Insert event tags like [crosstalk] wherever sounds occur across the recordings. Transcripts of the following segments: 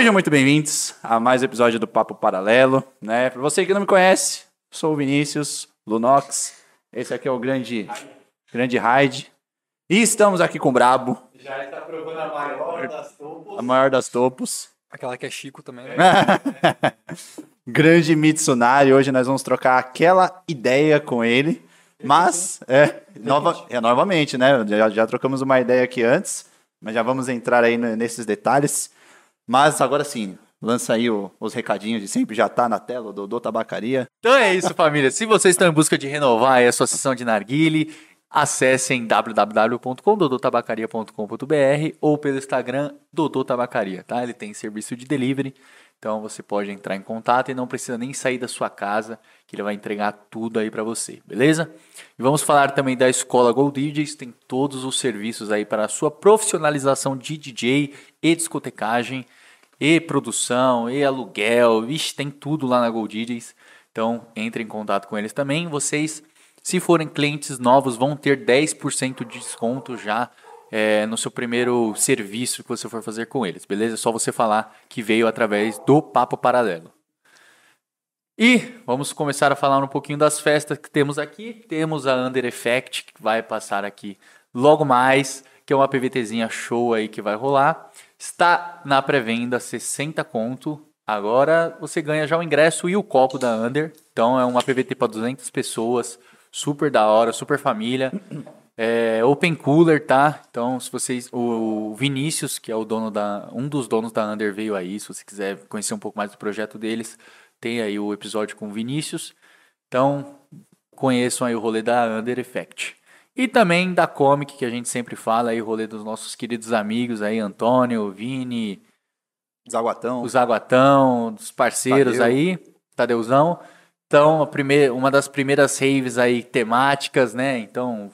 Sejam muito bem-vindos a mais um episódio do Papo Paralelo, né? Para você que não me conhece, sou o Vinícius Lunox. Esse aqui é o grande grande Hyde. E estamos aqui com o Brabo, Já está provando a maior das topos. a maior das topos. Aquela que é Chico também, né? [laughs] grande Mitsunari. Hoje nós vamos trocar aquela ideia com ele. Mas, é, nova, é novamente, né? Já, já trocamos uma ideia aqui antes, mas já vamos entrar aí nesses detalhes. Mas agora sim, lança aí o- os recadinhos de sempre, já tá na tela, o Dodô Tabacaria. Então é isso, família. Se vocês estão em busca de renovar a sua sessão de narguile, acessem www.condodotabacaria.com.br ou pelo Instagram Dodô Tabacaria, tá? Ele tem serviço de delivery, então você pode entrar em contato e não precisa nem sair da sua casa, que ele vai entregar tudo aí pra você, beleza? E vamos falar também da Escola Gold DJs, tem todos os serviços aí para a sua profissionalização de DJ e discotecagem e produção, e aluguel, vixe, tem tudo lá na Gold. Então, entre em contato com eles também. Vocês, se forem clientes novos, vão ter 10% de desconto já é, no seu primeiro serviço que você for fazer com eles, beleza? É só você falar que veio através do Papo Paralelo. E vamos começar a falar um pouquinho das festas que temos aqui. Temos a Under Effect, que vai passar aqui logo mais, que é uma PVTzinha show aí que vai rolar. Está na pré-venda 60 conto. Agora você ganha já o ingresso e o copo da Under. Então é uma PVT para 200 pessoas, super da hora, super família. É, open cooler, tá? Então, se vocês. O Vinícius, que é o dono da. Um dos donos da Under veio aí. Se você quiser conhecer um pouco mais do projeto deles, tem aí o episódio com o Vinícius. Então, conheçam aí o rolê da Under Effect. E também da Comic, que a gente sempre fala aí, o rolê dos nossos queridos amigos aí, Antônio, Vini, Zaguatão. o Zaguatão, dos parceiros Tadeu. aí, Tadeuzão. Então, a primeira, uma das primeiras raves aí temáticas, né? Então,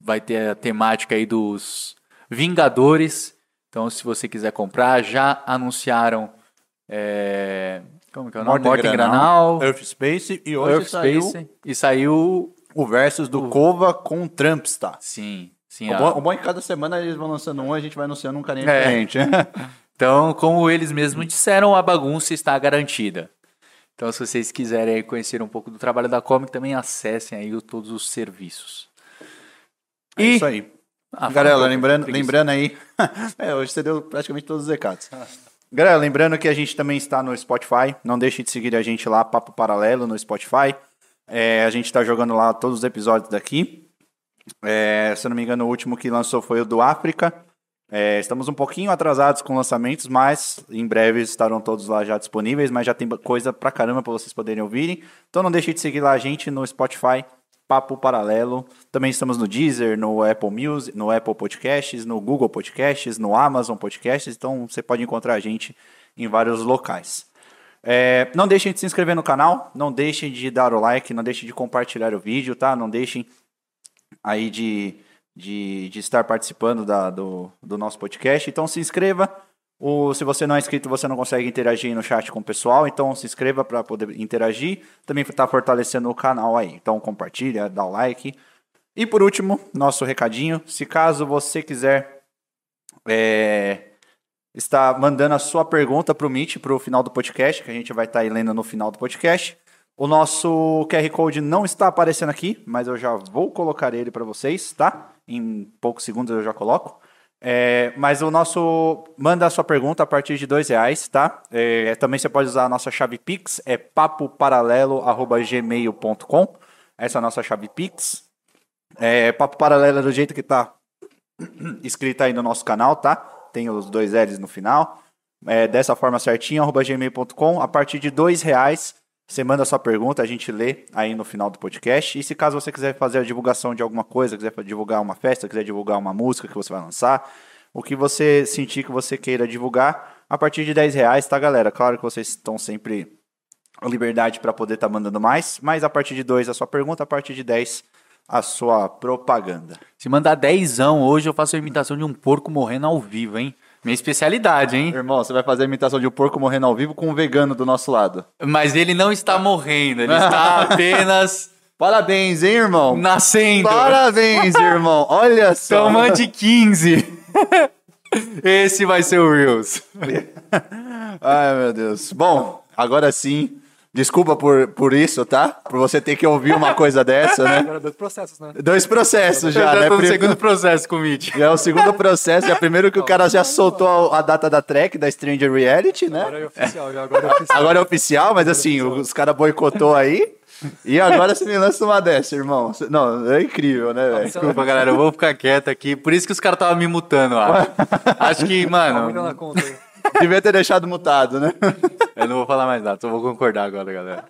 vai ter a temática aí dos Vingadores. Então, se você quiser comprar, já anunciaram. é, Como que é o nome? Morte Granal, Granal, Earth Space e hoje Earth saiu Space. E saiu. O versus do Kova com o Trumps, tá? Sim, sim. O a- bom, o bom é que cada semana eles vão lançando um, a gente vai anunciando um carinha É. diferente. [laughs] Então, como eles mesmos disseram, a bagunça está garantida. Então, se vocês quiserem conhecer um pouco do trabalho da Comic, também acessem aí o- todos os serviços. É E- isso aí. Ah, Galera, lembrando, lembrando aí. [laughs] é, hoje você deu praticamente todos os recados. Galera, lembrando que a gente também está no Spotify. Não deixe de seguir a gente lá, Papo Paralelo, no Spotify. É, a gente está jogando lá todos os episódios daqui. É, se eu não me engano, o último que lançou foi o do África. É, estamos um pouquinho atrasados com lançamentos, mas em breve estarão todos lá já disponíveis. Mas já tem coisa pra caramba para vocês poderem ouvirem. Então não deixe de seguir lá a gente no Spotify, Papo Paralelo. Também estamos no Deezer, no Apple Music, no Apple Podcasts, no Google Podcasts, no Amazon Podcasts. Então você pode encontrar a gente em vários locais. É, não deixem de se inscrever no canal, não deixem de dar o like, não deixem de compartilhar o vídeo, tá? Não deixem aí de, de, de estar participando da- do, do nosso podcast. Então se inscreva. O, se você não é inscrito, você não consegue interagir no chat com o pessoal, então se inscreva para poder interagir. Também está fortalecendo o canal aí. Então compartilha, dá o like. E por último, nosso recadinho. Se caso você quiser é, estar mandando a sua pergunta para o Meet, para o final do podcast, que a gente vai estar aí lendo no final do podcast. O nosso QR Code não está aparecendo aqui, mas eu já vou colocar ele para vocês, tá? Em poucos segundos eu já coloco. É, mas o nosso. Manda a sua pergunta a partir de dois reais, tá? É, também você pode usar a nossa chave Pix, é papoparalelo.gmail.com. Essa é a nossa chave Pix. É, Papo Paralelo é do jeito que tá [clears throat] escrito aí no nosso canal, tá? Tem os dois L's no final. É, dessa forma certinha, arroba gmail.com. A partir de dois reais, você manda sua pergunta, a gente lê aí no final do podcast. E se caso você quiser fazer a divulgação de alguma coisa, quiser divulgar uma festa, quiser divulgar uma música que você vai lançar, o que você sentir que você queira divulgar, a partir de 10 reais, tá, galera? Claro que vocês estão sempre liberdade para poder estar mandando mais, mas a partir de 2 a sua pergunta, a partir de 10 a sua propaganda. Se mandar dezão hoje, eu faço a imitação de um porco morrendo ao vivo, hein? Minha especialidade, hein? Irmão, você vai fazer a imitação de um porco morrendo ao vivo com um vegano do nosso lado. Mas ele não está morrendo, ele está [laughs] apenas Parabéns, hein, irmão? nascendo. Parabéns, irmão. Olha só. Mande 15. Esse vai ser o Reels. [laughs] Ai, meu Deus. Bom, agora sim. Desculpa por, por isso, tá? Por você ter que ouvir uma coisa dessa, né? Agora dois processos, né? Dois processos Já, já, né? segundo processo com o Mitch. Já é o segundo processo. Já primeiro que o cara já soltou a data da track, da Stranger Reality, né? Agora é oficial, já agora é oficial. Agora é oficial, mas assim, os caras boicotou aí. E agora você me lança uma dessa, irmão. Não, é incrível, né, velho? Desculpa, galera, eu vou ficar quieto aqui. Por isso que os caras estavam me mutando, acho. [laughs] Acho que, mano, na conta aí. [laughs] Devia ter deixado mutado, né? [laughs] eu não vou falar mais nada, só vou concordar agora, galera.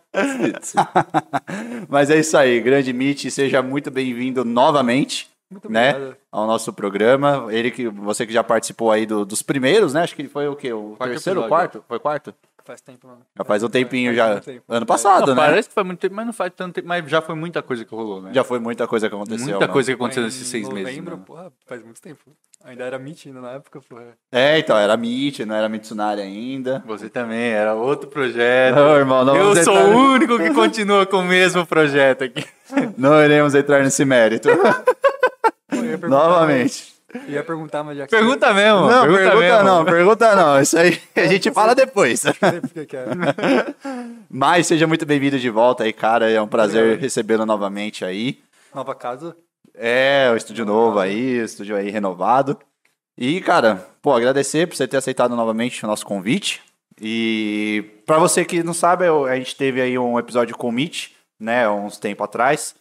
Mas é isso aí, grande Mitch, seja muito bem-vindo novamente, Muito né, ao nosso programa. Ele que você que já participou aí do- dos primeiros, né? Acho que foi o quê? O Quarto terceiro, episódio. quarto? Foi quarto? Faz tempo, mano. Já faz um tempinho Faz já. tempo. Ano passado, Não, né? Parece que foi muito tempo, mas não faz tanto tempo. Mas já foi muita coisa que rolou, né? Já foi muita coisa que aconteceu. muita mano. coisa que aconteceu nesses seis meses. novembro, mano. porra, faz muito tempo. Ainda era Meet ainda na época, porra. É, então, era Mitch, não era Mitsunari ainda. Você também, era outro projeto. Não, irmão, não eu sou entrar- o único que [laughs] continua com o mesmo projeto aqui. Não iremos entrar nesse mérito. [laughs] Novamente. Eu ia perguntar, mas já que Pergunta mesmo. Não, pergunta, mesmo. não, pergunta não. Isso aí a gente fala depois. você... É. [laughs] Mas seja muito bem-vindo de volta aí, cara. É um prazer recebê-lo novamente aí. Nova casa. É, o estúdio novo aí, o estúdio aí renovado. E, cara, pô, agradecer por você ter aceitado novamente o nosso convite. E pra você que não sabe, a gente teve aí um episódio com o Mitch, né, uns tempo atrás,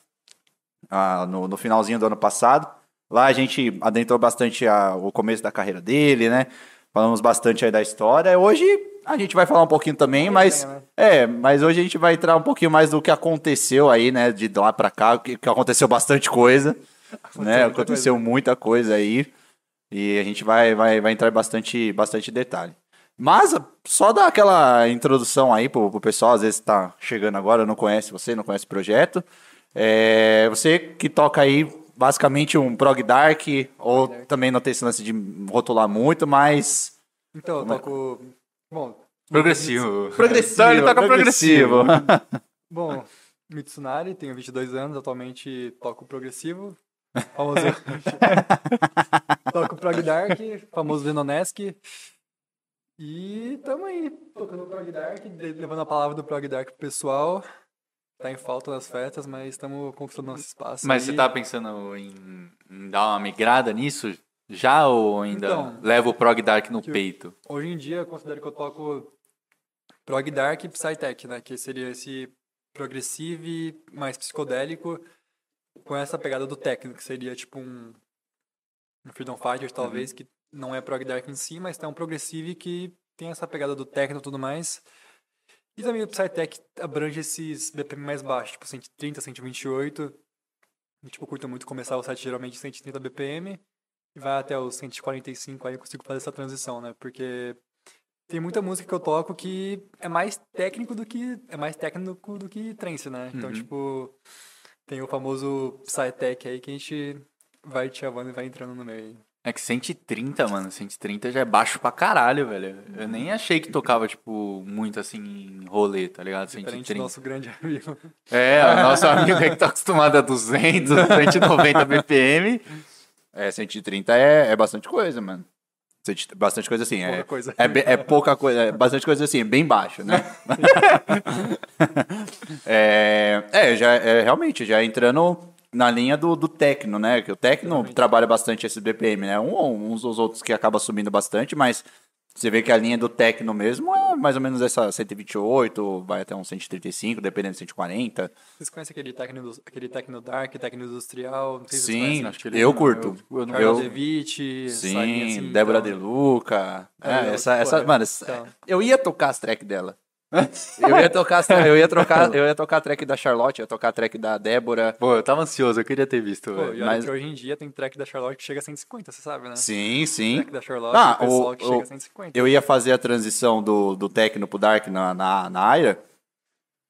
ah, no, no finalzinho do ano passado. Lá a gente adentrou bastante a- o começo da carreira dele, né? Falamos bastante aí da história. Hoje a gente vai falar um pouquinho também, mas né? é, mas hoje a gente vai entrar um pouquinho mais do que aconteceu aí, né, de lá pra cá, que, que aconteceu bastante coisa, né? muita Aconteceu muita coisa aí. E a gente vai, vai, vai entrar em bastante, bastante detalhe. Mas só dar aquela introdução aí pro, pro pessoal, às vezes tá chegando agora, não conhece você, não conhece o projeto. É, você que toca aí basicamente um prog dark, ou também não tem esse lance de rotular muito, mas Então, eu toco... Bom, Progressivo. progressivo. Então ele toca progressivo. Bom, Mitsunari, tenho 22 anos, atualmente toco progressivo. Famoso... [laughs] toco prog dark, famoso Venonesk. E tamo aí, tocando prog dark, levando a palavra do prog dark pro pessoal. Tá em falta nas festas, mas estamos conquistando nosso espaço. Mas aí. você tá pensando em, em dar uma migrada nisso? Já ou ainda Então, leva o prog dark no peito? Hoje em dia eu considero que eu toco prog dark e psytech, né? Que seria esse progressive mais psicodélico com essa pegada do técnico, que seria tipo um, um Freedom Fighter, talvez, Uhum. que não é prog dark em si, mas tem um progressive que tem essa pegada do técnico e tudo mais. E também o psytech abrange esses BPM mais baixos, tipo 130, 128. E, tipo, eu curto muito começar o set geralmente em 130 BPM e vai até os 145, aí eu consigo fazer essa transição, né? Porque tem muita música que eu toco que é mais técnico do que é mais técnico do que trance, né? Então, Uhum. tipo, tem o famoso Psytech aí que a gente vai chavando e vai entrando no meio. É que 130, mano, 130 já é baixo pra caralho, velho. Eu nem achei que tocava, tipo, muito assim em rolê, tá ligado? Diferente do 130. nosso grande amigo. É, o nosso amigo aí que tá acostumado a 200, 190 BPM. É, 130 é, é bastante coisa, mano. 130 Bastante coisa assim. Pouca É, coisa. é, be- é pouca coisa, é bastante coisa assim, é bem baixo, né? [laughs] [laughs] é, é, já é realmente, já entrando na linha do, do techno, né? Que o techno trabalha bastante esse BPM, né? Um, uns dos outros que acaba subindo bastante, mas você vê que a linha do techno mesmo é mais ou menos essa 128, vai até uns 135, dependendo de 140. Vocês conhecem aquele techno, aquele techno dark, techno industrial? Não sei se Sim, conhecem. acho que ele eu não, curto. eu- eu Carlos eu- Devitt, Sim, assim, Débora então. De Luca. É, É, eu- essa, essa, é, mano, então. eu ia tocar as track dela. Eu ia tocar, eu ia trocar, [laughs] eu ia tocar a track da Charlotte, eu ia tocar a track da Débora. Pô, eu tava ansioso, eu queria ter visto, Pô, velho. e mas- hoje em dia tem track da Charlotte que chega a 150, você sabe, né? Sim, sim. Track da Charlotte, Ah, o pessoal o- que chega a 150. Eu ia fazer a transição do, do techno pro dark na, na, na área.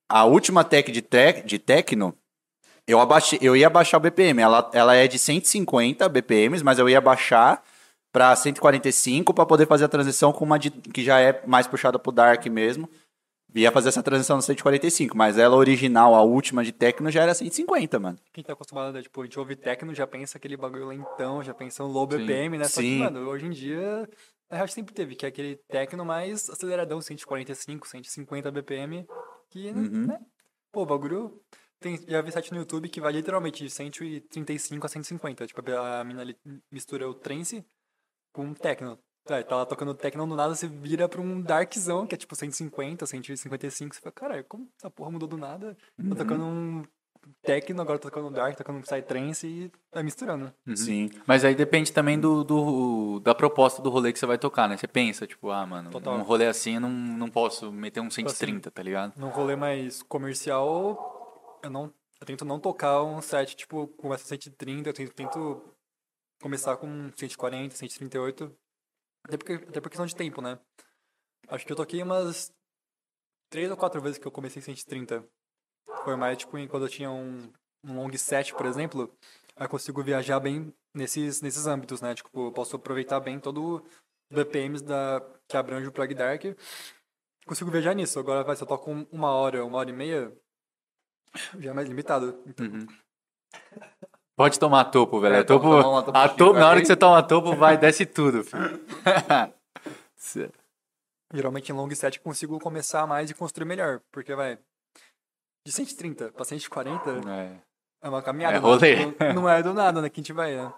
A última tech de, tec, de techno, eu, abaixei, eu ia baixar o BPM. Ela, ela é de 150 BPMs, mas eu ia baixar pra 145 para poder fazer a transição com uma de, que já é mais puxada pro dark mesmo. Ia fazer essa transição no 145, mas ela original, a última de techno, já era 150, mano. Quem tá acostumado, né, tipo, a gente ouve techno, já pensa aquele bagulho lentão, já pensa um low BPM, né? Só que, Sim. mano, hoje em dia Na real, sempre teve, que é aquele techno mais aceleradão, 145, 150 BPM, que, Uhum. né? Pô, o bagulho... Tem, já vi site no YouTube que vai literalmente de 135 a 150. Tipo, a mina mistura o trance com techno. É, tá lá tocando techno, do nada você vira pra um darkzão, que é tipo 150, 155. Você fala, caralho, como essa porra mudou do nada? Tô tocando um techno, agora tô tocando um dark, tocando um psytrance e vai misturando. Sim. Mas aí depende também do, do- da proposta do rolê que você vai tocar, né? Você pensa, tipo, ah, mano, Total. um rolê assim eu não, não posso meter um 130, tá ligado? Num rolê mais comercial, eu não eu tento não tocar um set, tipo, começa 130, eu tento, tento começar com 140, 138. Até porque, até por questão de tempo, né? Acho que eu toquei umas três ou quatro vezes que eu comecei em 130. Foi mais, tipo, quando eu tinha um, um long set, por exemplo, eu consigo viajar bem nesses, nesses âmbitos, né? Tipo, eu posso aproveitar bem todo os BPMs da, que abrange o Plug Dark. Consigo viajar nisso. Agora, vai, se eu toco um- uma hora, uma hora e meia, já é mais limitado. Então, Pode tomar topo, velho. É, A topo, uma topo a topo, na hora que você toma topo, vai, desce tudo, filho. [laughs] Geralmente em long set eu consigo começar mais e construir melhor. Porque, vai, de 130 pra 140 é. é uma caminhada. É né? rolê. Tipo, Não é do nada, né? Que a gente vai, né?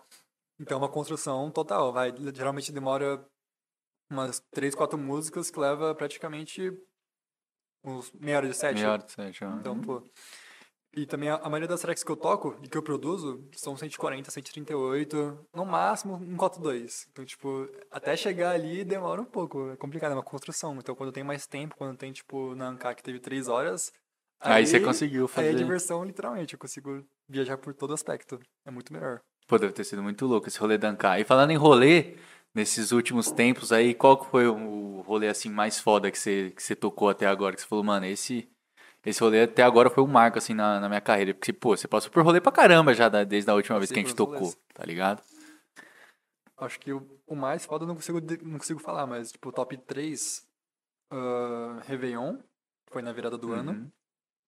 Então é uma construção total. Vai, geralmente demora umas 3, 4 músicas que leva praticamente uns meia hora de set. Melhor de sete, ó. Então, pô. E também a, a maioria das tracks que eu toco e que eu produzo são 140, 138, no máximo um coto 2. Então, tipo, até chegar ali demora um pouco. É complicado, é uma construção. Então, quando tem mais tempo, quando tem, tipo, na Anka que teve 3 horas. Aí você conseguiu Aí fazer. é diversão, literalmente. Eu consigo viajar por todo aspecto. É muito melhor. Pô, deve ter sido muito louco esse rolê da Ancar. E falando em rolê, nesses últimos tempos aí, qual que foi o rolê assim mais foda que você, que você tocou até agora? Que você falou, mano, esse, esse rolê até agora foi um marco assim na, na minha carreira. Porque, pô, você passou por rolê pra caramba já da- desde a última vez que a gente tocou, rolês. tá ligado? Acho que o, o mais foda eu não consigo, não consigo falar, mas, tipo, top 3, uh, Réveillon, foi na virada do ano. Uhum.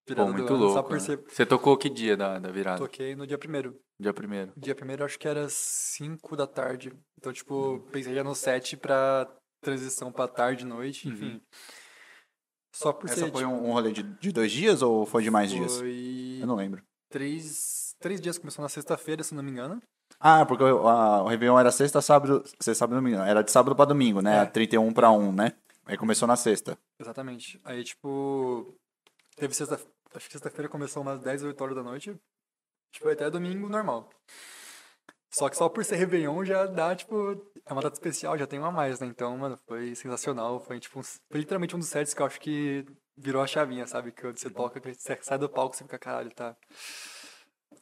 Pô, Virada muito do ano, só louco. né? ser. Você tocou que dia da, da virada? Toquei no dia primeiro. Dia primeiro. Dia primeiro acho que era 5 da tarde. Então, tipo, Uhum. pensei já no set pra transição pra tarde, noite, enfim. Só por Essa ser. foi tipo, um, um rolê de, de dois dias ou foi de mais dias? Foi Eu não lembro. três, três dias, começou na sexta-feira, se não me engano. Ah, porque o, a- o Réveillon era sexta, sábado, sexta, sábado, domingo. Era de sábado pra domingo, né? É. 31 pra 1, né? Aí começou na sexta. Exatamente. Aí, tipo, teve sexta. Acho que sexta-feira começou umas 10, 8 horas da noite. Tipo, até domingo normal. Só que só por ser Réveillon já dá, tipo, é uma data especial, já tem uma a mais, né? Então, mano, foi sensacional. Foi, tipo, um- foi literalmente um dos sets que eu acho que virou a chavinha, sabe? Que você toca, que você sai do palco, você fica, caralho, tá.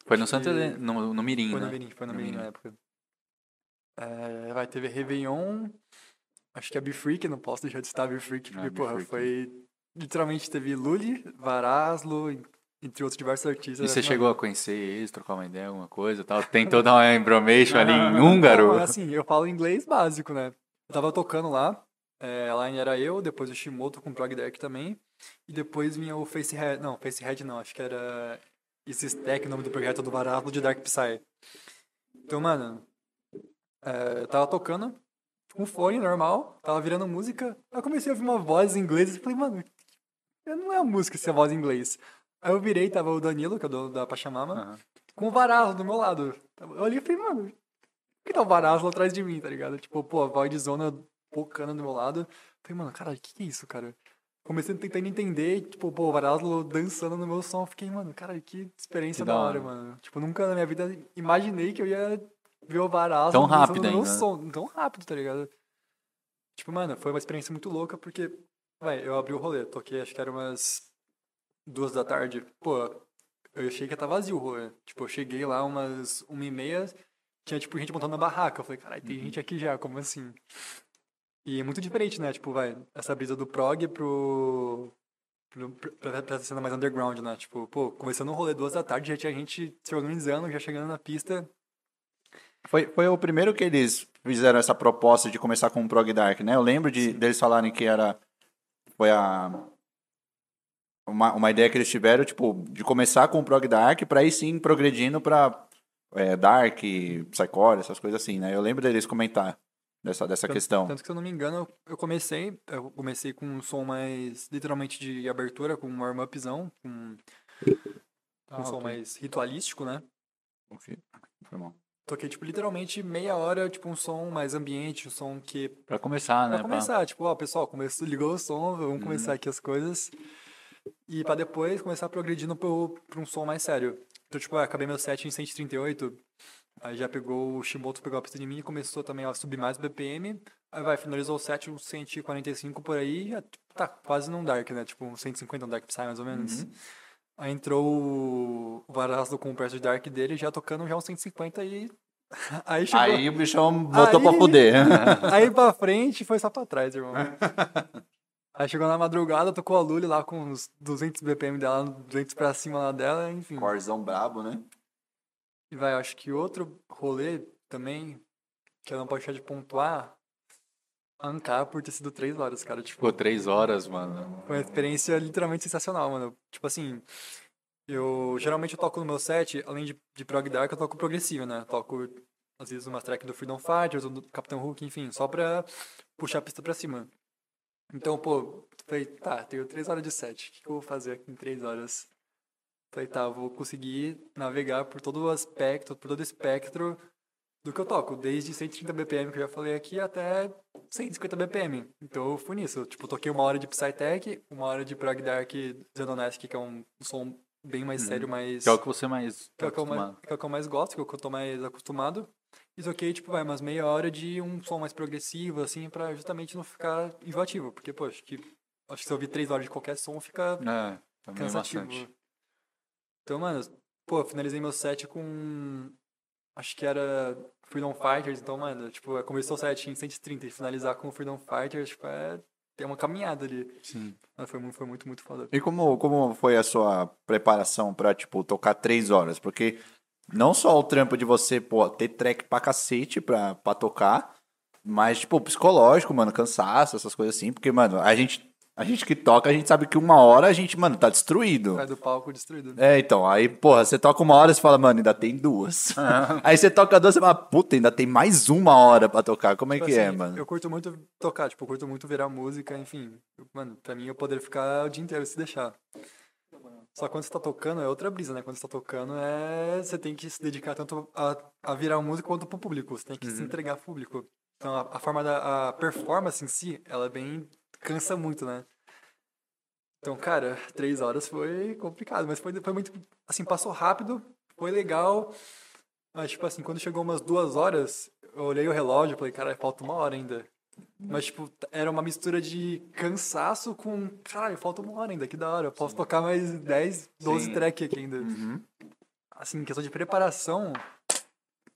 Foi no Santa Helena, no, no Mirim, Foi né? no Mirim, foi no No Mirim Mirim. na época. É, vai, teve Réveillon, acho que é Be Freak, não posso deixar de citar Be Freak, porque, Ah, porra, Freak. foi... Literalmente teve Lully, Varaslo, entre outros diversos artistas. E você Mano, chegou a conhecer eles, trocar uma ideia, alguma coisa tal? Tentou dar uma embromation ali em húngaro? Não, assim, eu falo inglês básico, né? Eu tava tocando lá, é, a line era eu, depois o Shimoto com o Prog Deck também, e depois vinha o Facehead, não, Facehead não, acho que era esse Stack, o nome do projeto do Varaslo de Dark Psy. Então, mano, é, eu tava tocando com fone normal, tava virando música, aí eu comecei a ouvir uma voz em inglês e falei, mano, não é a música se é a voz em inglês. Aí eu virei, tava o Danilo, que é o dono da Pachamama, Aham. com o Varaslo do meu lado. Eu olhei e falei, mano, por que tá o Varaslo atrás de mim, tá ligado? Tipo, pô, a voz de zona pocando do meu lado. Falei, mano, caralho, o que, que é isso, cara? Comecei tentando entender, tipo, pô, o Varaslo dançando no meu som. Fiquei, mano, cara, que experiência Que da hora, hora. mano. Tipo, nunca na minha vida imaginei que eu ia ver o Varaslo Tão dançando rápido no meu ainda, né? som. Tão rápido, tá ligado? Tipo, mano, foi uma experiência muito louca, porque, vai, eu abri o rolê, toquei, acho que era umas duas da tarde. Pô, eu achei que ia tá vazio o rolê. Tipo, eu cheguei lá umas uma e meia, tinha, tipo, gente montando na barraca. Eu falei, caralho, tem gente aqui já, como assim? E é muito diferente, né? Tipo, vai, essa brisa do prog pro... pro pra, pra cena mais underground, né? Tipo, pô, começando o rolê duas da tarde, já tinha gente se organizando, já chegando na pista. Foi, foi o primeiro que eles fizeram essa proposta de começar com o Prog Dark, né? Eu lembro de, deles falarem que era. Foi a. Uma, uma ideia que eles tiveram, tipo, de começar com o Prog Dark pra aí sim progredindo pra é, Dark, Psycore, essas coisas assim, né? Eu lembro deles comentar. Dessa, dessa Tanto- questão. Tanto que, se eu não me engano, eu comecei, eu comecei com um som mais, literalmente, de abertura, com um warm-upzão, com Ah, um som ok. mais ritualístico, né? Ok. Foi mal. Toquei, tipo, literalmente meia hora, tipo, um som mais ambiente, um som que... Pra começar, né? Pra começar, tipo, ó, pessoal, começou, ligou o som, vamos começar aqui as coisas. E pra depois começar progredindo pro, pra um som mais sério. Então, tipo, ah, acabei meu set em 138, aí já pegou o Shimoto, pegou a pista de mim e começou também a subir mais o BPM. Aí vai, finalizou o set uns 145 por aí, já, tipo, tá quase num Dark, né? Tipo, uns 150 um Dark Psy, mais ou menos. Aí entrou o, o Varas do Compressor Dark dele, já tocando já uns 150 e... [laughs] Aí chegou... Aí o bichão botou pra Aí- fuder. [laughs] Aí pra frente foi só pra trás, irmão. [laughs] Aí chegou na madrugada, tocou a Lully lá com uns 200 BPM dela, 200 pra cima lá dela, enfim. Corzão brabo, né? E vai, acho que outro rolê também, que eu não posso deixar de pontuar, Ancar por ter sido 3 horas, cara. Tipo, Ficou três horas, mano. foi uma experiência literalmente sensacional, mano. Tipo assim, eu geralmente eu toco no meu set, além de, de prog dark, eu toco progressivo, né? Toco, às vezes, umas tracks do Freedom Fighters, ou do Capitão Hook, enfim, só pra puxar a pista pra cima. Então, pô, falei, tá, tenho três horas de set, o que, que eu vou fazer aqui em três horas? Falei, tá, vou conseguir navegar por todo o aspecto, por todo o espectro do que eu toco, desde 130 BPM, que eu já falei aqui, até 150 BPM. Então eu fui nisso. Tipo, toquei uma hora de Psytech, uma hora de Prog Dark Zenonesque, que é um som bem mais sério, mais. Que é o que você mais que é o que eu mais, que é o que eu mais gosto, que é o que eu tô mais acostumado. E toquei, tipo, vai, umas meia hora de um som mais progressivo, assim, pra justamente não ficar enjoativo. Porque, acho que, acho que se eu ouvir três horas de qualquer som, fica É, também cansativo. bastante. Então, mano, pô, finalizei meu set com. Acho que era Freedom Fighters, então, mano, tipo, começou o set em 130 e finalizar com Freedom Fighters, tipo, é. Tem uma caminhada ali. Sim. Mas foi muito, foi muito, muito foda. E como, como foi a sua preparação pra, tipo, tocar três horas? Porque não só o trampo de você, pô, ter track pra cacete pra, pra tocar, mas, tipo, psicológico, mano, cansaço, essas coisas assim. Porque, mano, a gente, a gente que toca, a gente sabe que uma hora a gente, mano, tá destruído. Sai do palco destruído. É, então, aí, porra, você toca uma hora e você fala, mano, ainda tem duas. [laughs] aí você toca duas e fala, puta, ainda tem mais uma hora pra tocar. Como é Tipo que é, assim, mano? Eu curto muito tocar, tipo, eu curto muito virar música, enfim. Mano, pra mim eu poderia ficar o dia inteiro se deixar. Só quando você tá tocando é outra brisa, né? Quando você tá tocando é. Você tem que se dedicar tanto a, a virar música quanto pro público. Você tem que se entregar pro público. Então a, a forma da a performance em si, ela é bem. cansa muito, né? Então, cara, três horas foi complicado, mas foi, foi muito. Assim, passou rápido, foi legal. Mas, tipo assim, quando chegou umas duas horas, eu olhei o relógio e falei, cara, falta uma hora ainda. Mas, tipo, era uma mistura de cansaço com, caralho, falta uma hora ainda, que da hora. Eu posso tocar mais 10, 12 Sim. track aqui ainda. Assim, questão de preparação,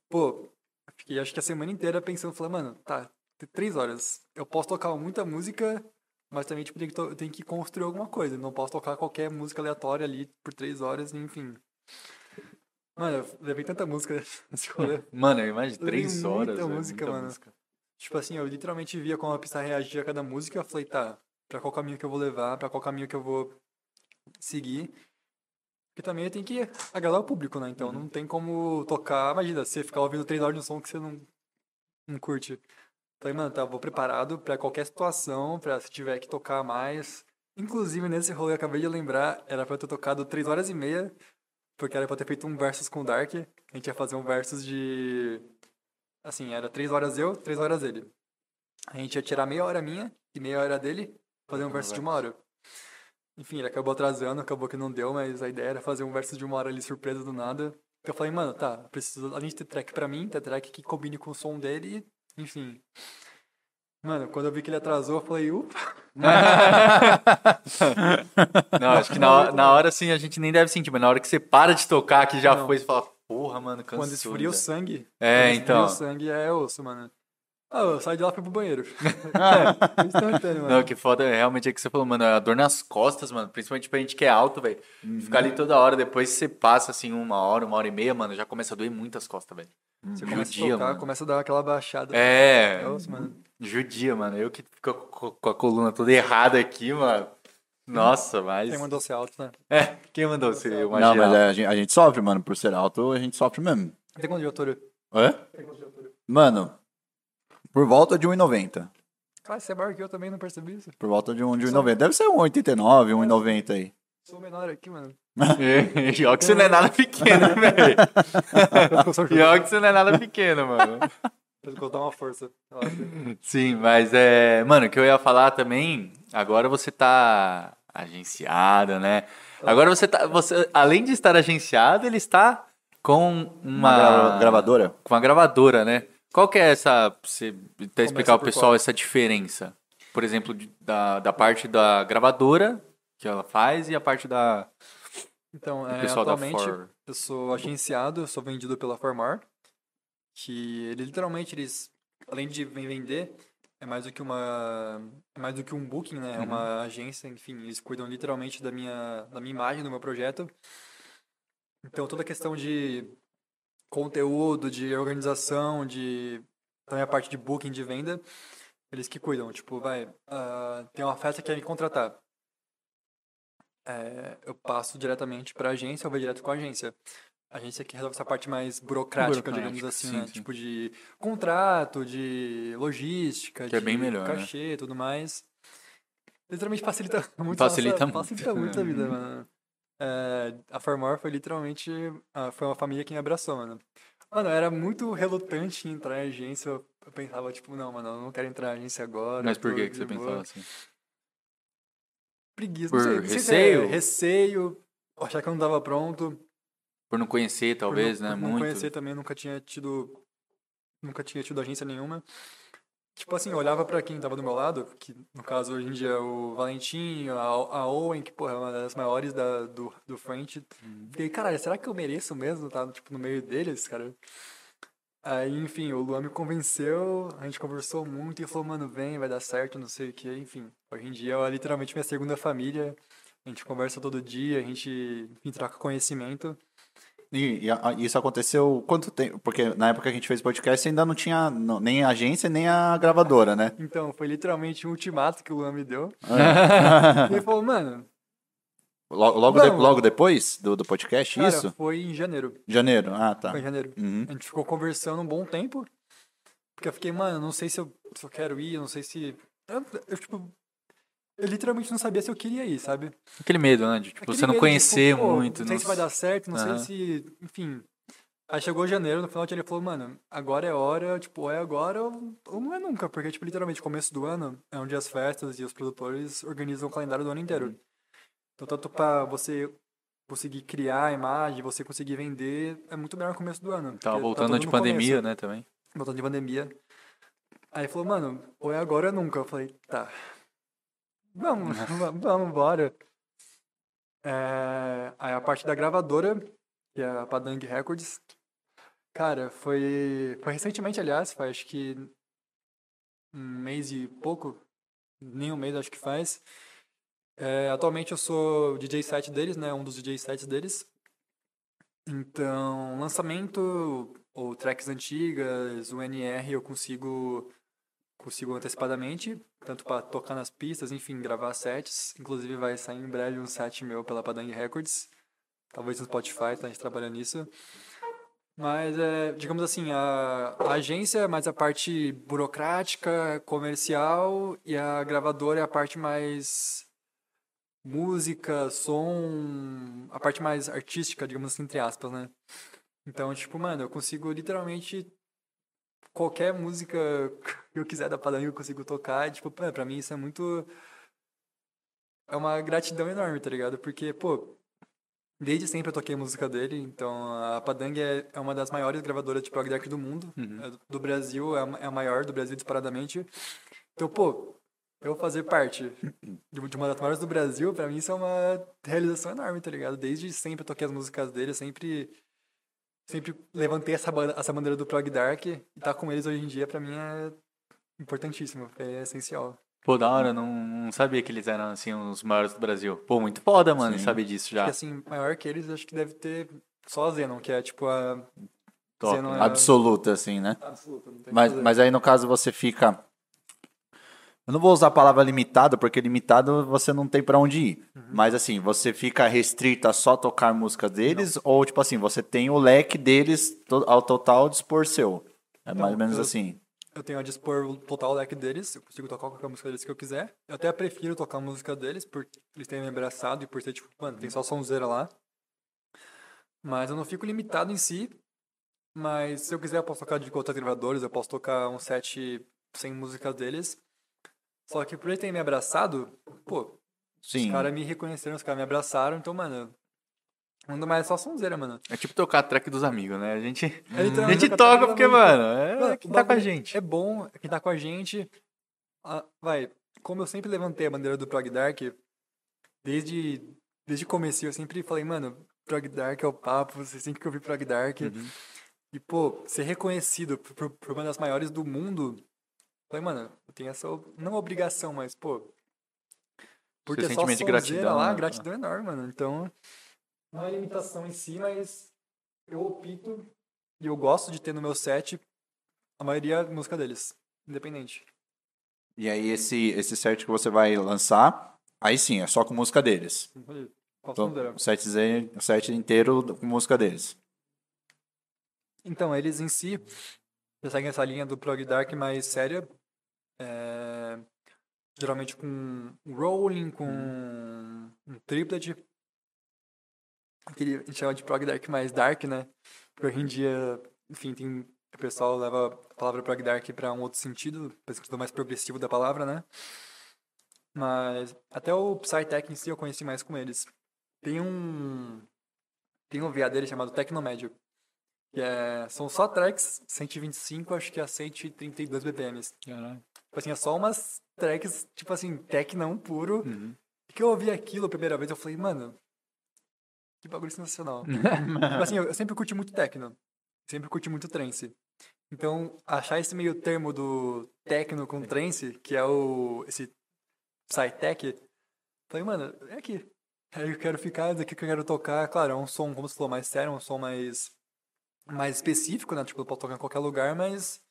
pô, fiquei acho que a semana inteira pensando, falei, mano, tá, tem três horas. Eu posso tocar muita música, mas também, tipo, tem que, to- eu tenho que construir alguma coisa. Não posso tocar qualquer música aleatória ali por três horas, enfim. Mano, eu levei tanta música [laughs] nesse rolê. Mano, eu imagino, três muita horas. velho, música, muita mano. música. Tipo assim, eu literalmente via como a pista reagia a cada música. Eu falei, tá, pra qual caminho que eu vou levar, pra qual caminho que eu vou seguir. Porque também tenho que agradar o público, né? Então não tem como tocar. Imagina, você ficar ouvindo três horas de um som que você não, não curte. Falei, mano, tá, vou preparado pra qualquer situação, pra se tiver que tocar mais. Inclusive, nesse rolê, eu acabei de lembrar, era pra eu ter tocado três horas e meia, porque era pra eu ter feito um versus com o Dark. A gente ia fazer um versus de. Assim, era três horas eu, três horas ele. A gente ia tirar meia hora minha e meia hora dele, fazer um versus de uma hora. Enfim, ele acabou atrasando, acabou que não deu, mas a ideia era fazer um versus de uma hora ali surpresa do nada. Eu falei, mano, tá, preciso, além de ter track pra mim, ter track que combine com o som dele, enfim. Mano, quando eu vi que ele atrasou, eu falei, upa. [laughs] Não, acho que na hora, na hora assim a gente nem deve sentir, mas na hora que você para de tocar, que já Não. foi, você fala, porra, mano, cansou. Quando esfria o já." sangue. É, quando esfria então. o sangue é osso, mano. Ah, eu saí de lá e fui pro banheiro. [laughs] É, instantâneo, mano. Não, que foda, é realmente é que você falou, mano, a dor nas costas, mano, principalmente pra gente que é alto, velho. Uhum. Ficar ali toda hora, depois você passa, assim, uma hora, uma hora e meia, mano, já começa a doer muito as costas, velho. Você começa a Judia, tocar, mano. começa a dar aquela baixada. É, É osso, mano. judia, mano. Eu que fico co- com a coluna toda errada aqui, mano. Nossa, mas... Quem mandou ser alto, né? É, quem mandou você uma Não, geral? mas a gente, a gente sofre, mano. Por ser alto, a gente sofre mesmo. Tem quanto de altura? Hã? Mano, Por volta de 1,90. Cara, você é maior que eu também, não percebi isso. Por volta de 1 de 1,90. Deve ser 1,89, 1,90 aí. Sou menor aqui, mano. [laughs] Pior que você não é nada pequeno, [laughs] velho. Pior [laughs] que você não é nada pequeno, mano. Vou colocar uma força. Sim, mas é. Mano, o que eu ia falar também, agora você tá agenciado, né? Agora você tá. Você, além de estar agenciado, ele está com Uma uma. gra- gravadora? Com a gravadora, né? Qual que é essa. Você até explicar ao pessoal qual? essa diferença? Por exemplo, da, da parte da gravadora que ela faz e a parte da. Então, é, atualmente, For. eu sou agenciado, eu sou vendido pela Formar, que ele literalmente, eles, além de ven- vender, é mais do que uma, é mais do que um booking, né? É uma agência, enfim, eles cuidam literalmente da minha, da minha imagem, do meu projeto. Então, toda a questão de conteúdo, de organização, de também a parte de booking, de venda, eles que cuidam. Tipo, vai, ah, tem uma festa que quer me contratar. É, eu passo diretamente para a agência, eu vou direto com a agência. A agência que resolve essa parte mais burocrática, digamos Burocrática, assim, sim, né? sim. Tipo de contrato, de logística, Que é de bem melhor, né? cachê e tudo mais. Literalmente facilita [laughs] muito Facilita a muito. nossa, Facilita muito a vida, mano. É, a Formor foi literalmente... foi uma família que me abraçou, mano. Mano, eu era muito relutante em entrar em agência. Eu, pensava, tipo, não, mano, eu não quero entrar em agência agora. Mas por que, que você boa pensava assim? preguiça. Por não sei, não sei se receio? é receio, achar que eu não tava pronto. Por não conhecer, por talvez, não, né? por não Muito. conhecer também, nunca tinha tido. Nunca tinha tido agência nenhuma. Tipo assim, eu olhava pra quem tava do meu lado, que no caso hoje em dia é o Valentim, a, a Owen, que porra, é uma das maiores da, do, do French. Fiquei, caralho, será que eu mereço mesmo estar tipo, no meio deles, cara? Aí, enfim, o Luan me convenceu, a gente conversou muito e falou, mano, vem, vai dar certo, não sei o que, enfim. Hoje em dia é literalmente minha segunda família, a gente conversa todo dia, a gente, enfim, troca conhecimento. E, e isso aconteceu quanto tempo? Porque na época que a gente fez podcast ainda não tinha não- nem a agência nem a gravadora, né? Então, foi literalmente um ultimato que o Luan me deu. É. E [laughs] ele falou, mano, Logo, logo, de- logo depois do, do podcast, cara, isso? foi em janeiro. Janeiro? Ah, tá. Foi em janeiro. Uhum. A gente ficou conversando um bom tempo. Porque eu fiquei, mano, não sei se eu, se eu quero ir, não sei se. Eu, eu, tipo. Eu literalmente não sabia se eu queria ir, sabe? Aquele medo, né? De tipo, Aquele você não medo, conhecer tipo, muito. Não sei se vai dar certo, não Aham. sei se. Enfim. Aí chegou janeiro, no final ele falou, mano, agora é hora, tipo, ou é agora ou, não é nunca. Porque, tipo, literalmente, começo do ano é onde as festas e os produtores organizam o calendário do ano inteiro. Então, tanto pra você conseguir criar a imagem, você conseguir vender, é muito melhor no começo do ano. Tava tá voltando todo de pandemia, começo né, também. voltando de pandemia. Aí ele falou, mano, ou é agora ou é nunca. Eu falei, tá. Vamos, vamos, bora. É, aí a parte da gravadora, que é a Padang Records. Cara, foi, foi recentemente, aliás, faz acho que um mês e pouco, nem um mês acho que faz. É, atualmente eu sou DJ set deles, né? Um dos DJ sets deles. Então, lançamento ou tracks antigas, o NR eu consigo consigo antecipadamente, tanto para tocar nas pistas, enfim, gravar sets. Inclusive vai sair em breve um set meu pela Padang Records. Talvez no Spotify, tá a gente trabalhando nisso. Mas, é, digamos assim, a, a agência é mais a parte burocrática, comercial, e a gravadora é a parte mais música, som, a parte mais artística, digamos assim, entre aspas, né? Então, tipo, mano, eu consigo literalmente qualquer música [laughs] que eu quiser da Padang eu consigo tocar, e, tipo, pra mim isso é muito é uma gratidão enorme, tá ligado? Porque, pô, desde sempre eu toquei música dele, então a Padang é, é uma das maiores gravadoras de prog dark do mundo, é do- Brasil, é a, é a maior do Brasil disparadamente. Então, pô, eu fazer parte [coughs] de uma das maiores do Brasil, pra mim isso é uma realização enorme, tá ligado? Desde sempre eu toquei as músicas dele, sempre sempre levantei essa, essa bandeira do prog dark e estar com eles hoje em dia pra mim é importantíssimo, é essencial. Pô, da hora, não, não sabia que eles eram, assim, os maiores do Brasil. Pô, muito foda, mano, Sim. saber disso já. Porque assim, maior que eles, acho que deve ter só a Zenon, que é tipo a Top, Zenon é Absoluta, assim, né? absoluta, Mas, mas aí, no caso, você fica. Eu não vou usar a palavra limitado, porque limitado você não tem pra onde ir. Uhum. Mas assim, você fica restrito a só tocar música deles, ou tipo assim, você tem o leque deles ao total dispor seu. É mais ou menos eu- assim. eu tenho a dispor o total leque deles, eu consigo tocar qualquer música deles que eu quiser. Eu até prefiro tocar a música deles, por eles terem me abraçado e por ser, tipo, mano, tem só sonzeira lá. Mas eu não fico limitado em si. Mas se eu quiser, eu posso tocar de outros gravadores, eu posso tocar um set sem músicas deles. Só que por eles terem me abraçado, pô, Sim. os caras me reconheceram, os caras me abraçaram, então, mano, manda mais só sonzeira, mano. É tipo tocar a track dos amigos, né? A gente, É a gente toca porque, mano, é quem tá com a gente. É bom, é quem tá com a gente. Ah, vai, como eu sempre levantei a bandeira do Prog Dark, desde, desde o começo eu sempre falei, mano, Prog Dark é o papo, você sempre que ouvir Prog Dark. Uhum. E, pô, ser reconhecido por, por- por uma das maiores do mundo, falei, mano, eu tenho essa, não obrigação, mas, pô, por Seu ter só sentimento de gratidão, lá, né? gratidão enorme, mano. Então, não é limitação em si, mas eu opto e eu gosto de ter no meu set a maioria da música deles, independente. E aí esse, esse set que você vai lançar, aí sim, é só com música deles. Então, o set, o set inteiro com música deles. Então, eles em si já seguem essa linha do prog dark mais séria. É, geralmente com rolling, com um triplet. Aquele a gente chama de prog dark mais dark, né? Porque hoje em dia, enfim, tem, o pessoal leva a palavra prog dark para um outro sentido, para sentido mais progressivo da palavra, né? Mas até o Psytech em si eu conheci mais com eles. Tem um tem um VA dele chamado Tecnomédio. Que é, são só tracks 125, acho que a 132 BPMs. Caralho. Tipo assim, é só umas tracks, tipo assim, tech não puro. Uhum. E que eu ouvi aquilo a primeira vez, eu falei, mano, que bagulho sensacional. [laughs] tipo assim, eu, eu sempre curti muito techno. Sempre curti muito trance. Então, achar esse meio termo do techno com trance, que é o esse Psytech, falei, mano, é aqui. Aí eu quero ficar, daqui que eu quero tocar. Claro, é um som, como você falou, mais sério, um som mais, mais específico, né? Tipo, eu posso tocar em qualquer lugar, mas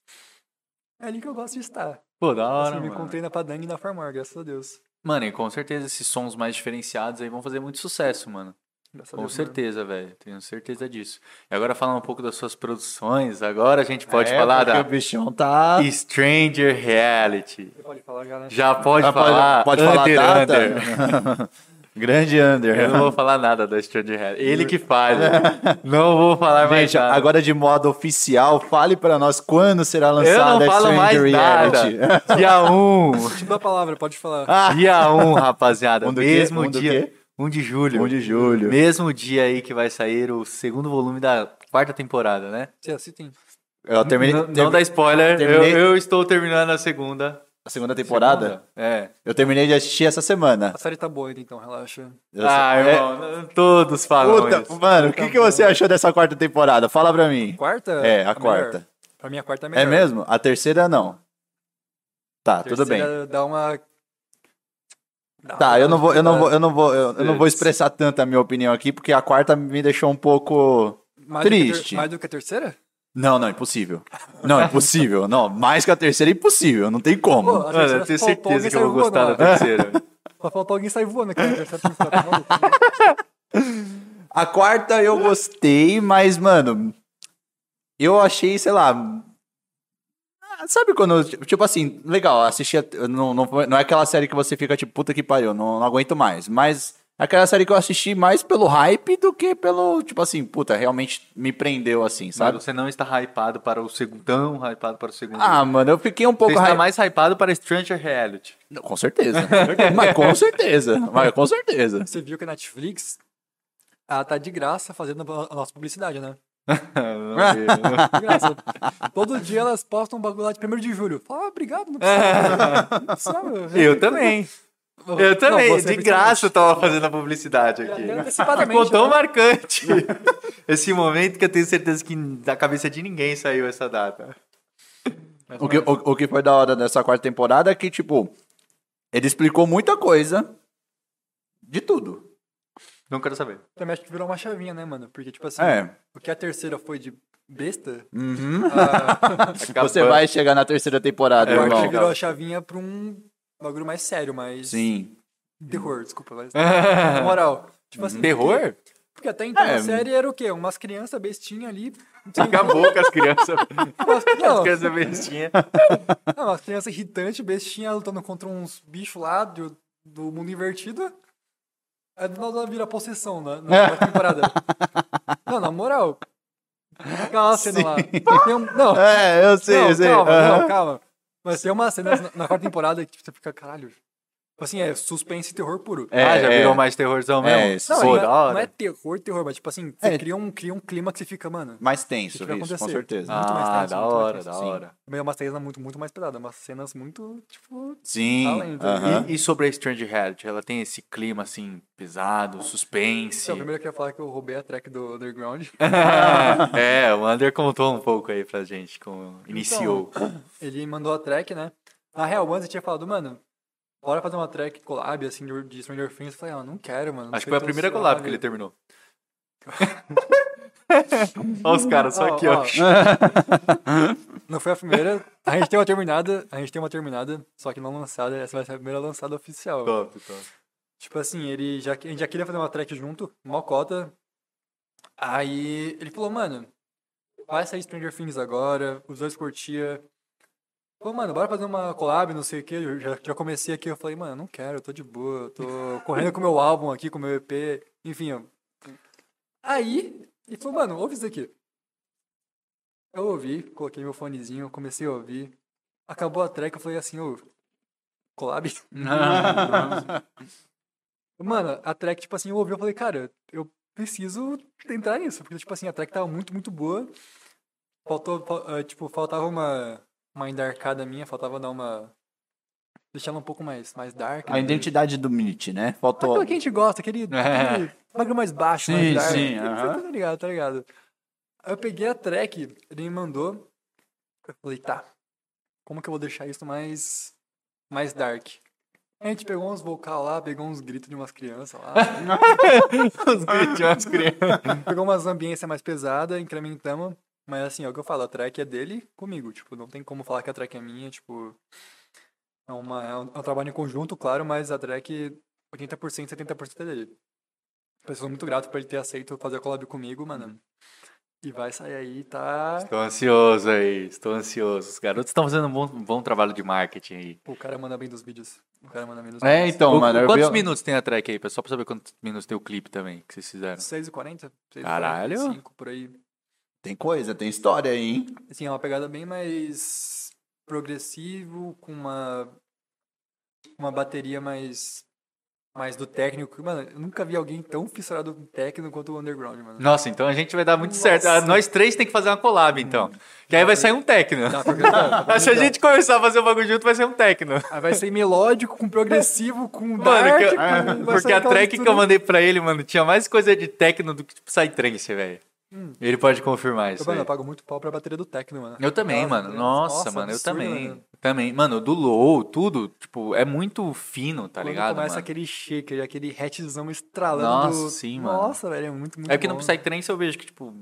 é ali que eu gosto de estar. Pô, da hora, assim, me encontrei na Padang e na Farmar, graças a Deus. Mano, e com certeza esses sons mais diferenciados aí vão fazer muito sucesso, mano. Graças a Com Deus, né? certeza, velho. Tenho certeza disso. E agora falando um pouco das suas produções, agora a gente pode É, falar da o bichão tá... Stranger Reality. Você pode falar já, né? Já pode Ah, falar. Pode falar Under, data? Under. [laughs] [laughs] Grande Under. Eu não vou falar nada da Stranger Reality. Ele que falha. [laughs] não vou falar mais Gente, nada. agora de modo oficial, fale pra nós quando será eu lançada não falo Stranger mais Reality. nada. [laughs] Dia 1. Te dou a palavra, pode falar. Dia 1, rapaziada. Um do quê? Mesmo Um dia. quê? 1 de julho. 1 de julho. Mesmo dia aí que vai sair o segundo volume da quarta temporada, né? Se assim tem. Eu terminei, não, termi- não dá spoiler, terminei- eu, eu estou terminando a segunda. A segunda temporada. Segunda? É. Eu terminei de assistir essa semana. A série tá boa ainda, então, relaxa. Eu ah, sei- irmão, todos É, falam puta, isso. mano, o que, que você achou dessa quarta temporada? Fala pra mim. Quarta? É, a melhor. quarta. Pra mim, a quarta é É melhor. mesmo? A terceira não. Tá, A tudo bem. terceira Dá uma. dá Tá, uma- eu não vou, eu não vou, eu não vou, eu, eu não vou expressar tanto a minha opinião aqui, porque a quarta me deixou um pouco. Mais do que a ter- triste. mais do que a terceira? Não, não, impossível. Não, impossível. Não, mais que a terceira é impossível, não tem como. Pô, Mano, eu tenho certeza que eu vou sair gostar voando da terceira. [laughs] Só faltou alguém sair voando aqui temporada. tá maluco? A quarta eu gostei, mas, mano, eu achei, sei lá. ah, Sabe quando, tipo assim, legal, assistir. Não, não, não é aquela série que você fica tipo, puta que pariu, não, não aguento mais. Mas aquela série que eu assisti mais pelo hype do que pelo, tipo assim, puta, realmente me prendeu assim, Mas sabe? você não está hypado para o segundo, tão hypado para o segundo. Ah, mano, eu fiquei um você pouco está hype. mais hypado para Stranger Reality. Não, Com certeza. mas com certeza. Mas com certeza. Você viu que a Netflix ela tá de graça fazendo a nossa publicidade, né? [laughs] Graça. Todo dia elas postam um bagulho lá de 1 de julho. Fala, ah, obrigado, não precisa. [laughs] Não precisava. Eu também. Eu Não, também, você de graça eu tava fazendo a publicidade aqui. Ficou tão né? marcante [laughs] esse momento que eu tenho certeza que da cabeça de ninguém saiu essa data. O que, o, o que foi da hora dessa quarta temporada é que, tipo, ele explicou muita coisa de tudo. Não quero saber. Também acho que virou uma chavinha, né, mano? Porque, tipo assim, É. o que a terceira foi de besta, Uhum. a [laughs] Você vai chegar na terceira temporada, É, irmão. virou a chavinha pra um bagulho mais sério, mais Sim. terror, desculpa. Mas... [laughs] Na moral, tipo assim, Terror? Porque até então É, a série era o quê? Umas crianças bestinhas ali. Acabou com as crianças. Umas, [laughs] não, As crianças bestinhas. não, umas crianças irritantes, bestinhas, lutando contra uns bichos lá do, do mundo invertido. Aí do nada vira possessão na, na [laughs] temporada. Não, na moral. Aquela cena lá. Tem um- não, É, eu sei, não, eu sei. calma, Aham. não, calma. Mas tem uma cena na, quarta temporada que você fica, caralho. Tipo assim, é suspense e terror puro. É, ah, já é. virou mais terrorzão mesmo? É, isso Não, Pô, não, da é, hora. não é terror, terror, mas tipo assim, você É. cria, um, cria um clima que você fica, mano. Mais tenso, que isso, com certeza. muito mais Ah, tenso, da mais hora, tenso. da Sim. hora. É uma cena muito, muito mais pesada, umas cenas muito, tipo. Sim. Além do- aham. E, e sobre a Strange Head, ela tem esse clima assim, pesado, suspense. Então, primeiro eu queria falar que eu roubei a track do Underground. [laughs] é, o Under contou um pouco aí pra gente como iniciou. Ele mandou a track, né? Na real, antes eu tinha falado, mano, bora fazer uma track collab, assim, de Stranger Things. Eu falei, ah, não quero, mano. não Acho que foi a primeira suave. collab que ele terminou. [laughs] Olha os caras só Ó, aqui, ó. ó. [laughs] Não foi a primeira. A gente tem uma terminada, a gente tem uma terminada, só que não lançada. Essa vai ser a primeira lançada oficial. Top, top. Tipo assim, ele já, a gente já queria fazer uma track junto, mocota. Aí ele falou, mano, vai sair Stranger Things agora, os dois curtia. Pô, mano, bora fazer uma collab, não sei o que. Eu já, já comecei aqui, eu falei, mano, não quero, eu tô de boa, eu tô correndo com o meu álbum aqui, com o meu EP, enfim. ó. Aí, ele falou, mano, ouve isso aqui. Eu ouvi, coloquei meu fonezinho, comecei a ouvir. Acabou a track, eu falei assim, ô, collab? [laughs] Mano, a track, tipo assim, eu ouvi, eu falei, cara, eu preciso entrar nisso, porque, tipo assim, a track tava muito, muito boa. Faltou, fal- eh, tipo, faltava uma, uma endarcada minha, faltava dar uma... Deixar ela um pouco mais, mais dark. A né? identidade do Mitch, né? Faltou. Aquilo que a gente gosta, aquele, [laughs] aquele bagulho mais baixo, mais Sim, dark. sim, Você aham. Tá ligado, tá ligado. Aí eu peguei a track, ele me mandou, eu falei, tá, como que eu vou deixar isso mais, mais dark? A gente pegou uns vocal lá, pegou uns gritos de umas crianças lá, [laughs] Os gritos de umas crianças. pegou umas ambiências mais pesadas, incrementamos, mas assim, é o que eu falo, a track é dele comigo, tipo, não tem como falar que a track é minha, tipo, é, uma, é, um, é um trabalho em conjunto, claro, mas a track 80%, 70% é dele. Eu sou muito grato por ele ter aceito fazer a collab comigo, mano. E vai sair aí, tá... Estou ansioso aí, estou ansioso. Os garotos estão fazendo um bom, um bom trabalho de marketing aí. Pô, o cara manda bem dos vídeos. O cara manda bem dos É, vídeos. então, O- mano. eu quantos vi- minutos tem a track aí, pessoal? Pra saber quantos minutos tem o clipe também que vocês fizeram. 6h40? 6h45, Caralho. por aí. Tem coisa, tem história aí, hein? Assim, é uma pegada bem mais progressivo, com uma uma bateria mais mais do técnico. Mano, eu nunca vi alguém tão fissurado com técnico quanto o Underground, mano. Nossa, então a gente vai dar muito Nossa. certo. Ah, Nós três tem que fazer uma collab, então. Que aí vai sair um dá pra Ah, Se a gente começar a fazer o bagulho junto, vai ser um. Aí vai ser melódico, com progressivo, com Mano, dark, que eu- com- porque a track que eu mandei pra ele, mano, tinha mais coisa de techno do que tipo Psytrance, velho. Hum. Ele pode confirmar isso. Mano, aí. eu pago muito pau pra bateria do techno, mano. Eu também, Nossa, mano. Nossa, mano, eu absurdo, também. mano. Também. Mano, do low, tudo, tipo, é muito fino, tá Quando ligado? começa mano? aquele shaker, aquele hatchzão estralando. Nossa, do- sim, mano. Nossa, velho, é muito, muito É que no bom. Psytrance eu vejo que, tipo,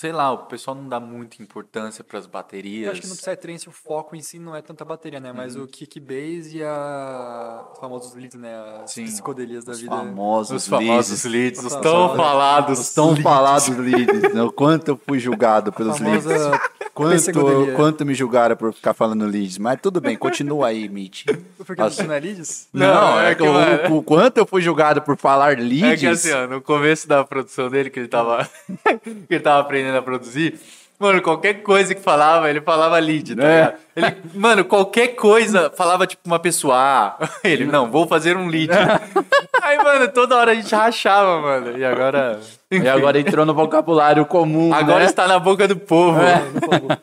sei lá, o pessoal não dá muita importância pras baterias. Eu acho que no Psytrance o foco em si não é tanta bateria, né? Mas o kick bass e a... os famosos leads, né? As Sim. psicodelias da Os vida. famosos, Os famosos leads. leads, os tão falados. Os tão falados leads. né? O quanto eu fui julgado pelos leads. famosa [laughs] Quanto, psicodelia. quanto me julgaram por ficar falando leads. Mas tudo bem, continua aí, Mitch. Porque você não é leads? Não, é que, o, mano- o quanto eu fui julgado por falar É leads. que assim, ó, no começo da produção dele, que ele tava, [laughs] que ele tava aprendendo a produzir, mano, qualquer coisa que falava, ele falava lead, tá É. ligado? Ele, mano, qualquer coisa falava tipo uma pessoa, ah, [laughs] ele, não, vou fazer um lead. [laughs] Aí, mano, toda hora a gente rachava, mano, e agora... E agora entrou no vocabulário comum. Agora né? está na boca do povo. É.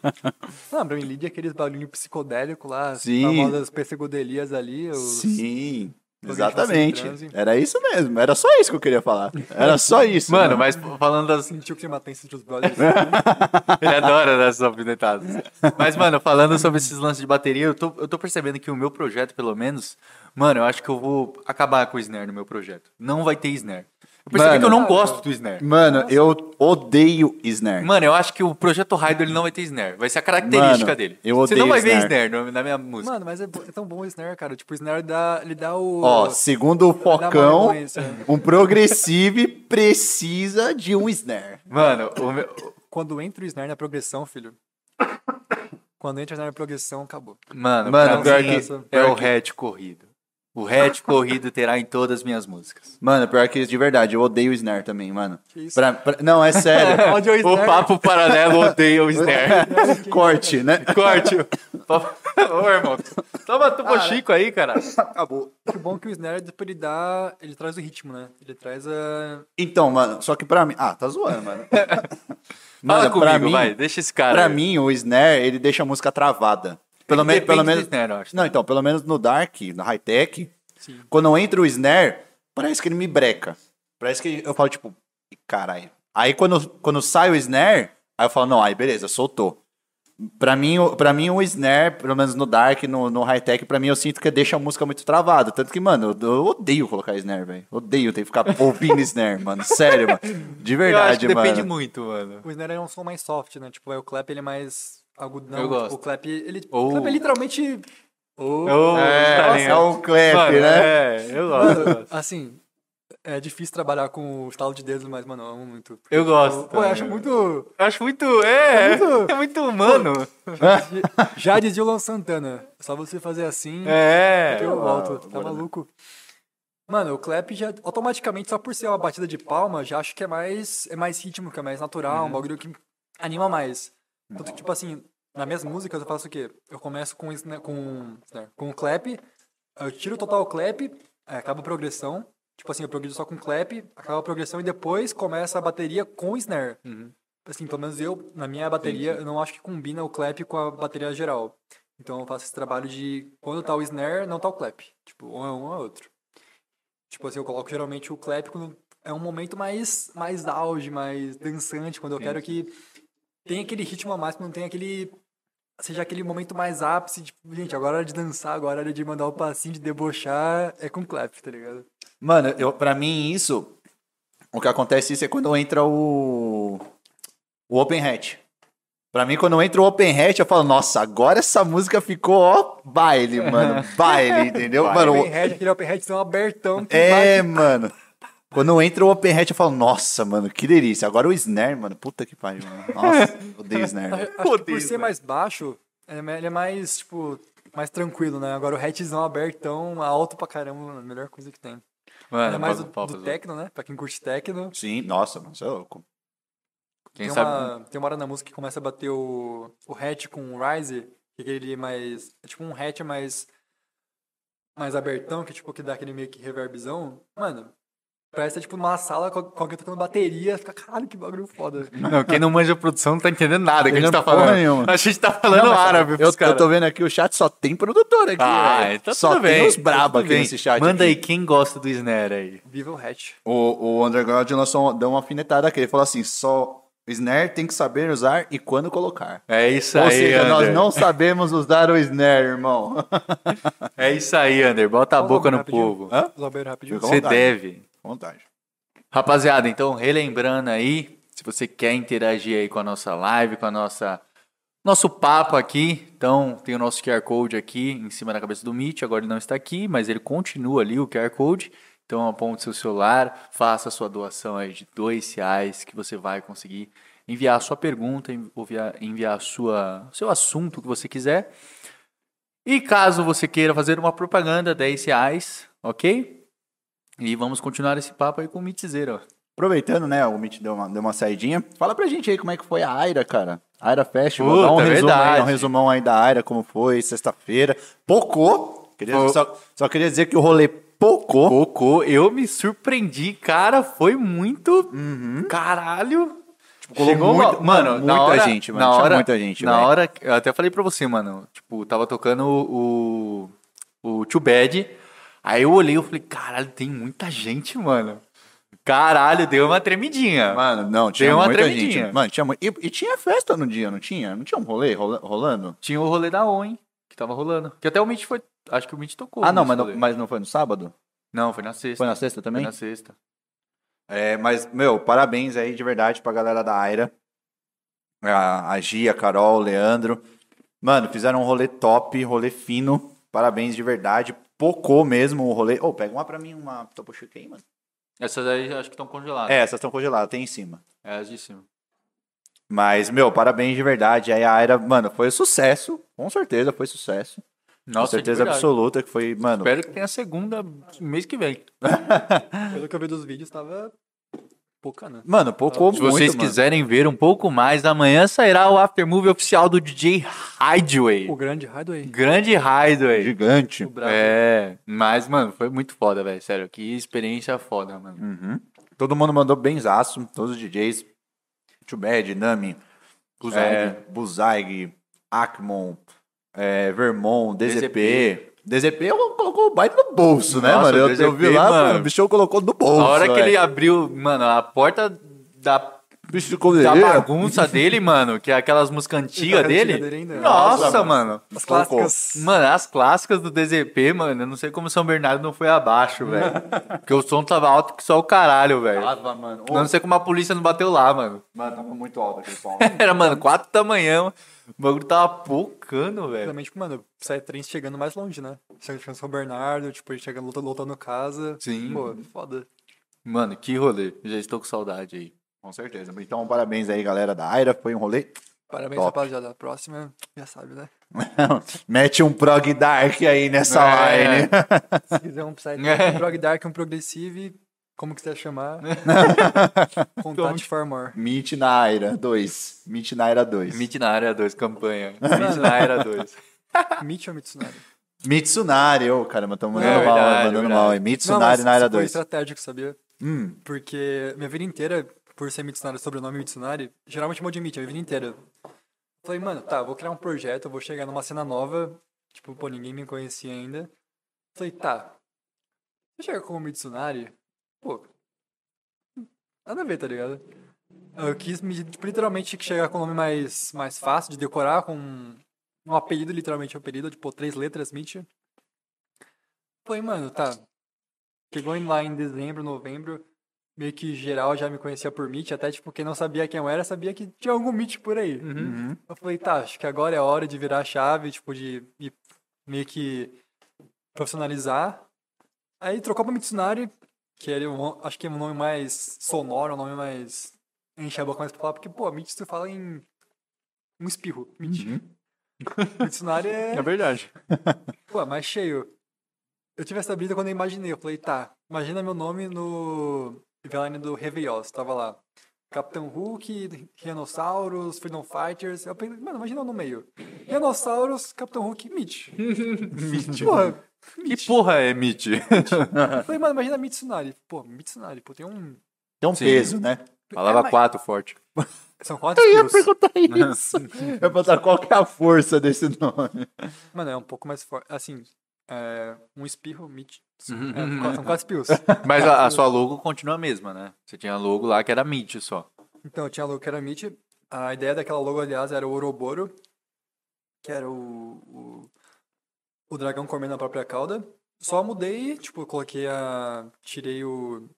[laughs] Não, pra mim, lead é aqueles barulhinhos psicodélicos lá. as Sim. famosas psicodelias ali. Os... Sim. Exatamente. Era isso mesmo. Era só isso que eu queria falar. Era só isso. Mano, mas falando das, Sentiu que entre os brothers. [laughs] Ele adora dessas alfinetadas. Mas, mano, falando sobre esses lances de bateria, eu tô, eu tô percebendo que o meu projeto, pelo menos, mano, eu acho que eu vou acabar com o snare no meu projeto. Não vai ter snare. Eu percebi Mano. que eu não gosto do snare. Mano, eu odeio snare. Mano, eu acho que o Projeto Raido ele não vai ter snare. Vai ser a característica Mano, dele. eu Você não odeio vai ver snare. snare no- na minha música. Mano, mas é, é tão bom o snare, cara. Tipo, o snare dá, ele dá o... Ó, segundo o Focão, um progressive precisa de um snare. Mano, o meu... Quando entra o snare na progressão, filho... Quando entra o snare na progressão, acabou. Mano, Mano, pior que- é pior o hatch corrido. O hatch corrido terá em todas as minhas músicas. Mano, pior que isso de verdade, eu odeio o snare também, mano. Que isso? Pra- pra- não, é sério. [laughs] Onde é o O papo paralelo odeia o snare. [laughs] Corte, né? Corte. Ô, irmão. Toma tubo chico aí, cara. Acabou. O bom que o snare, tipo, ele dá... Ele traz o ritmo, né? Ele traz a... Então, mano, só que pra mim. Ah, tá zoando, mano. Fala Mano, comigo, pra mim, vai. Deixa esse cara. pra aí. mim, o snare, ele deixa a música travada. Pelo, me, Depende pelo menos. snare, eu acho. Não, então, pelo menos no Dark, no high-tech, Sim. quando entra o snare, parece que ele me breca. Parece que eu falo, tipo, "Ih, caralho. Aí quando, quando sai o snare, aí eu falo, não, aí beleza, soltou. Pra mim, o- pra mim, o snare, pelo menos no Dark, no, no high-tech, pra mim eu sinto que deixa a música muito travada. Tanto que, mano, eu, eu odeio colocar snare, velho. Odeio ter que ficar ouvindo snare, mano. Sério, mano. De Eu verdade, acho que mano. depende muito, mano. O snare é um som mais soft, né? Tipo, aí o clap ele é mais agudão. Eu gosto. Tipo, o clap, ele... Ou- O clap é literalmente... Oh. É, é o clap, Mano, né? É, eu gosto. Mano, assim, é difícil trabalhar com o estalo de dedos, mas, mano, eu amo muito. Eu gosto. Pô, eu acho muito... Eu acho muito. É, é muito- muito, humano. [laughs] Já dizia o Luan Santana, só você fazer assim, É. eu volto. Ah, Tá maluco? Mano, o clap já, automaticamente, só por ser uma batida de palma, já acho que é mais, é mais ritmo, que é mais natural, Uhum. um bagulho que anima mais. Tanto, que, tipo assim, nas minhas músicas eu faço o quê? Eu começo com, sna- com, com o clap, eu tiro total o clap, acaba a progressão, tipo assim, eu progresso só com clap, acaba a progressão e depois começa a bateria com o snare. Uhum. Assim, pelo menos eu, na minha bateria, eu não acho que combina o clap com a bateria geral. Então eu faço esse trabalho de quando tá o snare, não tá o clap. Tipo, ou é um ou é outro. Tipo assim, eu coloco geralmente o clap quando é um momento mais, mais auge, mais dançante, quando eu quero que tenha aquele ritmo a mais, quando tem aquele. Seja aquele momento mais ápice, tipo, gente, agora é hora de dançar, agora é hora de mandar o passinho, de debochar, é com clap, tá ligado? Mano, eu, pra mim isso. O que acontece isso é quando entra o. O Open Hatch. Pra mim, quando entra o Open Hatch, eu falo, nossa, agora essa música ficou, ó, baile, mano. Baile, [laughs] entendeu? mano, o- open head, aquele open head tão abertão é, bate- mano. Quando entra o Open Hatch, eu falo, nossa, mano, que delícia. Agora o Snare, mano, puta que pariu, mano. Nossa, [laughs] odeio Snare. Acho que por ser velho. mais baixo, ele é mais- ele é mais, tipo, mais tranquilo, né? Agora o hatchzão abertão, alto pra caramba, mano, a melhor coisa que tem. Mano, é mais do, do techno, né? Pra quem curte techno. Sim, nossa, mano, você é louco. Quem tem, sabe. uma, tem uma hora na música que começa a bater o, o hatch com o riser, que é aquele mais... É tipo um hatch mais... Mais abertão, que tipo, que dá aquele meio que reverbzão. Mano, parece tipo numa sala com alguém tocando bateria. Fica, caralho, que bagulho foda. Não, quem não manja produção não tá entendendo nada que a gente tá falando. nenhuma. A gente tá falando Não, árabe eu, eu tô vendo aqui, o chat só tem produtor aqui, Ah, velho. então Só tudo tem bem. os brabo tudo aqui bem. nesse chat. Manda aqui. aí quem gosta do Snare aí. Viva o hatch. O, o Underground lançou, deu uma alfinetada aqui. Ele falou assim: só o Snare tem que saber usar e quando colocar. É isso Ou aí, seja, nós Ander. não sabemos usar o Snare, irmão. [laughs] É isso aí, Ander. Bota a boca no rapidinho? povo. Hã? Usar o banheiro rapidinho. Você deve. Vontade. Rapaziada, então relembrando aí, se você quer interagir aí com a nossa live, com a nossa nosso papo aqui, então tem o nosso QR Code aqui em cima da cabeça do Meet, agora ele não está aqui, mas ele continua ali o QR Code. Então aponte seu celular, faça a sua doação aí de dois reais que você vai conseguir enviar a sua pergunta, enviar, a sua seu assunto que você quiser. E caso você queira fazer uma propaganda, 10 reais, ok? E vamos continuar esse papo aí com o Mitzeiro, ó. Aproveitando, né, o Mitch deu uma, deu uma saidinha. Fala pra gente aí como é que foi a Aira, cara. Aira Festival. Puta, Dá um resumo aí, um resumão aí da Aira, como foi, sexta-feira. Pocou. Queria, só, só queria dizer que o rolê pocou. Cocô, eu me surpreendi, cara, foi muito caralho. colou Chegou muito- mano, muita na hora, gente, mano, Na hora, muita gente, Na velho. hora, eu até falei pra você, mano, tipo, tava tocando o o Too Bad, aí eu olhei e falei, caralho, tem muita gente, mano. Caralho, deu uma tremidinha. Mano, não, tinha Deu uma muita tremidinha. gente. Mano, tinha muito. E, e tinha festa no dia, não tinha? Não tinha um rolê rola- rolando? Tinha o rolê da ON, que tava rolando. Que até o Mitch foi, acho que o Mitch tocou. ah, não mas, não, mas não foi no sábado? Não, foi na sexta. Foi na sexta também? Foi na sexta. É, mas, meu, parabéns aí de verdade pra galera da Aira. A, a Gia, a Carol, o Leandro. Mano, fizeram um rolê top, rolê fino. Parabéns de verdade. Pocou mesmo o rolê. Ô, pega uma pra mim, uma Topo aí, mano. Essas aí acho que estão congeladas. É, essas estão congeladas, tem em cima. É as de cima. Mas, meu, parabéns de verdade. Aí a Aira, mano, foi um sucesso. Com certeza foi sucesso. Nossa, Com certeza absoluta que foi, mano. Espero que tenha a segunda mês que vem. [laughs] Pelo que eu vi dos vídeos, tava pouca, né? Mano, pocou Se muito, vocês mano. quiserem ver um pouco mais, amanhã sairá o aftermovie oficial do DJ Hideaway. O grande Hideaway. Grande Hideaway. Gigante. É, mas, mano, foi muito foda, velho. Sério, que experiência foda, mano. Uhum. Todo mundo mandou benzaço, todos os DJs. Too Bad, Nami, Buzag. é, Buzag, Akmon, é, Vermont, DZP. DZP colocou o baile no bolso, né, Nossa, mano? Eu, o eu vi DZP, lá, mano. mano, o bichão colocou no bolso. A hora que velho. ele abriu, mano, a porta da, Bicho ficou da bagunça [laughs] dele, mano, que é aquelas músicas antigas dele. antiga dele ainda. Nossa, Nossa, mano. As clássicas. Mano, as clássicas do DZP, mano, eu não sei como São Bernardo não foi abaixo, velho. Porque o som tava alto que só o caralho, velho. Tava, mano. Eu não sei como a polícia não bateu lá, mano. Mano, tava muito alto aquele som. [laughs] Era, mano, quatro da manhã, o bagulho tava pocando, velho. Também, tipo, mano, sai trem chegando mais longe, né? Chega em São Bernardo, tipo, gente chega lutando, lutando casa. Sim. Pô, foda. Mano, que rolê. Já estou com saudade aí. Com certeza. Então, parabéns aí, galera da Aira. Foi um rolê. Parabéns, Top. rapaziada. A próxima, já sabe, né? [laughs] Mete um prog dark aí nessa É. line. Se quiser um É. um Prog Dark, um Progressive, como quiser chamar, [laughs] contate for more. Meet na Aira 2. Meet na Aira 2. Meet na área 2, campanha. [laughs] Meet na área 2. Meet ou Mitsunari? Mitsunari, ô caramba, tamo É mandando mal, verdade, mandando verdade. mal. hein? Mitsunari na isso Aira foi 2. estratégico, sabia? Hum, Porque minha vida inteira, por ser Mitsunari, sobrenome Mitsunari, geralmente chamou de Mitch, a minha vida inteira. Falei, mano, tá, vou criar um projeto, eu vou chegar numa cena nova, tipo, pô, ninguém me conhecia ainda. Falei, tá, se eu chegar como Mitsunari, pô, nada a ver, tá ligado? Eu quis me, tipo, literalmente chegar com um nome mais, mais fácil de decorar, com um apelido, literalmente um apelido, tipo, três letras, Mitch. Falei, mano, tá, Chegou lá em dezembro, novembro, meio que geral já me conhecia por Meet, até tipo, quem não sabia quem eu era, sabia que tinha algum Meet por aí. uhum. Eu falei, tá, acho que agora é a hora de virar a chave, tipo, de, de meio que profissionalizar. Aí trocou pra Mitsunari, que era, um- acho que é um nome mais sonoro, um nome mais... enche a boca mais pra falar, porque, pô, Meet tu fala em um espirro, Meet. [laughs] Mitsunari é... É verdade. [laughs] Pô, mais cheio. Eu tive essa brisa quando eu imaginei. Eu falei, tá, imagina meu nome no Eveline do Reveios. Tava lá. Capitão Hulk, Rhinossauros, Freedom Fighters. Eu pensei, mano, imagina no meio. Rhinossauros, Capitão Hulk, Mitch. Mitch. [laughs] Porra. [laughs] Que porra é Meet? Eu [laughs] falei, mano, imagina Mitsunari. Pô, Mitsunari, pô, tem um. Tem um Sim. peso, né? Falava É, mas- quatro forte. São quatro skills. perguntar [laughs] isso. Eu ia perguntar qual que é a força desse nome. Mano, é um pouco mais forte. Assim, é, um espirro, Mitch. Uhum. É, são quatro skills. Mas a, a sua logo continua a mesma, né? Você tinha logo lá que era Meet só. Então, eu tinha logo que era Meet. A ideia daquela logo, aliás, era o Ouroboros, que era o, o, o dragão comendo a própria cauda. Só mudei, tipo, coloquei a... Tirei o...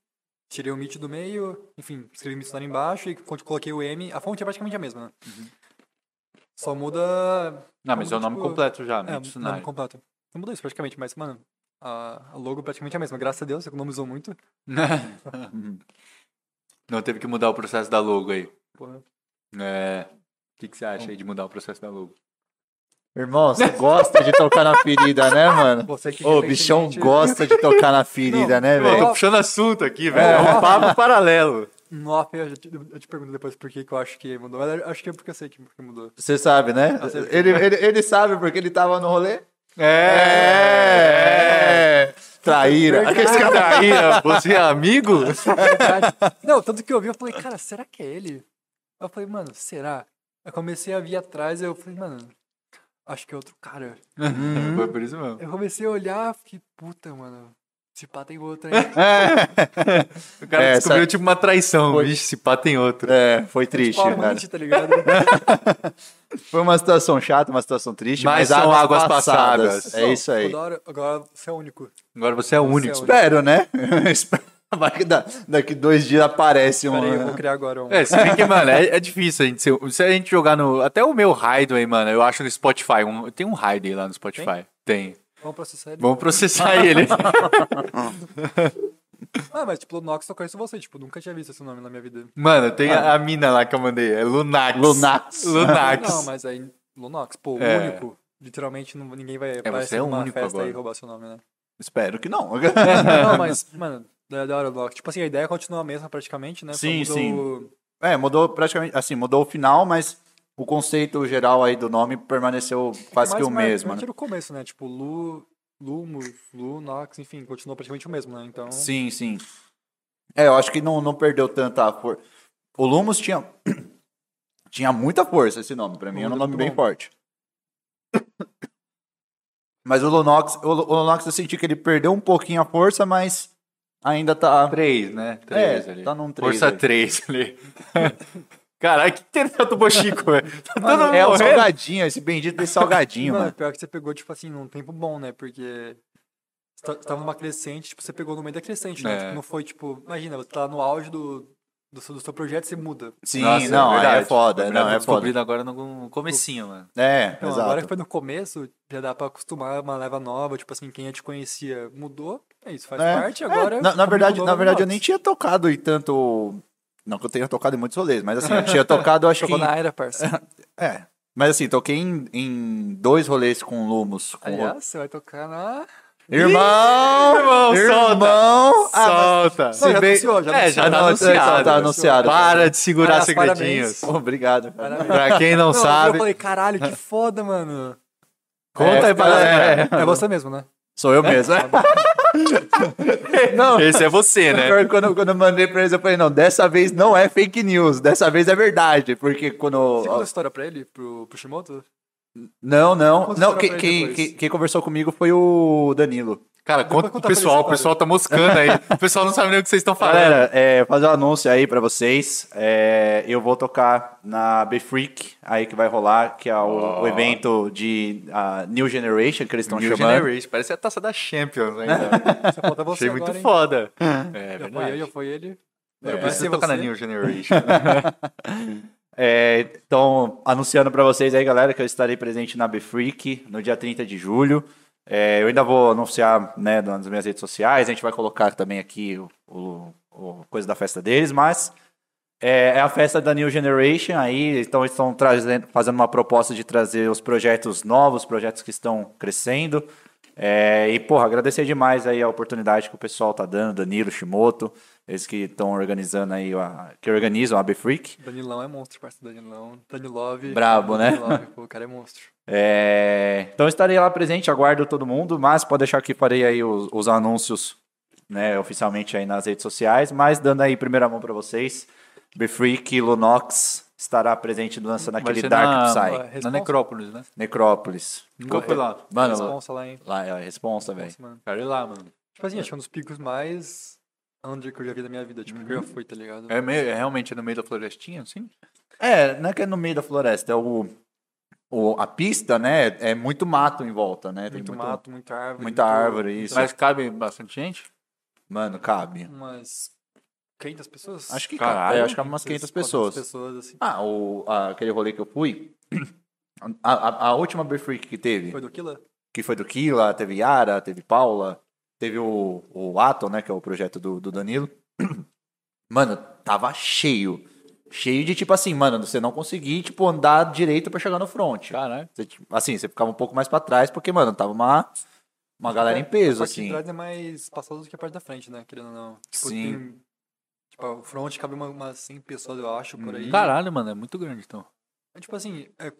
Tirei o Meet do meio, enfim, escrevi Mitsunari embaixo e co- coloquei o M. A fonte é praticamente a mesma, né? Só muda... Não, mas é o nome tipo, completo já, É, nome Mitsunari. completo. Não mudou isso praticamente, mas, mano, a, logo praticamente é a mesma. Graças a Deus, você economizou muito. [laughs] Não teve que mudar o processo da logo aí. Porra. É. O que, que você acha aí de mudar o processo da logo? Irmão, você gosta de tocar na ferida, né, mano? Você que Ô, o bichão recentemente- gosta de tocar na ferida, né, Eu velho? tô puxando assunto aqui, velho. É um papo paralelo. No off, eu, te- eu te pergunto depois por que que eu acho que mudou. Mas acho que é porque eu sei que mudou. Você sabe, né? Ele, ele, ele sabe porque ele tava no rolê? É. É! Traíra. Verdade. Aqueles caras Traíra, você é amigo? Verdade. Não, tanto que eu vi, eu falei, cara, será que é ele? Eu falei, mano, será? Eu comecei a vir atrás, eu falei, mano, acho que é outro cara. Foi por isso mesmo. Eu comecei a olhar, fiquei, puta, mano, esse pá tem outro aí. [laughs] O cara É, descobriu essa- tipo uma traição. Foi- Vixe, se pá tem outro. É, foi triste, tipo, cara. amante, tá ligado? [laughs] Foi uma situação chata, uma situação triste, Mas mas, são águas passadas. É isso aí. Toda hora, agora você é o único. Agora você é o Você único. é o único. Espero, né? [laughs] Espero. [laughs] Vai que da- daqui dois dias aparece um. Pera aí, eu vou criar agora um. É, se bem que, mano, é, é difícil a gente ser, Se a gente jogar no. Até o meu Hideaway, mano, eu acho no Spotify. um- tem um Hideaway lá no Spotify. Tem. Vamos processar ele. Vamos processar ele. [laughs] Ah, mas tipo, Lunox eu conheço você, tipo, nunca tinha visto esse nome na minha vida. Mano, tem a, a mina lá que eu mandei. É Lunax. Lunax. Lunax. Não, mas aí, Lunox, pô, o É. único. Literalmente não- ninguém vai você aparecer é o único festa agora. e roubar seu nome, né? Espero que não. [laughs] não, mas, mano, da, da hora, Lunox. Tipo assim, a ideia continua a mesma praticamente, né? Sim, mudou sim. É, mudou praticamente, assim, mudou o final, mas o conceito geral aí do nome permaneceu quase que mais o marcante mesmo, né? era o começo, né? Tipo, Lu, Lumo, Lunox, enfim, continuou praticamente o mesmo, né? Então, Sim, sim. É, eu acho que não, não perdeu tanta força. O Lumos tinha [clears throat] tinha muita força esse nome, pra mim, era um Lumos é nome bem bom. forte. [coughs] Mas o Lunox, o, o Lunox eu senti que ele perdeu um pouquinho a força, mas ainda tá 3, né? 3 É, ali. tá num três Força ali. 3 [laughs] ali. Caralho, que terceiro do Bochico, velho. Tá todo mundo É o salgadinho, esse bendito desse salgadinho, mano, mano. pior que você pegou, tipo assim, num tempo bom, né? Porque você tava numa crescente, tipo, você pegou no meio da crescente, né? É. Tipo, não foi, tipo, imagina, você tá no auge do, do, seu, do seu projeto, você muda. Sim, Nossa, não, aí é verdade. foda, Eu não, é foda. descobrindo agora no comecinho, mano. É, Então, exato. agora que foi no começo, já dá pra acostumar uma leva nova, tipo assim, quem já te conhecia mudou, é isso, faz É, parte, é, agora... na, na como verdade, na verdade eu nem tinha tocado em tanto. Não que eu tenha tocado em muitos rolês, mas assim, eu tinha [laughs] tocado, eu acho que. Na era, parça. [laughs] É. Mas assim, toquei em, em dois rolês com Lumos. Com Aliás, você vai tocar na... Irmão! Irmão, Irmão! Ah, Solta. Não, já Se bem- anunciou, já É, já anunciou. tá Não, anunciado. tá anunciado. Para de segurar Aliás, segredinhos. mas- Obrigado. Parabéns. Pra quem não, Não, sabe. Eu falei, caralho, que foda, mano. Conta aí pra galera. É você mesmo, né? Sou eu mesmo. [laughs] não, Esse é você, né? Quando, quando eu mandei pra eles, eu falei, não, dessa vez não é fake news, dessa vez é verdade. Porque quando. Você contou a história pra ele, pro, pro Shimoto? Não, não. Conta Não, a quem, história pra ele quem, depois. quem, quem conversou comigo foi o Danilo. Cara, conta pro pessoal. O pessoal tá moscando aí. [laughs] O pessoal não sabe nem o que vocês estão falando. Galera, é, fazer um anúncio aí pra vocês. É, eu vou tocar na Be Freak, aí que vai rolar, que é o, o evento de ah, New Generation, que eles estão New chamando. Generation. Parece a taça da Champions ainda. [laughs] Só falta você Achei agora, muito hein? foda. [laughs] É Já foi eu, já foi ele. Eu Vai preciso tocar na. New Generation. É, então, anunciando pra vocês aí, galera, que eu estarei presente na Be Freak no dia 30 de julho. É, eu ainda vou anunciar né, nas minhas redes sociais, a gente vai colocar também aqui o, o- o coisa da festa deles, mas é, é a festa da New Generation aí, então eles estão trazendo, fazendo uma proposta de trazer os projetos novos, projetos que estão crescendo. É, e, porra, agradecer demais aí a oportunidade que o pessoal tá dando, Danilo, Shimoto, eles que estão organizando aí, a- que organizam a Be Freak. Danilão é monstro, parceiro. Danilão. Danilove. Brabo, né? Danilove, pô, o cara é monstro. É, então estarei lá presente, aguardo todo mundo, mas pode deixar que farei aí os, os anúncios né, oficialmente aí nas redes sociais, mas dando aí primeira mão para vocês, Befreak Lunox estará presente lançando Vai aquele ser Dark na, Psy, na Responsa. Necrópolis, né? Necrópolis. Nunca fui lá. Mano, Responsa lá, hein? lá é a responsa, velho. Quero ir lá, mano. Tipo assim, acho que é um dos picos mais under que eu já vi da minha vida. Tipo, que eu já fui, tá ligado? É, meio, é realmente no meio da florestinha, assim? É, não é que é no meio da floresta, é o, o a pista, né, é muito mato em volta, né? Tem Muito mato, muita árvore. muita muito- árvore, isso. Mas cabe bastante gente? Mano, cabe. Umas 500 pessoas? Acho que Caralho. é, acho que cabe umas 500 pessoas. pessoas, assim. Ah, o, a- aquele rolê que eu fui. [clears throat] A, a, a última Beer Freak que teve, Foi do Killa? que foi do Kila, teve Yara, teve Paula, teve o, o Atom, né? Que é o projeto do, do Danilo. [clears throat] Mano, tava cheio. Cheio de tipo assim, mano, você não conseguir, tipo, andar direito pra chegar no front. Caralho. Você, tipo, assim, você ficava um pouco mais pra trás, porque, mano, tava uma, uma galera em A peso, parte de assim. trás é mais espaçosa do que a parte da frente, né? Querendo ou não. Tipo, Sim. tem- tipo, o front cabe uma- umas 100 pessoas, eu acho, por aí. Caralho, mano, é muito grande, então. É, tipo assim, é,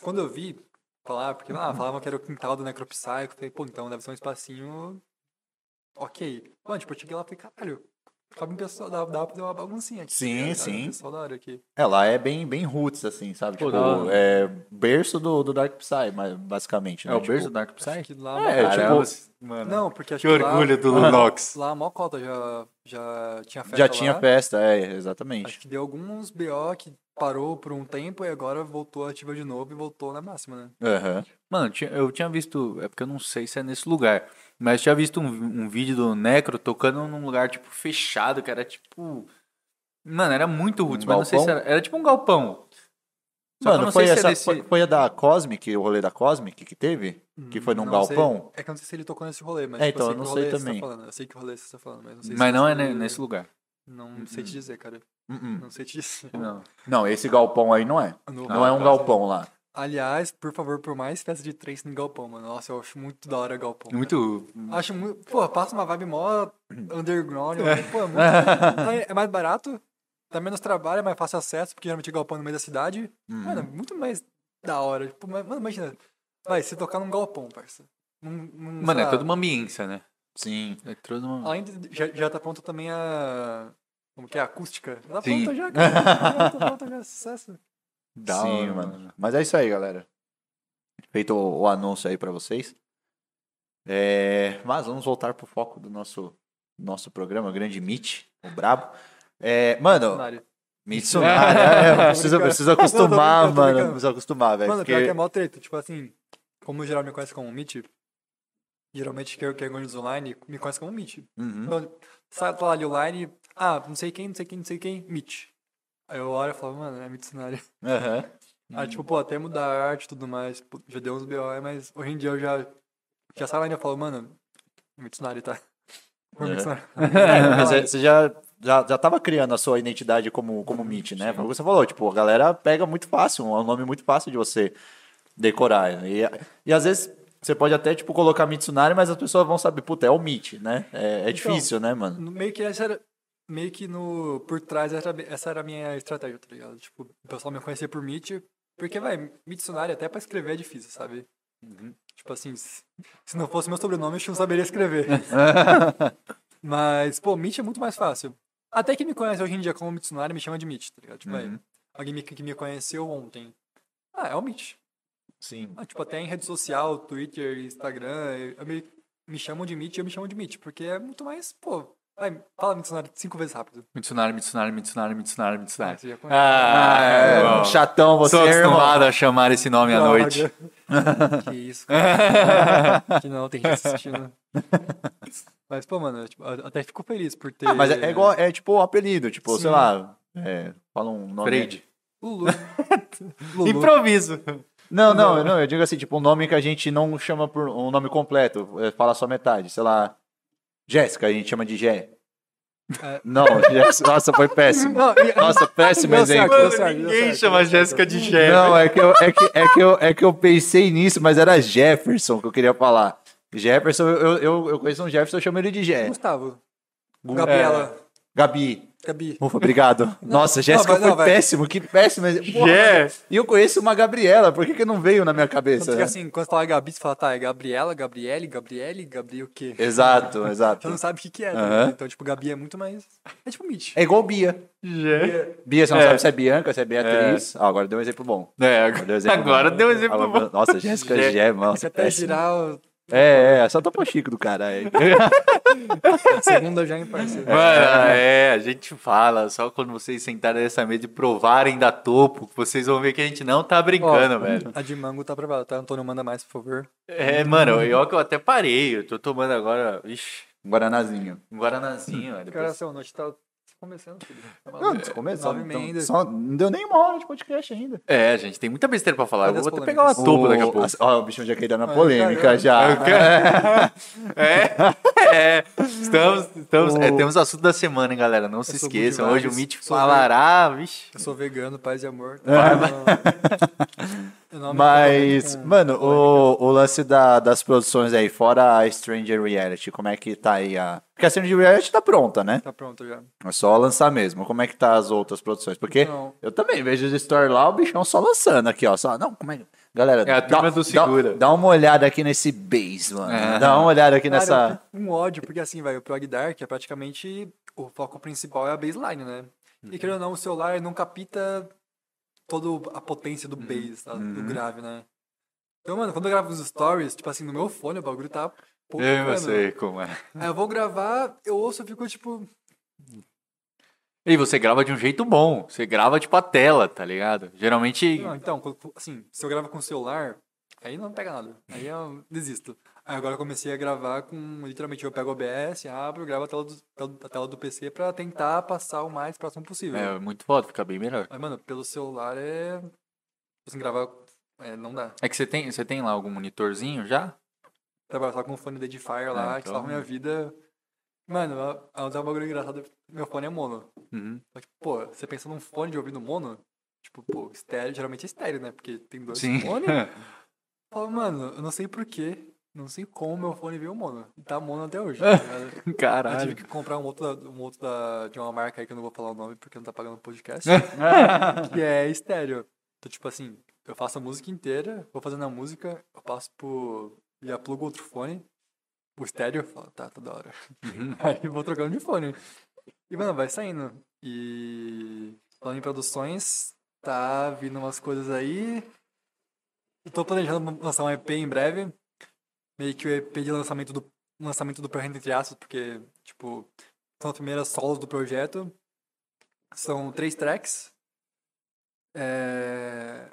quando eu vi falar, porque ah, falavam que era o quintal do Necropsy, eu falei, pô, então deve ser um espacinho ok. Mano, tipo, eu cheguei lá e falei, caralho, cabe um pessoal, dá, dá pra fazer uma baguncinha aqui. Sim, tá sim. O pessoal da hora aqui. É, lá é bem, bem roots, assim, sabe? Pô, tipo, hora. é berço do, do Dark Psy, mas, basicamente. É né? o Tipo, berço do Dark Acho Psy? que lá, É, Caramba, tipo, mano. não, porque acho que que orgulho lá, do [laughs] Lunox. lá a Mocota já, já tinha festa Já tinha lá. festa, é, Acho exatamente. que deu alguns BO que parou por um tempo e agora voltou ativa de novo e voltou na máxima, né? Aham. Mano, eu tinha visto. É porque eu não sei se é nesse lugar. Mas eu tinha visto um, um vídeo do Necro tocando num lugar, tipo, fechado, que era tipo. Mano, era muito roots, Um mas não sei se galpão? era. Era tipo um galpão. Só Mano, foi, se é essa, desse- foi, foi a da Cosmic, o rolê da Cosmic que teve? Que foi num Não sei. galpão? É que eu não sei se ele tocou nesse rolê, mas É, tipo, então, eu eu não que sei rolê você também. Tá falando. Eu sei que rolê você tá falando, mas não sei se Mas não é esse- ne- nesse lugar. Não sei te dizer, cara. Uh-uh. Não sei te dizer. Não. [laughs] Não, esse galpão aí não é. No- Não é um galpão lá. Aliás, por favor, por mais festa de trance no galpão, mano. Nossa, eu acho muito da hora galpão. cara. Muito. Acho muito. Pô, passa uma vibe mó [clears throat] underground. acho, Pô, é, muito- [laughs] é mais barato, dá menos trabalho, é mais fácil acesso, porque geralmente galpão é no meio da cidade. Uhum. Mano, é muito mais da hora. Tipo, mano, imagina. Vai, você tocar num galpão, parça. Num, num, Mano, é toda uma ambiência, né? Sim. É uma. Além de. Já, já tá pronta também a. Como que é? A acústica. Já tá Sim. pronta já, cara. [laughs] Já tá pronta já, sucesso. Da Sim, hora, mano. Mas é isso aí, galera. Feito o, o anúncio aí pra vocês. É, mas vamos voltar pro foco do nosso, nosso programa, o grande Meet, o Brabo. É, mano. Mitsunari, [laughs] é, Não, tô acostumar, brincando, tô mano. Preciso acostumar, velho. Mano, porque- pior que é mó treta. Tipo assim, como geral me conhece como Meet, geralmente quem quem organiza online me conhece como Meet. Uhum. Então, sai lá ali online, ah, não sei quem, não sei quem, não sei quem, Meet. Aí eu olho e falo, mano, é Mitsunari. Aham. [laughs] Aí, tipo, pô, até mudar a arte e tudo mais, pô, já deu uns BO, mas hoje em dia eu já, já sai lá e eu falo, mano, Mitsunari, tá? [laughs] Uhum. [laughs] É, mas é- você já, já, já tava criando a sua identidade como, como Meet, né? Foi o que você falou, tipo, a galera pega muito fácil, é um nome muito fácil de você decorar. E, e às vezes você pode até, tipo, colocar Mitsunari, mas as pessoas vão saber, puta, é o Meet, né? É, é difícil, né, mano? No- Meio que essa era. Meio que no. Por trás, essa, era- essa era a minha estratégia, tá ligado? Tipo, o pessoal me conhecia por Meet. Porque, vai, Mitsunari até pra escrever é difícil, sabe? Tipo assim, se, não fosse meu sobrenome, eu não saberia escrever. [laughs] Mas, pô, Meet é muito mais fácil. Até quem me conhece hoje em dia como Mitsunari me chama de Meet, tá ligado? Tipo, Uhum. alguém me- que me conheceu ontem. Ah, é o Meet. Sim. Ah, tipo, até em rede social, Twitter, Instagram, eu- eu me, me chamam de Meet e eu me chamo de Meet, porque é muito mais, pô, vai, fala Mitsunari cinco vezes rápido. Mitsunari, Mitsunari, Mitsunari, Mitsunari, Ah, Mitsunari. conhece. Ah, É, bom. chatão você, Sou irmão. acostumado a chamar esse nome à noite. [laughs] que isso, cara. [laughs] que não, tem gente assistindo. Mas, pô, mano, eu, tipo, eu até fico feliz por ter... Ah, mas é, é igual, é tipo o apelido, tipo, sei Sim. lá, é, fala um nome. Freide. Lulu. [laughs] Lulu. Improviso. Não, não, não, eu digo assim, tipo, um nome que a gente não chama por um nome completo, é, fala só metade, sei lá, Jéssica, a gente chama de Jé. É. [laughs] Não, Jéssica, nossa, foi péssimo. Não, e- Nossa, péssimo certo, exemplo. deu Ninguém chama. Jéssica de Gé. Não, é que, eu, é, que, é, que eu, é que eu pensei nisso, mas era Jefferson que eu queria falar. Jefferson, eu, eu, eu conheço um Jefferson, eu chamo ele de Jé. Gustavo. Gu- Gabriela. Gabi. Gabi. Ufa, obrigado. [laughs] Nossa, Jéssica não, foi vai. péssimo, que péssimo. Porra. E eu conheço uma Gabriela, por que, que não veio na minha cabeça? Tanto que né? assim, quando você fala Gabi, você fala, tá, é Gabriela, Gabriele, Gabriele, Gabriel o quê? Exato, [laughs] Você exato. não sabe o que que é, ligado? Então, tipo, Gabi é muito mais... É tipo Mitch. É igual Bia. Jé. Bia, você não É. sabe se é Bianca, se é Beatriz. Ah, agora deu um exemplo bom. É, Agora deu um exemplo agora bom. deu um exemplo Agora- bom. Nossa, Jéssica Jé. Gé, mano. Você até girar o... É, é, só topo chico do caralho. [laughs] segunda já em parceiro. Mano, é, a gente fala, só quando vocês sentarem nessa mesa e provarem da topo, vocês vão ver que a gente não tá brincando, Ó, velho. A de mango tá aprovada, tá? Antônio, manda mais, por favor. É, mano, eu que eu até parei, eu tô tomando agora, vixi, Um Guaranazinho. um guaranazinho, velho. Cara, Depois... noite tá começando, filho. Tá Não, começou. Então, ainda. só, não deu nem uma hora de podcast ainda. É, gente, tem muita besteira pra falar. Eu vou até pegar uma topo daqui a pouco. Ó, o bicho já quer dar na Ai, polêmica caramba. já. [laughs] É, é. Estamos, estamos, é, temos o assunto da semana, hein, galera. Não se esqueçam. Hoje o Sou falará, vixi. Eu sou vegano, paz e amor. Não me [laughs] Mas, comprometo com mano, o, o lance da- das produções aí, fora a Stranger Reality, como é que tá aí a. Porque a Stranger Reality tá pronta, né? Tá pronto já. É só lançar mesmo. Como é que tá as outras produções? Porque Não. eu também vejo os stories lá, o bichão só lançando aqui, ó. Só, não, como é que. Galera, É a turma do segura. Dá, dá uma olhada aqui nesse base, mano. É. Dá uma olhada aqui Cara, nessa. com ódio, porque assim, vai, o Prog Dark é praticamente o foco principal é a baseline, né? E querendo ou não, o celular não capta toda a potência do bass, tá? do grave, né? Então, mano, quando eu gravo os stories, tipo assim, no meu fone o bagulho tá pouco, Eu mano. sei como é. Aí eu vou gravar, eu ouço e fico tipo. E você grava de um jeito bom. Você grava tipo a tela, tá ligado? Geralmente. Não, então, assim, se eu gravo com o celular, aí não pega nada. Aí eu desisto. Agora eu comecei a gravar com, literalmente, eu pego o OBS, abro, gravo a tela do, a tela do PC pra tentar passar o mais próximo possível. É muito foda, fica bem melhor. Mas, mano, pelo celular é... Assim, gravar, é, não dá. É que você tem, você tem lá algum monitorzinho já? Trabalhar só com o fone da Edifier lá, que então- salva minha vida. Mano, eu um bagulho engraçado, meu fone é mono. Uhum. Só que, pô, você pensa num fone de ouvido mono, tipo, pô, estéreo, geralmente é estéreo, né? Porque tem dois Sim. fones. [laughs] Fala, mano, eu não sei porquê, não sei como meu fone veio mono. E tá mono até hoje. tá [laughs] ligado? Eu tive Caralho. que comprar um outro, da- um outro da, de uma marca aí que eu não vou falar o nome porque não tá pagando o podcast. [laughs] que é estéreo. Então, tipo assim, eu faço a música inteira, vou fazendo a música, eu passo pro. Já plugo outro fone, o estéreo, falo, tá, tá da hora. [laughs] Aí eu vou trocando de fone. E, mano, vai saindo. E. Falando em produções, tá vindo umas coisas aí. Eu tô planejando lançar um EP em breve. Meio que o EP de lançamento do lançamento do projeto entre aspas, porque, tipo, são as primeiras solos do projeto. São três tracks. É...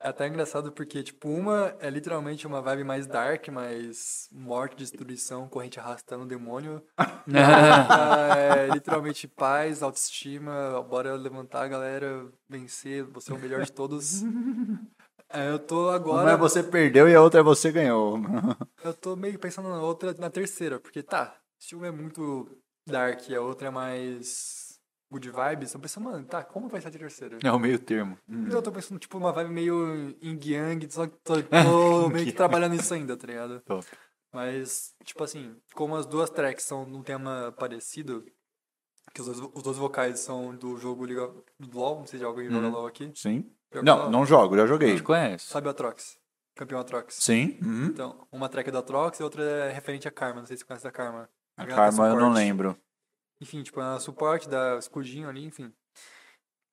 é até engraçado porque, tipo, uma é literalmente uma vibe mais dark, mais morte, destruição, corrente arrastando o demônio. [laughs] É literalmente paz, autoestima, bora levantar, galera, vencer, você é o melhor de todos. [laughs] É, eu tô Uma agora. é você perdeu e a outra é você ganhou. [laughs] Eu tô meio pensando na outra, na terceira, porque tá, se uma é muito dark e a outra é mais good vibes, eu pensando, mano, tá, como vai ser a terceira? É o meio termo. Eu tô pensando, tipo, uma vibe meio yin yang, só que tô, [laughs] tô meio que trabalhando nisso ainda, tá ligado? Top. Mas, tipo assim, como as duas tracks são num tema parecido, que os dois, os dois vocais são do jogo Liga do LoL, não sei se alguém joga LoL aqui. Sim. Não, não jogo, já A joguei. gente conhece. Sabe o Atrox? Campeão Atrox. Sim. Uhum. Então, uma track é do Atrox e outra é referente a Karma, não sei se você conhece da Karma. A dá Karma eu não lembro. Enfim, tipo, ela suporte, dá escudinho ali, enfim.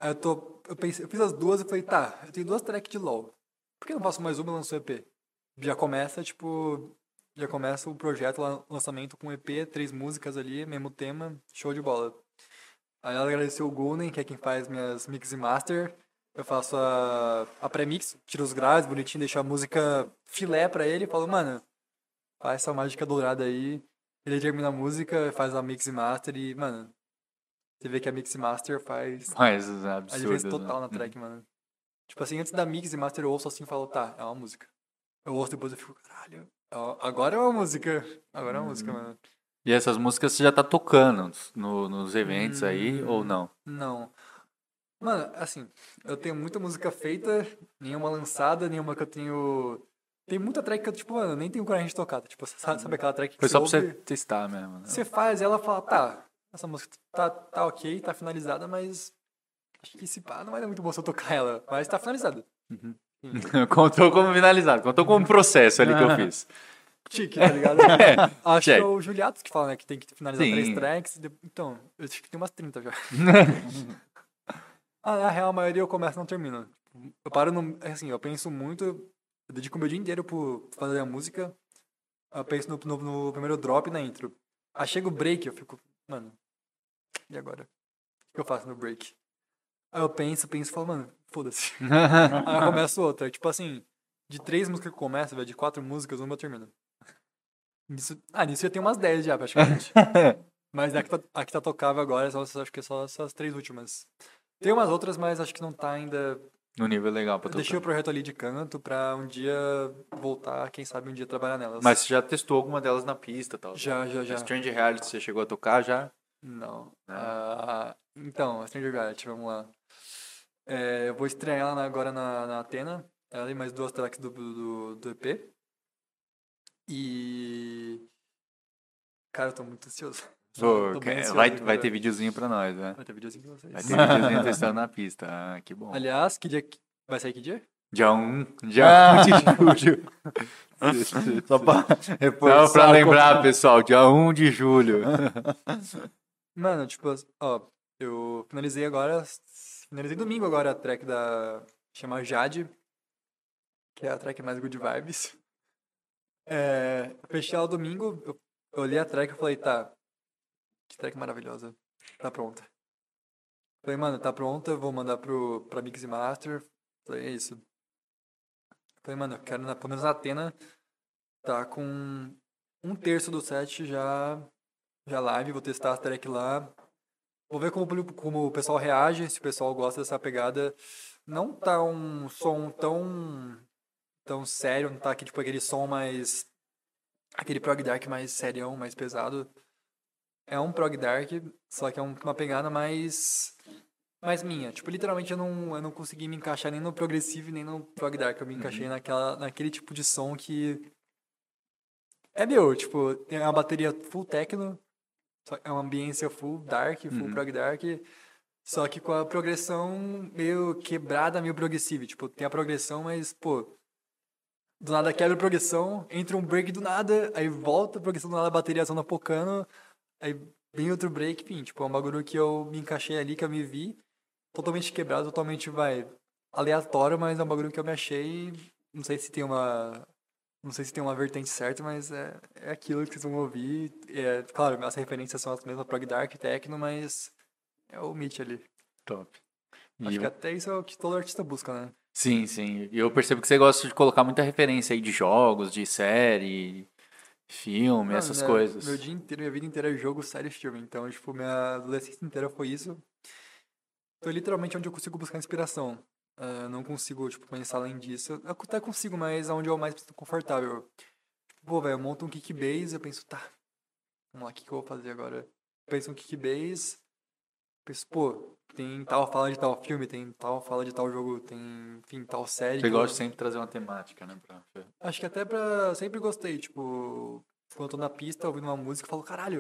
Aí eu tô. Eu, pensei, eu fiz as duas e falei, tá, eu tenho duas tracks de LOL. Por que eu não faço mais uma e lanço EP? Já começa, tipo. Já começa o projeto, lan- lançamento com EP, três músicas ali, mesmo tema, show de bola. Aí ela agradeceu o Golden, que é quem faz minhas mix e master. Eu faço a, a pré-mix, tiro os graves, bonitinho, deixo a música filé pra ele e falo, mano, faz essa mágica dourada aí. Ele termina a música, faz a mix e master e, mano, você vê que a mix e master faz [laughs] Mas a absurdo. diferença total na track, mano. Tipo assim, antes da mix e master eu ouço assim e falo, tá, é uma música. Eu ouço depois eu fico, caralho, ó, agora é uma música. Agora é uma música, mano. E essas músicas você já tá tocando no- nos eventos aí Hum. ou não? Não. Mano, assim, eu tenho muita música feita, nenhuma lançada, nenhuma que eu tenho. Tem muita track que eu, tipo, mano, eu nem tenho coragem de tocar. Tipo, sabe, sabe aquela track que Foi só pra você ouve, testar mesmo. né? Você faz ela fala, tá, essa música tá, tá ok, tá finalizada, mas acho que esse pá não vai dar muito bom se eu tocar ela. Mas tá finalizada. [laughs] Contou como finalizado, contou como processo ali que eu fiz. Tique, tá ligado? [laughs] acho que é o Juliatos que fala, né, que tem que finalizar Sim. três tracks. e Então, eu acho que tem umas 30 já. [laughs] ah, na real, a maioria eu começo e não termino. Eu paro no. Assim, eu penso muito. Eu dedico o meu dia inteiro pro fazer a música. Eu penso no, no, no primeiro drop e na intro. Aí chega o break, eu fico. Mano, e agora? O que eu faço no break? Aí eu penso, penso e falo, mano, foda-se. [laughs] Aí eu começo outra. Tipo assim, de três músicas que eu começo, velho, de quatro músicas, uma eu termino. Nisso, ah, nisso já tem umas 10 já, praticamente. [laughs] mas a que, tá, a que tá tocável agora, são, acho que é só essas três últimas. Tem umas outras, mas acho que não tá ainda. No nível legal pra Eu deixei o projeto ali de canto pra um dia voltar, quem sabe um dia trabalhar nelas. Mas você já testou alguma delas na pista e tal? Já, já, já. A Strange Reality você chegou a tocar já? Não. Né? Ah, então, a Stranger Reality, vamos lá. É, eu vou estrear ela agora na, na Atena. Ela e mais duas tracks do, do, do EP. E. Cara, eu tô muito ansioso. Pô, Tô bem vai, vai ter videozinho pra nós, né? Vai ter videozinho pra vocês. Vai ter videozinho testando [laughs] na pista. Ah, que bom. Aliás, que dia. Vai sair que dia? Dia 1, dia 1 de julho. [laughs] Só pra. Só pra lembrar, pessoal, dia 1 de julho. [laughs] Mano, tipo, ó, eu finalizei agora. Finalizei domingo agora a track da. Chama Jade. Que é a track mais good vibes. É, fechei ela domingo, eu, eu olhei a track e falei, tá. Que track maravilhosa. Tá pronta. Falei, mano, tá pronta, vou mandar pro, pra Mix Master. Falei, é isso. Falei, mano, eu quero, na, pelo menos na Atena, tá com um terço do set já, já live, vou testar as track lá. Vou ver como, como o pessoal reage, se o pessoal gosta dessa pegada. Não tá um som tão, tão sério, não tá aqui, tipo, aquele som mais... Aquele prog dark mais serião, mais pesado. É um prog dark, só que é um- uma pegada mais mais minha. Tipo, literalmente eu não, eu não consegui me encaixar nem no progressivo nem no prog dark. Eu me encaixei naquela, naquele tipo de som que é meu. Tipo, tem uma bateria full techno, é uma ambiência full dark, full Uhum. prog dark. Só que com a progressão meio quebrada, meio progressiva. Tipo, tem a progressão, mas, pô, do nada quebra a progressão, entra um break do nada, aí volta a progressão do nada, a bateria só pocando, aí vem outro break, enfim, tipo, é um bagulho que eu me encaixei ali, que eu me vi, totalmente quebrado, totalmente, vai, aleatório, mas é um bagulho que eu me achei, não sei se tem uma, não sei se tem uma vertente certa, mas é, é aquilo que vocês vão ouvir, é, claro, as referências são as mesmas, prog dark, techno, mas é o Mitch ali. Top. Acho E que eu- até isso é o que todo artista busca, né? Sim, sim. E eu percebo que você gosta de colocar muita referência aí de jogos, de série, filme, essas né, coisas. Meu dia inteiro, minha vida inteira é jogo, série e filme. Então, tipo, minha adolescência inteira foi isso. Então, literalmente, onde eu consigo buscar inspiração. Ah, não consigo, tipo, pensar além disso. Eu até consigo, mas aonde eu mais me sinto confortável. Tipo, pô, velho, eu monto um kickbase, eu penso, tá, vamos lá, o que, que eu vou fazer agora? Eu penso um kickbase, penso, pô, tem tal fala de tal filme, tem tal fala de tal jogo, tem, enfim, tal série. Você que eu- gosta sempre de trazer uma temática, né? Pra... Acho que até pra. Sempre gostei, tipo, quando eu tô na pista ouvindo uma música, eu falo, caralho,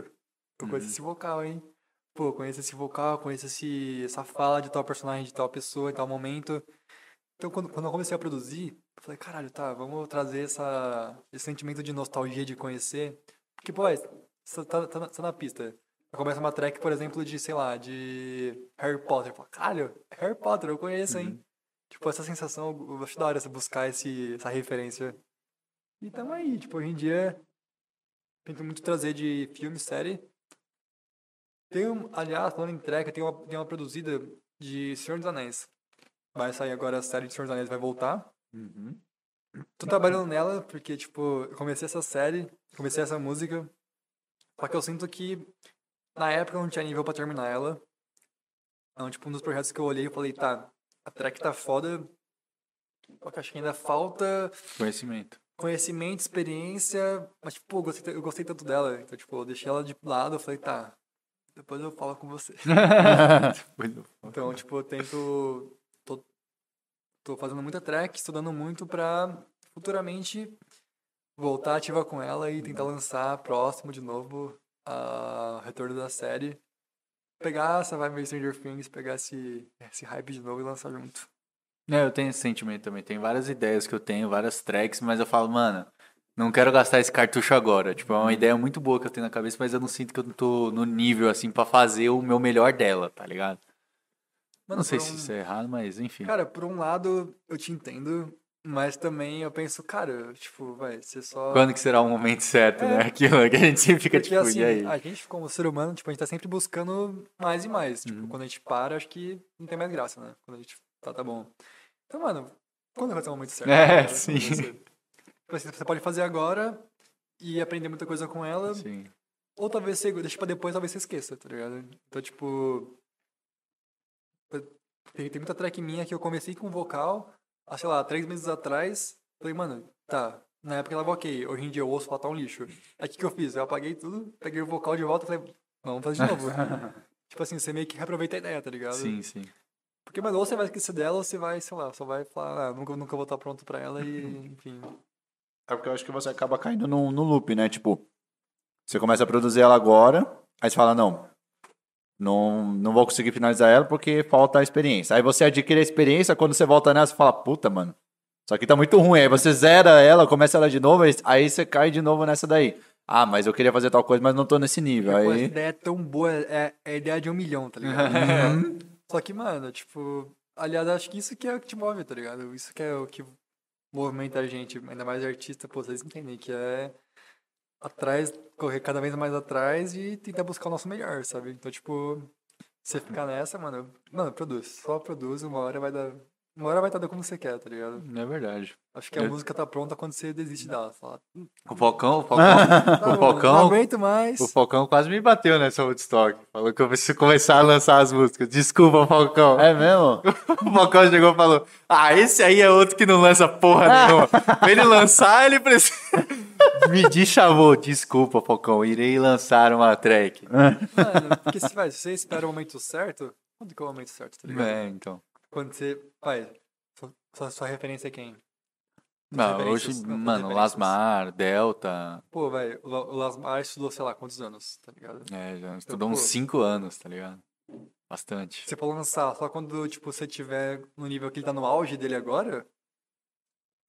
eu conheço Uhum. esse vocal, hein? Pô, conheço esse vocal, conheço esse, essa fala de tal personagem, de tal pessoa, em tal momento. Então, quando, quando eu comecei a produzir, eu falei, caralho, tá, vamos trazer essa, esse sentimento de nostalgia de conhecer. Porque, pô, você tá, tá, tá na pista. Começa uma track, por exemplo, de, sei lá, de Harry Potter. Eu falo, caralho, Harry Potter, eu conheço, hein? Tipo, essa sensação, eu acho da hora você buscar esse, essa referência. E tamo aí, tipo, hoje em dia, tento muito trazer de filme, série. Tem, um, aliás, falando em track, tem uma, tem uma produzida de Senhor dos Anéis. Vai sair agora a série de Senhor dos Anéis, vai voltar. Uhum. Tô trabalhando nela porque, tipo, eu comecei essa série, comecei essa música. Só que eu sinto que na época eu não tinha nível pra terminar ela. Então, tipo, um dos projetos que eu olhei e falei, tá, a track tá foda. Só que acho que ainda falta Conhecimento. conhecimento, experiência. Mas, tipo, eu gostei, eu gostei tanto dela. Então, tipo, eu deixei ela de lado, eu falei, tá, depois eu falo com você. [laughs] Então, tipo, eu tento. Tô, tô fazendo muita track, estudando muito pra futuramente voltar ativa com ela e tentar lançar próximo de novo a retorno da série. Pegar essa vibe meio Stranger Things, pegar esse, esse hype de novo e lançar junto. É, eu tenho esse sentimento também. Tem várias ideias que eu tenho, várias tracks, mas eu falo, mano, não quero gastar esse cartucho agora. Tipo, é uma ideia muito boa que eu tenho na cabeça, mas eu não sinto que eu tô no nível, assim, pra fazer o meu melhor dela, tá ligado? Mano, não sei por se um- isso é errado, mas enfim. Cara, por um lado, eu te entendo, mas também eu penso, cara, tipo, vai, você só. Quando que será o momento certo, É. né? [laughs] Aquilo que a gente sempre fica Porque tipo, assim, e aí? a gente como ser humano, tipo, a gente tá sempre buscando mais e mais. Tipo, Uhum. quando a gente para, acho que não tem mais graça, né? Quando a gente tá, tá bom. Então, mano, quando vai ser o momento certo? [laughs] É, Né? sim. Você, tipo assim, você pode fazer agora e aprender muita coisa com ela, Sim. ou talvez você deixe pra depois, talvez você esqueça, tá ligado? Então, tipo. Tem, tem muita track minha que eu comecei com vocal, há, sei lá, três meses atrás. Falei, mano, tá. Na época ela ok, hoje em dia eu ouço falar tá um lixo. Aí o que, que eu fiz? Eu apaguei tudo, peguei o vocal de volta e falei, vamos fazer de novo. [laughs] tipo assim, você meio que reaproveita a ideia, tá ligado? Sim, sim. Porque, mano, ou você vai esquecer dela, ou você vai, sei lá, só vai falar, ah, nunca, nunca vou estar pronto pra ela e, [laughs] enfim. É porque eu acho que você acaba caindo no, no loop, né? Tipo, você começa a produzir ela agora, aí você fala, não, não, não vou conseguir finalizar ela porque falta a experiência. Aí você adquire a experiência, quando você volta nela, você fala, puta, mano, isso aqui tá muito ruim. Aí você zera ela, começa ela de novo, aí- você cai de novo nessa daí. Ah, mas eu queria fazer tal coisa, mas não tô nesse nível. Pô, essa Aí... ideia é tão boa, é, é a ideia de um milhão, tá ligado? Uhum. Só que, mano, tipo, aliás, acho que isso que é o que te move, tá ligado? Isso que é o que movimenta a gente, ainda mais artista, pô, vocês entendem que é atrás, correr cada vez mais atrás e tentar buscar o nosso melhor, sabe? Então, tipo, Você ficar nessa, mano, mano, produz. Só produz, uma hora vai dar. Uma hora vai estar como você quer, tá ligado? Não é verdade. Acho que a Eu- música tá pronta quando você desiste dela. Fala, O Falcão, o Falcão, tá o bom, Falcão, Não aguento mais. o Falcão quase me bateu nessa Woodstock. Falou que eu preciso começar a lançar as músicas. Desculpa, Falcão. É mesmo? [laughs] O Falcão chegou e falou: Ah, esse aí é outro que não lança porra nenhuma. [laughs] pra ele lançar, ele precisa. Me chamou. Desculpa, Falcão. Irei lançar uma track. Mano, porque se, vai, se você espera o momento certo, quando que é o momento certo, tá ligado? É, então. Quando você. Vai. Sua, sua, sua referência é quem? Não, hoje, não, mano. Lasmar, Delta. Pô, vai, o La- o Lasmar estudou, sei lá, quantos anos, tá ligado? É, já estudou pô. uns 5 anos, tá ligado? Bastante. Você for lançar só quando, tipo, você tiver no nível que ele tá no auge dele agora.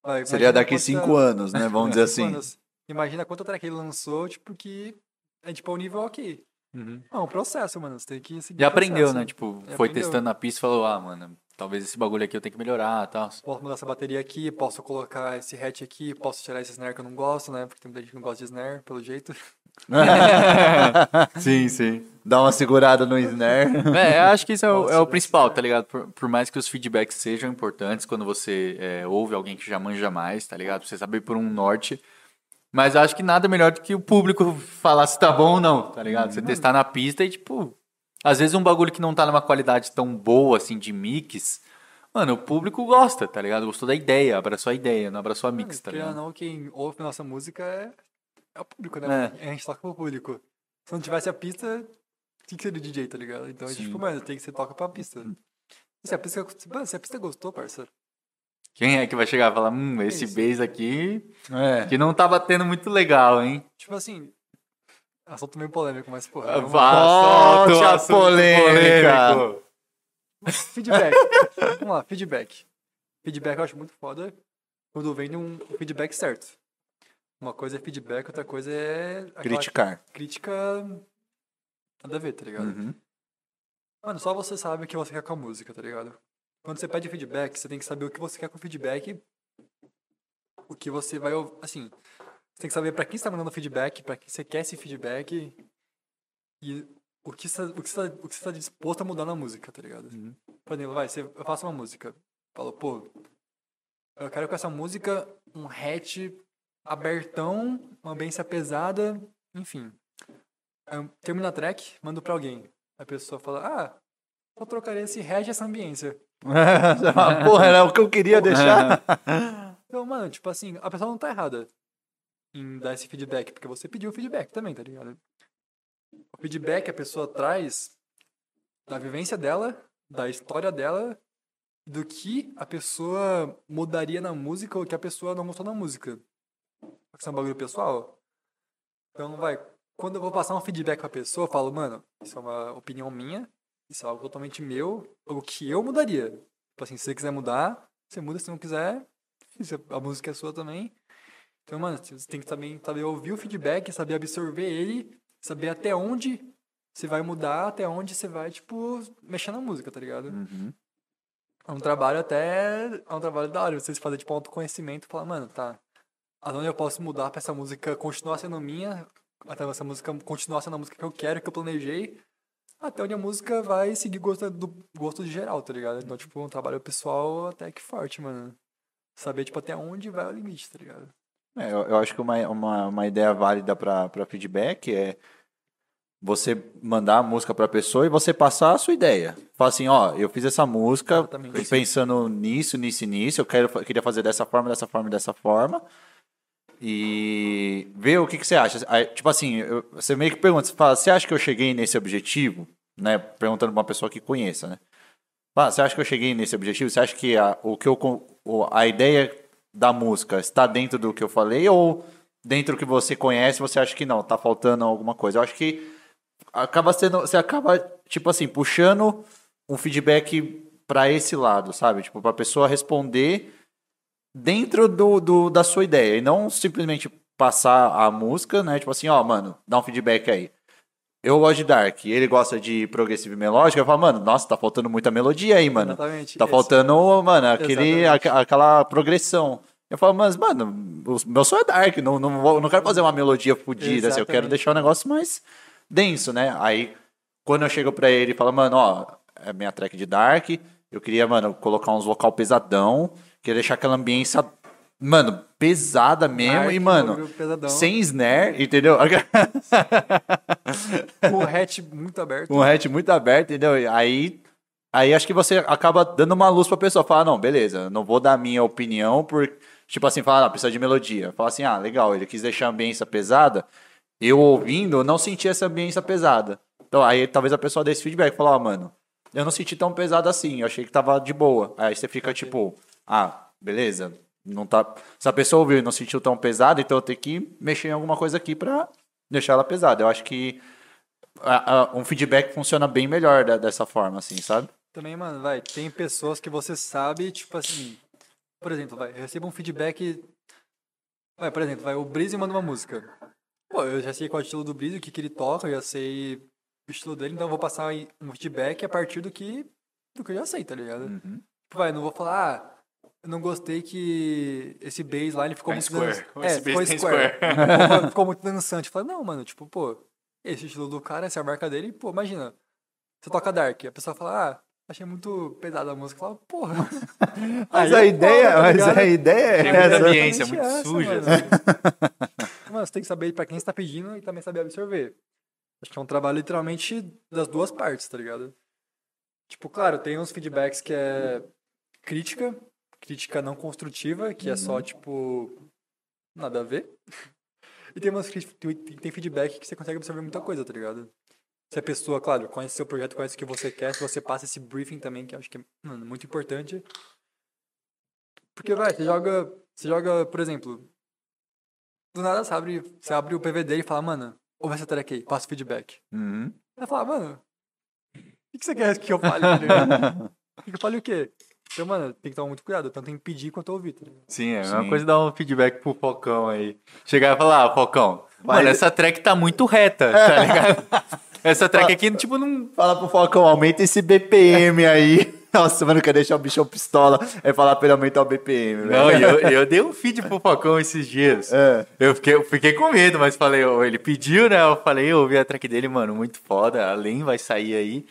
vai, Seria daqui quanta- cinco anos, né? Vamos dizer [laughs] assim. anos. Imagina quanta track ele lançou, tipo, que é tipo o nível ok. Não, é um processo, mano. Você tem que seguir Já aprendeu, né? Tipo, Já foi aprendeu. testando na pista e falou: Ah, mano, talvez esse bagulho aqui eu tenho que melhorar e tal. Posso mudar essa bateria aqui, posso colocar esse hatch aqui, posso tirar esse snare que eu não gosto, né? Porque tem muita gente que não gosta de snare, pelo jeito. [laughs] sim, sim. Dá uma segurada no snare. [laughs] É, eu acho que isso é o, é o principal, tá ligado? Por, por mais que os feedbacks sejam importantes quando você é, ouve alguém que já manja mais, tá ligado? Pra você saber por um norte. Mas eu acho que nada melhor do que o público falar se tá bom ou não, tá ligado? Você testar na pista e, tipo, às vezes um bagulho que não tá numa qualidade tão boa, assim, de mix, mano, o público gosta, tá ligado? Gostou da ideia, abraçou a ideia, não abraçou a mix, tá ligado? não, quem ouve nossa música é, é o público, né? É. A gente toca pro público. Se não tivesse a pista, tinha que ser do DJ, tá ligado? Então, a gente, Sim. tipo, mano, tem que ser toca pra pista. E se a pista, mano, se a pista gostou, parceiro. Quem é que vai chegar e falar, hum, esse Isso. bass aqui É. que não tá batendo muito legal, hein? Tipo assim, assunto meio polêmico, mas, porra. Ah, vá, Volte a polêmica. polêmico. Feedback. Vamos lá, feedback. Feedback eu acho muito foda quando vem um um feedback certo. Uma coisa é feedback, outra coisa é. Criticar. Crítica. Nada a ver, tá ligado? Uhum. Mano, só você sabe o que você quer com a música, tá ligado? Quando você pede feedback, você tem que saber o que você quer com o feedback. O que você vai. Assim. Tem que saber pra quem você tá mandando feedback, pra quem você quer esse feedback. E o que você, você, tá, disposto a mudar na música, tá ligado? Por exemplo, vai, você, eu faço uma música. Falo, pô, eu quero com essa música um hatch abertão, uma ambiência pesada, enfim. Eu termino a track, mando pra alguém. A pessoa fala, ah, eu trocaria esse hatch e essa ambiência. [laughs] Porra, era o que eu queria [laughs] deixar. Então, mano, tipo assim, a pessoa não tá errada em dar esse feedback, porque você pediu feedback também, tá ligado? O feedback a pessoa traz da vivência dela, da história dela, do que a pessoa mudaria na música ou que a pessoa não gostou na música. Isso é um bagulho pessoal. Então, vai, quando eu vou passar um feedback pra pessoa, eu falo, mano, isso é uma opinião minha, isso é algo totalmente meu, algo que eu mudaria. Tipo assim, se você quiser mudar, você muda, se não quiser, se [laughs] a música é sua também. Então, mano, você tem que também saber ouvir o feedback, saber absorver ele, saber até onde você vai mudar, até onde você vai, tipo, mexer na música, tá ligado? Uhum. É um trabalho até. É um trabalho da hora. Vocês fazem, tipo, autoconhecimento e falar, mano, tá. Aonde eu posso mudar pra essa música continuar sendo minha, até essa música continuar sendo a música que eu quero, que eu planejei, até onde a música vai seguir gosto do gosto de geral, tá ligado? Então, tipo, um trabalho pessoal até que forte, mano. Saber, tipo, até onde vai o limite, tá ligado? É, eu, eu acho que uma, uma, uma ideia válida para feedback é você mandar a música para a pessoa e você passar a sua ideia. Fala assim, ó, eu fiz essa música pensando nisso, nisso e nisso, eu quero, queria fazer dessa forma, dessa forma, dessa forma. E ver o que, que você acha. Aí, tipo assim, eu- você meio que pergunta, você fala, você acha que eu cheguei nesse objetivo? Né? Perguntando pra uma pessoa que conheça, né? Fala, você acha que eu cheguei nesse objetivo? Você acha que a, o que eu, a ideia da música está dentro do que eu falei ou dentro do que você conhece você acha que não, tá faltando alguma coisa? Eu acho que acaba sendo, você acaba, tipo assim, puxando um feedback pra esse lado, sabe? Tipo, pra pessoa responder dentro do, do, da sua ideia e não simplesmente passar a música, né? Tipo assim, ó, mano, dá um feedback aí. Eu gosto de Dark, ele gosta de progressivo e melódica, eu falo, mano, nossa, tá faltando muita melodia aí, mano. Exatamente. Tá Esse- faltando, mano, aquele, aqua- aquela progressão. Eu falo, mas, mano, o meu som é dark, não, não, vou- não quero fazer uma melodia fodida, assim, eu quero deixar o negócio mais denso, né? Aí quando eu chego pra ele e falo, mano, ó, é minha track de Dark, eu queria, mano, colocar uns vocal pesadão, queria deixar aquela ambiência, mano, pesada mesmo, e, mano, sem snare, entendeu? Com o hatch muito aberto. um hatch muito aberto, entendeu? Aí, aí acho que você acaba dando uma luz pra pessoa. Falar, não, beleza, não vou dar minha opinião por. Tipo assim, falar, não, precisa de melodia. Falar assim, ah, legal, ele quis deixar a ambiência pesada. Eu ouvindo, eu não senti essa ambiência pesada. Então, aí talvez a pessoa dê esse feedback. Falar, ó, mano, eu não senti tão pesado assim. Eu achei que tava de boa. Aí você fica tipo, ah, beleza. Não tá... Se a pessoa ouviu e não sentiu tão pesado, então eu tenho que mexer em alguma coisa aqui pra deixar ela pesada. Eu acho que a- a- um feedback funciona bem melhor da- dessa forma, assim, sabe? Também, mano, vai, tem pessoas que você sabe, tipo assim, por exemplo, vai, eu recebo um feedback, vai, por exemplo, vai, o Breeze manda uma música. Pô, eu já sei qual é o estilo do Breeze, o que, que ele toca, eu já sei o estilo dele, então eu vou passar um feedback a partir do que, do que eu já sei, tá ligado? Uhum. Vai, não vou falar, ah, eu não gostei que esse baseline ficou Tá muito square. Esse É, ficou bass tem square. square. [laughs] ficou, ficou muito dançante. Eu falei, não, mano, tipo, pô, esse estilo do cara, essa é a marca dele, pô, imagina, você toca Dark, a pessoa fala, ah, achei muito pesada a música. Eu fala, porra. [laughs] Mas Aí a é ideia, foda, tá mas a ideia é essa. ambiência, muito suja. essa, mano. [laughs] Mano, você tem que saber pra quem você tá pedindo e também saber absorver. Acho que é um trabalho literalmente das duas partes, tá ligado? Tipo, claro, tem uns feedbacks que é crítica, crítica não construtiva, que é só, tipo, nada a ver. [laughs] E tem umas críticas, tem tem feedback que você consegue absorver muita coisa, tá ligado? Se a pessoa, claro, conhece seu projeto, conhece o que você quer, se você passa esse briefing também, que eu acho que é mano, muito importante. Porque, vai, você joga, você joga, por exemplo, do nada você abre, você abre o PV dele e fala, mano, ouve essa track aí, passa o feedback. Uhum. Ela fala, mano, o que, que você quer que eu fale? tá [laughs] que eu fale o quê? Então, mano, tem que tomar muito cuidado, tanto em pedir quanto ouvir, tá ligado? Sim, é a mesma Sim. coisa dar um feedback pro Focão aí. Chegar e falar, ah, Focão, Vai- mano, essa track tá muito reta, [laughs] tá ligado? essa track aqui, tipo, não. Fala pro Falcão, aumenta esse BPM aí. [laughs] Nossa, mano, quer deixar o bichão pistola. É falar pra ele aumentar o BPM, velho. Não, eu, [laughs] eu dei um feed pro Focão esses dias. É. Eu fiquei, eu fiquei com medo, mas falei, ele pediu, né? Eu falei, eu ouvi a track dele, mano, muito foda. Além vai sair aí.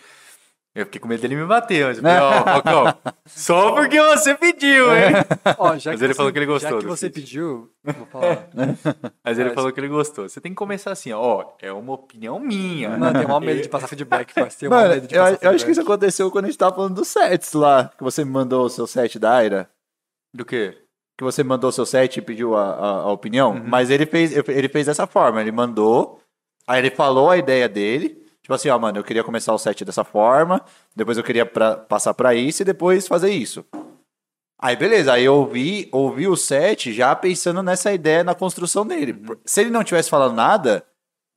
Eu fiquei com medo dele me bater, mas eu falei, ó, Focão, só porque você pediu, hein? Ó, já Mas ele você- falou que ele gostou Já que você pediu, vou falar. [laughs] Mas ele Mas- falou que ele gostou. Você tem que começar assim, ó, é uma opinião minha. Mano, tem maior medo de passar feedback, parceiro. Tem maior Mano, medo de eu, eu acho que isso aconteceu quando a gente tava falando dos sets lá. Que você me mandou o seu set da Aira. Do quê? Que você mandou o seu set e pediu a, a, a opinião. Uhum. Mas ele fez, ele fez dessa forma. Ele mandou, aí ele falou a ideia dele. Tipo assim, ó, mano, eu queria começar o set dessa forma. Depois eu queria pra- passar pra isso e depois fazer isso. Aí beleza, aí eu ouvi, ouvi o set já pensando nessa ideia na construção dele. Uhum. Se ele não tivesse falado nada,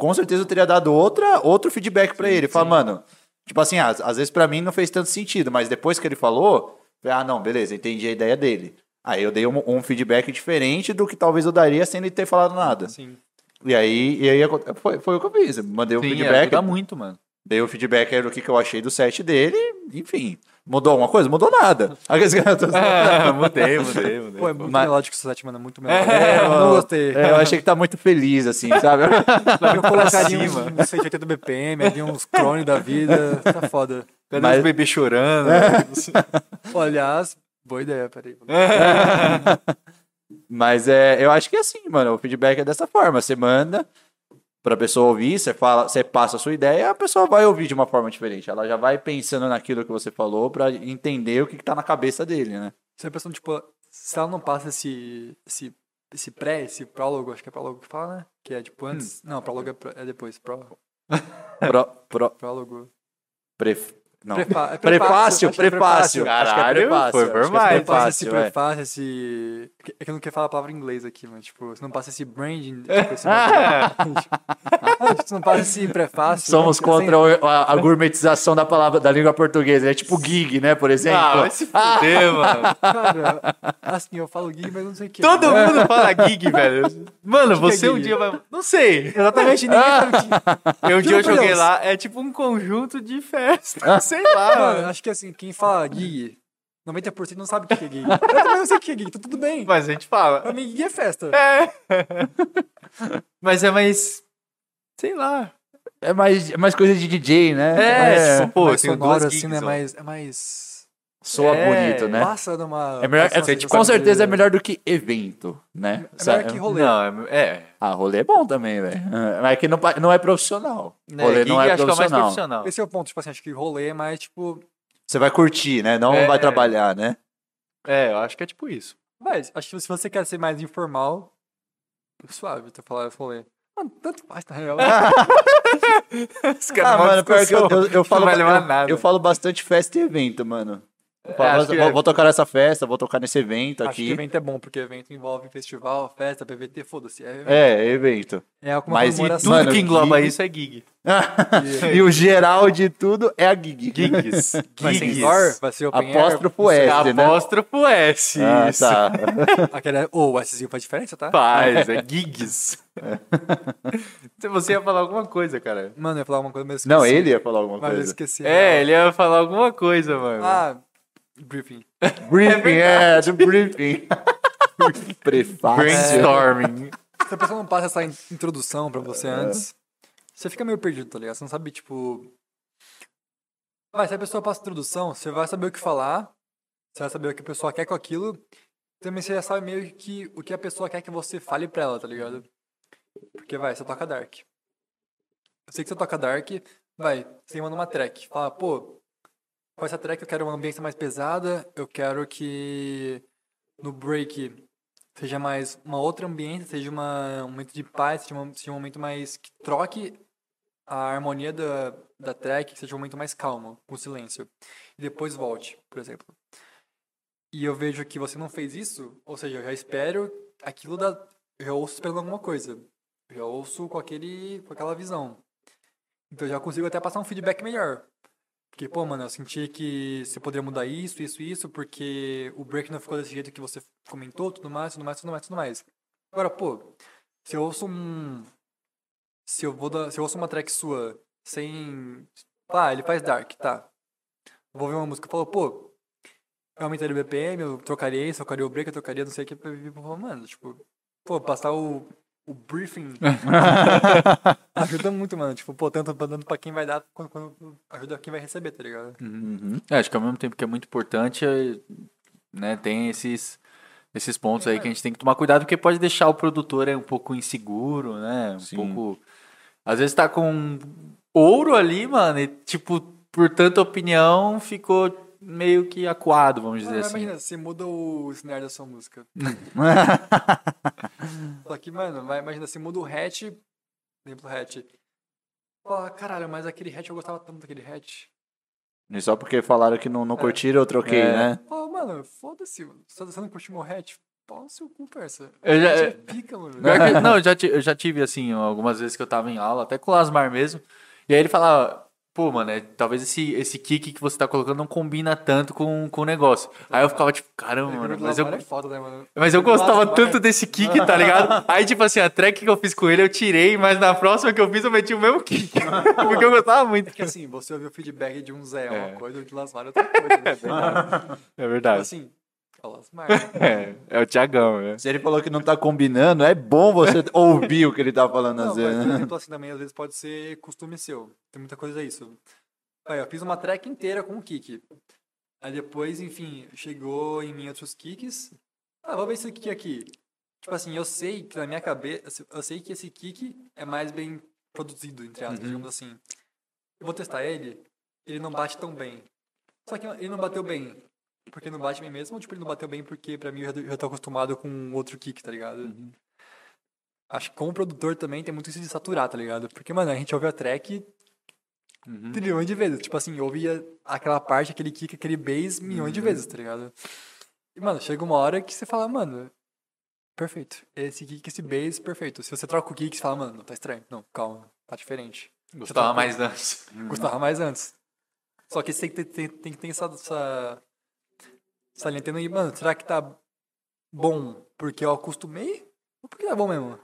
com certeza eu teria dado outra, outro feedback pra ele. Falar, mano, tipo assim, às, às vezes pra mim não fez tanto sentido, mas depois que ele falou, falei, ah, não, beleza, entendi a ideia dele. Aí eu dei um, um feedback diferente do que talvez eu daria sem ele ter falado nada. Sim. E aí, e aí foi, foi o que eu fiz. Eu Mandei o Sim, feedback, ajuda muito, mano. dei o feedback aí do que, que eu achei do set dele, enfim. Mudou alguma coisa? Mudou nada. [laughs] Aqueles caras- mudei, mudei, mudei. [laughs] Pô, é muito Mas- melódico o seu set, mano. é Muito melódico. É, não gostei. É, eu achei que tá muito feliz, assim, sabe? Eu colocaria cima. uns, uns 180 BPM, ali uns clones da vida. Tá foda. Cadê Mas- os bebês chorando? Pô, aliás, boa ideia, peraí. [laughs] Mas é, eu acho que é assim, mano. O feedback é dessa forma. Você manda pra pessoa ouvir, você fala, você passa a sua ideia, a pessoa vai ouvir de uma forma diferente. Ela já vai pensando naquilo que você falou pra entender o que, que tá na cabeça dele, né? Se a pessoa, tipo, se ela não passa esse, esse, esse pré, esse prólogo, acho que é prólogo que fala, né? Que é tipo antes. Não, prólogo é, é depois. [laughs] Pró, Pro, pro, prólogo. pref, não. Prefa- é Prefácio, é prefácio. Acho que é prefácio. foi acho por é mais. Passa esse prefácio, é. prefácio, esse. É que eu não quero falar a palavra em inglês aqui, mas, tipo, você não passa esse branding. [laughs] Tipo, esse. Ah, [laughs] você não passa esse prefácio. Somos né? contra o- a, a gourmetização da palavra da língua portuguesa. É tipo gig, né, por exemplo. Ah, vai se fuder, [laughs] mano. Cara, assim, eu falo gig, mas não sei o que. Todo mundo fala gig, velho. Mano, Que que é você um dia vai. Não sei. Exatamente, ninguém sabe o que. Eu, um dia eu joguei lá, é tipo um conjunto de festa. Sei lá, Mano, acho que assim, quem fala gig, 90% não sabe o que é gig. Eu [laughs] também não sei o que é gig, tá tudo bem. Mas a gente fala. Pra mim, gig é festa. É. Mas é mais. Sei lá. É mais, é mais coisa de DJ, né? É, pô, mais tem sonoro, duas assim, gigs, né? ó. Mais, é mais... Soa É, bonito, né? Passa numa... É melhor, passa uma é, sensação com certeza é melhor do que evento, né? É melhor que rolê. Não, é, é. Ah, rolê é bom também, velho. Mas é que não, não é profissional. Né, Rolê não é acho que é mais profissional. profissional. Esse é o ponto, tipo assim, acho que rolê é mais, tipo... Você vai curtir, né? Não É. vai trabalhar, né? É, eu acho que é tipo isso. Mas, acho que se você quer ser mais informal, suave, tu falar rolê. Mano, tanto faz, na real. Os caras Ah, mano, pior que eu, eu, eu falo, não vai levar eu, nada. eu falo bastante festa e evento, mano. Eu acho que vou, é. vou tocar nessa festa, vou tocar nesse evento Acho que aqui. evento é bom, porque evento envolve festival, festa, PVT, foda-se. É, É, evento. é alguma mas e. Tudo Mano, que engloba gig- [laughs] isso é gig. [laughs] e o geral de tudo é a gig. Gigs. [laughs] Vai ser indoor? Vai ser open Apóstrofo air? S, né? Apóstrofo S. Ah, isso. tá. Aquele, ô, o Szinho faz diferença, tá? Faz, é gigs. Você ia falar alguma coisa, cara. Mano, eu ia falar uma coisa, mas eu Não, esqueci. ele ia falar alguma Mas eu coisa. esqueci. É, ele ia falar alguma coisa, mano. Ah, briefing. Briefing, é, do briefing. [laughs] Prefácio. Brainstorming. Se a pessoa não passa essa in- introdução pra você antes, você fica meio perdido, tá ligado? Você não sabe, tipo... Vai, se a pessoa passa a introdução, você vai saber o que falar, você vai saber o que a pessoa quer com aquilo, também você já sabe meio que o que a pessoa quer que você fale pra ela, tá ligado? Porque, vai, você toca Dark. Eu sei que você toca Dark, vai, você manda uma track, fala, pô, com essa track eu quero uma ambiência mais pesada, eu quero que no break seja mais uma outra ambiência, seja uma, um momento de paz, seja, uma, seja um momento mais que troque a harmonia da, da track, que seja um momento mais calmo, com silêncio. E depois volte, por exemplo. E eu vejo que você não fez isso, ou seja, eu já espero aquilo da. Eu já ouço esperando alguma coisa. Eu já ouço com, aquele, com aquela visão. Então eu já consigo até passar um feedback melhor. Porque, pô, mano, eu senti que você poderia mudar isso, isso, isso, porque o break não ficou desse jeito que você comentou, tudo mais, tudo mais, tudo mais, tudo mais. Agora, pô, se eu ouço um. Se eu vou dar, se eu ouço uma track sua sem. Ah, ele faz dark, tá. Vou ver uma música e falo, pô, eu aumentaria o BPM, eu trocaria isso, eu trocaria o break, eu trocaria não sei o que. Mano, tipo, pô, passar o, o briefing [laughs] ajuda muito, mano. Tipo, pô, tanto dando pra quem vai dar, quando, quando ajuda quem vai receber, tá ligado? Uhum. É, acho que ao mesmo tempo que é muito importante, é, né, tem esses, esses pontos aí que a gente tem que tomar cuidado, porque pode deixar o produtor é, um pouco inseguro, né? Um Sim. pouco. Às vezes tá com ouro ali, mano, e tipo, por tanta opinião, ficou meio que acuado, vamos dizer Mano, assim. Imagina, você muda o cenário da sua música. [laughs] Só que, mano, vai, imagina, você muda o hatch, exemplo, hatch. Fala, caralho, mas aquele hatch eu gostava tanto daquele hatch. E só porque falaram que não, não curtiram, eu troquei, É. né? Pô, mano, foda-se, você não curtiu meu hatch, pau no seu cu, parça. Eu já- Hatch é pica, mano. [laughs] Não, eu já, eu já tive, assim, algumas vezes que eu tava em aula, até com o Lasmar mesmo. E aí ele falava, pô, mano, é, talvez esse, esse kick que você tá colocando não combina tanto com, com o negócio. Aí eu ficava tipo, caramba, mano, mas eu, é foda, né, mano? mas eu gostava Lasmar tanto é- desse kick, tá ligado? [laughs] Aí, tipo assim, a track que eu fiz com ele eu tirei, mas na próxima que eu fiz eu meti o mesmo kick. [laughs] Porque eu gostava muito. Porque assim, você ouviu o feedback de um Zé é É. uma coisa, o de Lasmar [laughs] é outra coisa. Né? É Tipo verdade. assim, é o Lasmar. É, é o Tiagão, né? Se ele falou que não tá combinando, é bom você [laughs] ouvir o que ele tá falando Não, às mas, vezes. por né? exemplo, assim, também às vezes pode ser costume seu. Tem muita coisa isso. Aí, eu fiz uma track inteira com o kick. Aí depois, enfim, chegou em mim outros kicks. Ah, vou ver esse kick aqui. Tipo assim, eu sei que na minha cabeça, eu sei que esse kick é mais bem produzido, entre aspas, digamos assim. Eu vou testar ele, ele não bate tão bem. Só que ele não bateu bem. Porque não bate bem mesmo, ou tipo, ele não bateu bem porque pra mim eu já, já tô acostumado com outro kick, tá ligado? Acho que como produtor também tem muito isso de saturar, tá ligado? Porque, mano, a gente ouve a track trilhões de vezes. Tipo assim, ouvia aquela parte, aquele kick, aquele bass milhões de vezes, tá ligado? E, mano, chega uma hora que você fala, mano, perfeito. Esse kick, esse bass, perfeito. Se você troca o kick, você fala, mano, não, tá estranho. Não, calma, tá diferente. Gostava tá- mais antes. Gostava mais antes. Só que você tem, que ter- tem, tem que ter essa, essa, linha tendo aí, mano, será que tá bom porque eu acostumei? Ou porque tá bom mesmo?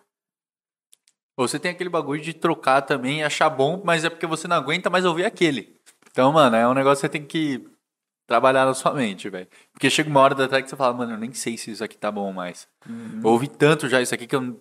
Ou você tem aquele bagulho de trocar também e achar bom, mas é porque você não aguenta mais ouvir aquele. Então, mano, é um negócio que você tem que trabalhar na sua mente, velho. Porque chega uma hora da track que você fala, mano, eu nem sei se isso aqui tá bom mais. Eu ouvi tanto já isso aqui que eu.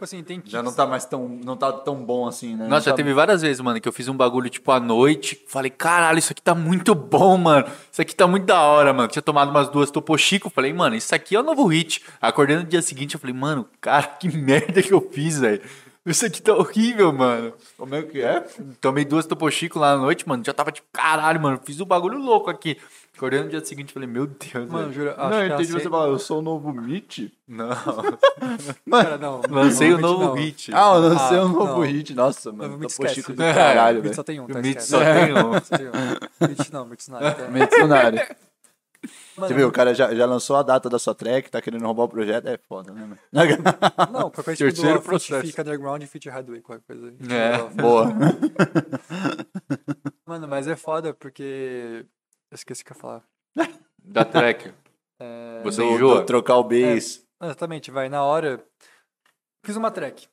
Tipo assim, tem que. Já não tá mais tão, não tá tão bom assim, né? Nossa, já tá- teve várias vezes, mano, que eu fiz um bagulho, tipo, à noite. Falei, caralho, isso aqui tá muito bom, mano. Isso aqui tá muito da hora, mano. Tinha tomado umas duas Topo Chico. Falei, mano, isso aqui é o novo hit. Acordei no dia seguinte, eu falei, mano, cara, que [laughs] merda que eu fiz, velho. Isso aqui tá horrível, mano. Como é que é? Tomei duas Topo Chico lá à noite, mano. Já tava tipo, caralho, mano, fiz um bagulho louco aqui. Acordei no dia seguinte, falei, meu Deus, Mano, velho. juro, acho Não, que eu a entendi você falar, eu sou o novo Mitch. Não. [laughs] Cara, não. Lancei o novo não. hit. Ah, eu lancei Ah, um novo não. hit. Nossa, mano. Topo esquece. Chico do É, caralho, velho. só tem um, O tá? Mitch esquece. só tem [laughs] um. Mitch não, Mitch nada. Tá? Mercenário. Mano, Você viu, o cara já, já lançou a data da sua track, tá querendo roubar o projeto, é foda, né, mano? Não, qualquer tipo Terceiro do processo. Fica underground e feat highway, qualquer coisa. É, Boa. Mano, mas é foda porque. Eu esqueci o que eu ia falar. [laughs] Da track. É... Você Do- enjoa? do trocar o bass. Exatamente, vai. Na hora. Fiz uma track.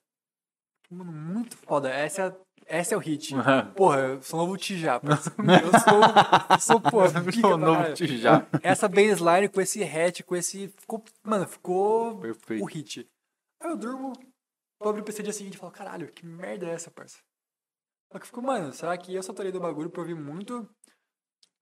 Mano, muito foda. Essa é, a- essa é o hit. Porra, eu sou novo Tijá. [laughs] Eu sou. Eu sou, porra, [laughs] pica Sou novo. Tijá. Essa baseline com esse hatch, com esse. Ficou, mano, ficou Perfeito. o hit. Aí eu durmo, vou abrir o PC dia seguinte e falo, caralho, que merda é essa, parça? Só que eu fico, mano, será que eu saturei do bagulho pra ouvir muito?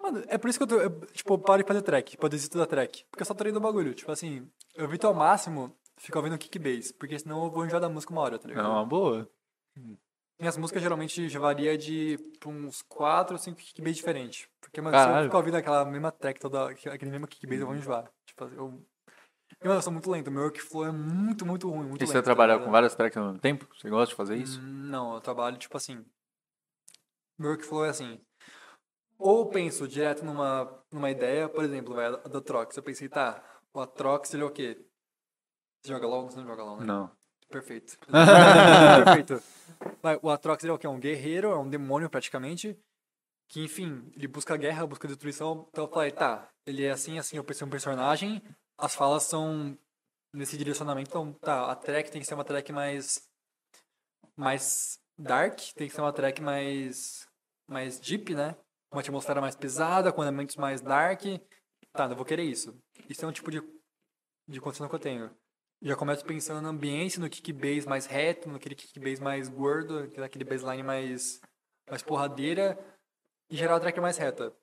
Mano, é por isso que eu, tô, eu, tipo, eu paro de fazer track, pra desisto da track. Porque eu saturei do bagulho. Tipo assim, eu evito ao máximo ficar ouvindo kick bass, porque senão eu vou enjoar da música uma hora, tá É ligado? uma boa. Minhas músicas geralmente já varia de pra uns 4 ou 5 kick bass diferentes. Porque, mano, se eu Caralho. ficar ouvindo aquela mesma track, toda, aquele mesmo kick bass, eu vou enjoar. Tipo, eu. E, mano, eu sou muito lento. Meu workflow é muito, muito ruim. Muito E lento, você tá trabalhar ligado? com várias tracks ao mesmo tempo? Você gosta de fazer isso? Hum, Não, eu trabalho tipo assim. Meu workflow é assim. Ou penso direto numa, numa ideia, por exemplo, vai, a da Trox. Eu pensei, tá, o Atrox ele é o quê? Você joga LOL? Você não joga LOL, né? Não. Perfeito. [laughs] Perfeito. Vai, o Atrox ele é o quê? É um guerreiro, é um demônio praticamente. Que, enfim, ele busca guerra, busca destruição. Então eu falei, tá, ele é assim, assim, eu pensei um personagem. As falas são nesse direcionamento. Então, tá, a track tem que ser uma track mais. mais dark, tem que ser uma track mais. mais deep, né? Uma atmosfera mais pesada, com elementos mais dark. Tá, eu vou querer isso. Isso é um tipo de, de condição que eu tenho. Já começo pensando no ambiente, no kick bass mais reto, naquele kick bass mais gordo, naquele bassline mais, mais porradeira, e gerar a track mais reta.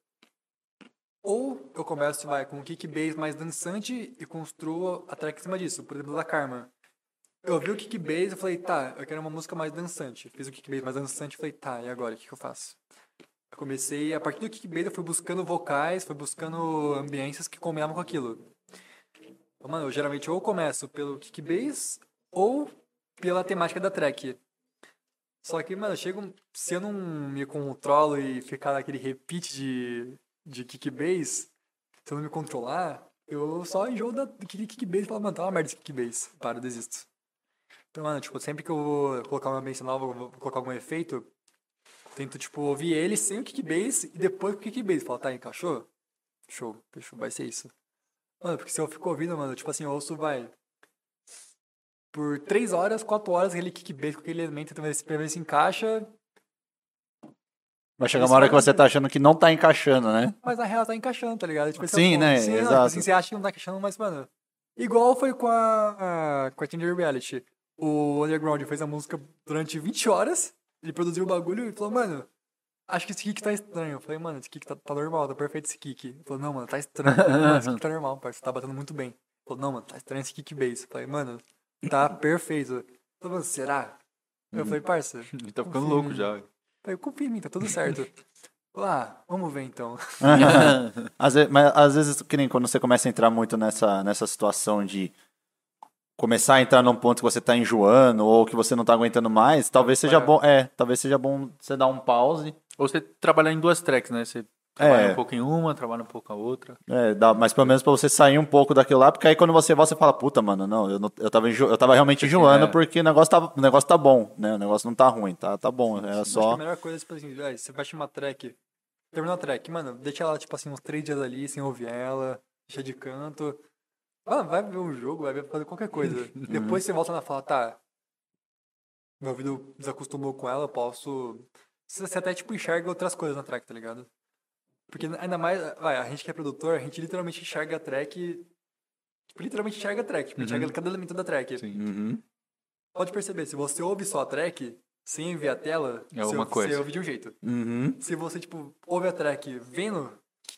Ou eu começo vai, com um kick bass mais dançante e construo a track em cima disso, por exemplo, da Karma. Eu vi o kick bass e falei, tá, eu quero uma música mais dançante. Fiz o kick bass mais dançante e falei, tá, e agora, o que, que eu faço? Eu comecei, a partir do kick bass eu fui buscando vocais, fui buscando ambiências que combinavam com aquilo. Então, Mano, eu geralmente ou começo pelo kick bass ou pela temática da track. Só que, mano, chega se eu não me controlo e ficar naquele repeat de, de kick bass, se eu não me controlar, eu só enjoo da do kick, kick bass e falo, mano, tá uma merda esse kick bass. Para, eu desisto. Então, mano, tipo, sempre que eu vou colocar uma ambiência nova, eu vou colocar algum efeito, tento, tipo, ouvir ele sem o kick bass e depois com o kick bass. Falo, tá, encaixou? Show, fechou, vai ser isso. Mano, porque se eu fico ouvindo, mano, tipo assim, eu ouço, vai. Por 3 horas, 4 horas, aquele kick bass com aquele elemento, se, pra ver se encaixa. Vai chegar uma hora que você tá achando que não tá encaixando, né? Mas na real tá encaixando, tá ligado? Tipo, é Sim, né? Sim, não, tipo Exato. assim, você acha que não tá encaixando, mas, mano. Igual foi com a, a, com a Tinder Reality. O Underground fez a música durante 20 horas, ele produziu o bagulho e falou, mano, acho que esse kick tá estranho. Eu falei, mano, esse kick tá, tá normal, tá perfeito esse kick. Ele falou, não, mano, tá estranho. [laughs] Mano, esse kick tá normal, parceiro, tá batendo muito bem. Ele falou, não, mano, tá estranho esse kick bass. Eu falei, mano, tá perfeito. Ele falou, mano, será? Eu falei, parça, [laughs] Ele tá ficando louco já. eu falei, confia em mim, tá tudo certo. [laughs] Lá, vamos ver então. às vezes, mas às vezes, que nem quando você começa a entrar muito nessa, nessa situação de começar a entrar num ponto que você tá enjoando ou que você não tá aguentando mais, talvez seja É. bom, é, talvez seja bom você dar um pause, Ou você trabalhar em duas tracks, né? Você trabalha É. um pouco em uma, trabalha um pouco a outra. é, dá, mas pelo menos pra você sair um pouco daquilo lá, porque aí quando você volta, você fala, puta, mano, não, eu, não, eu, tava, enjo, eu tava realmente enjoando é. porque o negócio, tá, o negócio tá bom, né, o negócio não tá ruim, tá, tá bom, era Acho que só... a melhor coisa é, tipo assim, véi, você baixa uma track, terminou a track, mano, deixa ela, tipo assim, uns três dias ali, sem ouvir ela, deixa de canto. Mano, vai ver um jogo, vai ver fazer qualquer coisa. [laughs] Depois você volta e fala, tá, meu ouvido desacostumou com ela, eu posso... Você até, tipo, enxerga outras coisas na track, tá ligado? Porque ainda mais, vai, a gente que é produtor, a gente literalmente enxerga a track... Tipo, literalmente enxerga a track, tipo, enxerga cada elemento da track. Sim. Uhum. pode perceber, se você ouve só a track, sem ver a tela, É você, uma coisa. você ouve de um jeito. Uhum. Se você, tipo, ouve a track vendo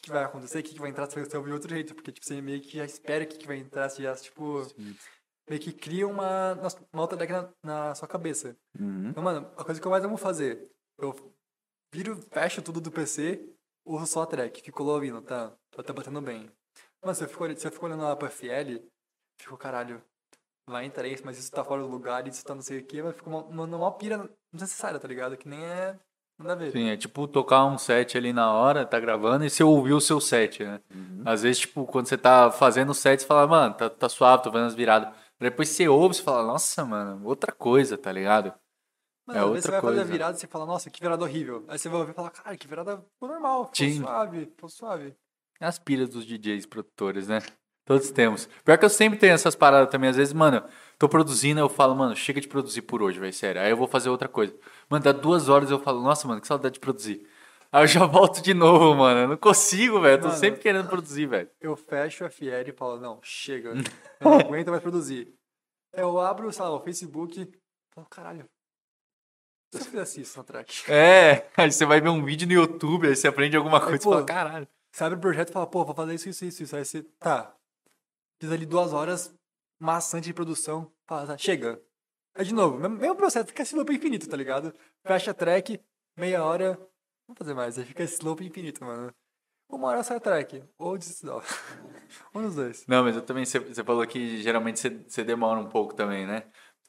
que, que vai acontecer, o que, que vai entrar, você ouve de outro jeito. Porque, tipo, você meio que já espera o que, que vai entrar, você já, tipo, meio que cria uma, uma outra track na, na sua cabeça. Uhum. Então, mano, a coisa que eu mais amo fazer, eu viro, fecho tudo do PC, uso só a track, fico lá ouvindo, tá? Tá batendo bem. Mano, se eu fico, olhando- se eu fico olhando lá pra FL, fico, caralho, vai entrar isso, mas isso tá fora do lugar, isso tá não sei o quê, mas fica uma, uma, uma pira desnecessária, tá ligado? Que nem é. Nada a ver. Sim, é tipo tocar um set ali na hora, tá gravando, e você ouviu o seu set, né? Uhum. Às vezes, tipo, quando você tá fazendo o set, você fala, mano, tá, tá suave, tô fazendo as viradas. Depois você ouve, você fala, nossa, mano, outra coisa, tá ligado? Mano, é às vezes outra você vai fazer a coisa. virada e você fala, nossa, que virada horrível. Aí você vai ouvir e fala, cara, que virada normal, ficou Sim. suave, ficou suave. As piras dos DJs produtores, né? Todos temos. Pior que eu sempre tenho essas paradas também. Às vezes, mano, tô produzindo, eu falo, mano, chega de produzir por hoje, vai sério. Aí eu vou fazer outra coisa. Mano, dá duas horas eu falo, nossa, mano, que saudade de produzir. Aí eu já [laughs] volto de novo, mano. Eu não consigo, velho. Tô Mano. sempre querendo produzir, velho. Eu fecho a FL e falo, não, chega, [laughs] eu não aguento mais produzir. Eu abro, sei lá, o Facebook e falo, caralho, se eu fizesse isso na track? É, [laughs] aí você vai ver um vídeo no YouTube, aí você aprende alguma coisa e pô, fala, caralho. Você abre o projeto e fala, pô, vou fazer isso, isso, isso, isso. Aí você, tá, fiz ali duas horas maçante de produção, fala, tá, chega. Aí de novo, mesmo, processo, fica esse loop infinito, tá ligado? Fecha track, meia hora, vamos fazer mais, aí fica esse loop infinito, mano. Uma hora sai track, ou desistidal. [laughs] um dos dois. Não, mas eu também, você, falou que geralmente você, demora um pouco também, né?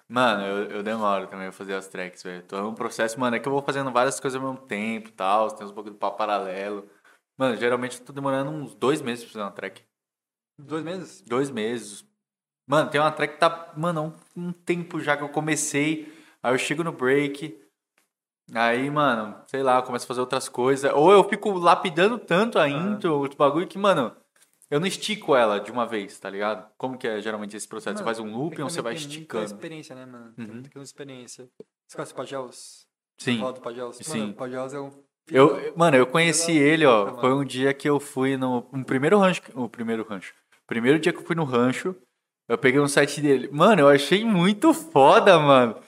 Mano, eu, eu demoro também a fazer as tracks, velho. Tô num processo, mano, é que eu vou fazendo várias coisas ao mesmo tempo e tal, tem uns pouco de papo paralelo. Mano, geralmente eu tô demorando uns dois meses pra fazer uma track. Dois meses? Dois meses. Mano, tem uma track que tá, mano, um, um tempo já que eu comecei, aí eu chego no break, aí, mano, sei lá, eu começo a fazer outras coisas, ou eu fico lapidando tanto a intro, outro bagulho, que, mano, eu não estico ela de uma vez, tá ligado? Como que é geralmente esse processo? Você Mano, faz um é looping que ou você vai também tem esticando? experiência, né, mano? Tem Uhum. muita experiência. Você conhece o Pagels? Sim. Roda o Pagels? Sim. Mano, o Pagels é um... Eu, mano, eu conheci ele, ó. puta, Foi um dia que eu fui no. Um primeiro rancho. O primeiro rancho. Primeiro dia que eu fui no rancho, eu peguei um site dele. Mano, eu achei muito foda, mano.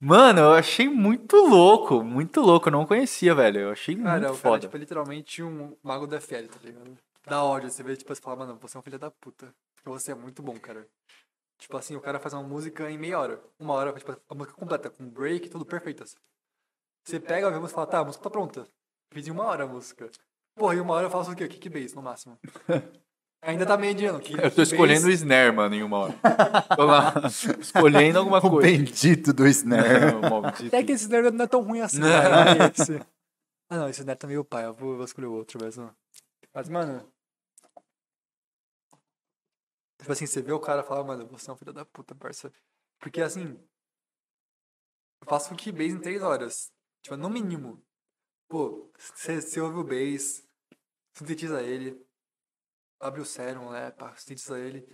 Mano, eu achei muito louco. Muito louco. Eu não conhecia, velho. Eu achei Cara, muito o cara é foda. tipo, literalmente um mago da FL, tá ligado? Da ódio, você vê, tipo, você fala, mano, você é um filho da puta. Porque você é muito bom, cara. Tipo assim, o cara faz uma música em meia hora. Uma hora, tipo, a música completa, com break, tudo perfeito. assim. Você pega a música e fala, tá, a música tá pronta. Fiz em uma hora a música. Porra, em uma hora eu faço o quê? Kick bass, no máximo. [laughs] Ainda tá mediano. Eu tô escolhendo o snare, mano, em uma hora. tô lá, escolhendo alguma [laughs] O coisa. bendito do snare. Não, maldito. Até que esse snare não é tão ruim assim, cara. Esse- Ah, não, esse snare tá meio pai. Eu vou, vou escolher o outro mesmo. Mas, mano... Tipo assim, você vê o cara falar, mano, você é um filho da puta, parça. Porque, assim... Eu faço kick bass em três horas. Tipo, no mínimo. Pô, você você ouve o bass, sintetiza ele, abre o serum, né, pá, sintetiza ele,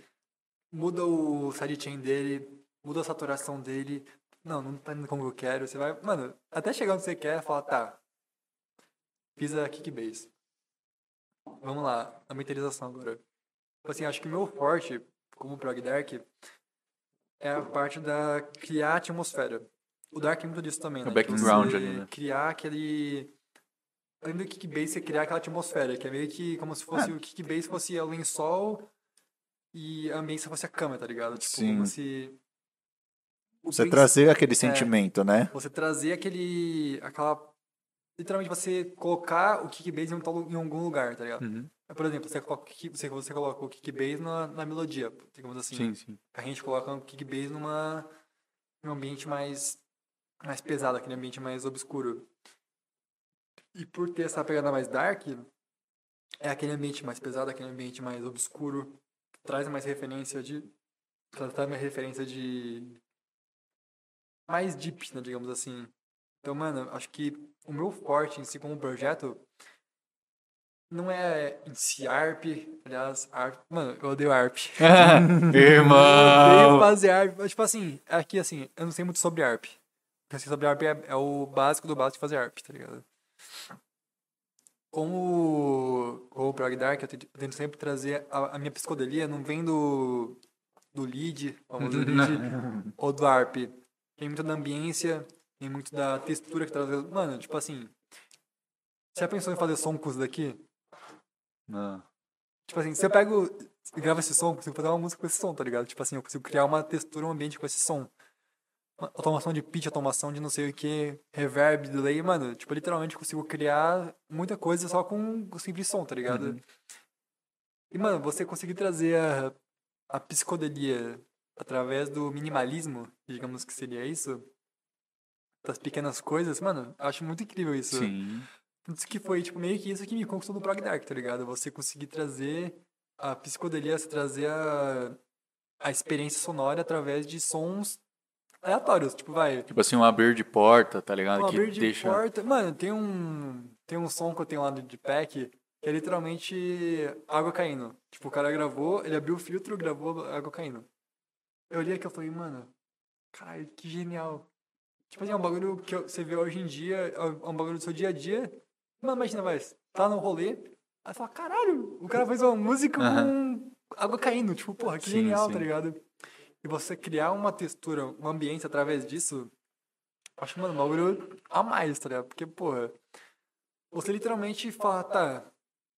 muda o sidechain dele, muda a saturação dele, não, não tá indo como eu quero. Você vai, mano, até chegar onde você quer, fala, tá. Fiz a kick bass. Vamos lá, a meterização agora. Tipo assim, acho que o meu forte, como prog dark, é a parte da criar atmosfera. O dark é muito disso também, O né? background Você ali, né? Criar aquele. Além do kick bass, você criar aquela atmosfera, que é meio que como se fosse É. o kick bass fosse o lençol e a ambiência fosse a cama, tá ligado? Tipo, Sim. como se. Você trazer aquele sentimento, né? você trazer aquele. aquela. Literalmente você colocar o kick bass em, em algum lugar, tá ligado? Uhum. Por exemplo, você coloca, você, você coloca o kick bass na, na melodia, digamos assim. Sim, sim. A gente coloca o kick bass numa, num ambiente mais, mais pesado, aquele ambiente mais obscuro. E por ter essa pegada mais dark, é aquele ambiente mais pesado, aquele ambiente mais obscuro, traz mais referência de. Traz mais referência de. Mais deep, né, digamos assim. Então, mano, acho que o meu forte em si como projeto não é em si ARP, aliás, ARP. Mano, eu odeio ARP. [laughs] Eu odeio Irmão! fazer ARP. Mas, Tipo assim, aqui assim, eu não sei muito sobre ARP. Eu sei sobre ARP é, é o básico do básico de fazer ARP, tá ligado? Como o Prog Dark, eu tento, sempre trazer a, a minha psicodelia, não vem do, do lead, famoso [laughs] lead, ou do ARP. Tem muito da ambiência, tem muito da textura que traz. Mano, tipo assim. Você já pensou em fazer som com isso daqui? Não. Tipo assim, se eu pego e gravo esse som, eu consigo fazer uma música com esse som, tá ligado? Tipo assim, eu consigo criar uma textura, um ambiente com esse som. Automação de pitch, automação de não sei o que, reverb, delay, mano, tipo, literalmente consigo criar muita coisa só com o simples som, tá ligado? E, mano, você conseguir trazer a, a psicodelia através do minimalismo, digamos que seria isso, das pequenas coisas, mano, acho muito incrível isso. Sim. Tanto que foi, tipo, meio que isso que me conquistou no Prog Dark, tá ligado? Você conseguir trazer a psicodelia, você trazer a, a experiência sonora através de sons aleatórios. Tipo, vai, Tipo assim, um abrir de porta, tá ligado? uma que abrir de deixa. porta. Mano, tem um, tem um som que eu tenho lá do Deepak que é literalmente água caindo. Tipo, o cara gravou, ele abriu o filtro, gravou água caindo. Eu olhei aqui e falei, mano, caralho, que genial. Tipo assim, é um bagulho que você vê hoje em dia, é um bagulho do seu dia a dia. Mano, imagina, vai, tá no rolê, aí fala, caralho, o cara fez uma música com água caindo. Tipo, porra, que Sim, genial, sim. tá ligado? E você criar uma textura, um ambiente através disso, acho, mano, um bagulho a mais, tá ligado? Porque, porra, você literalmente fala, tá,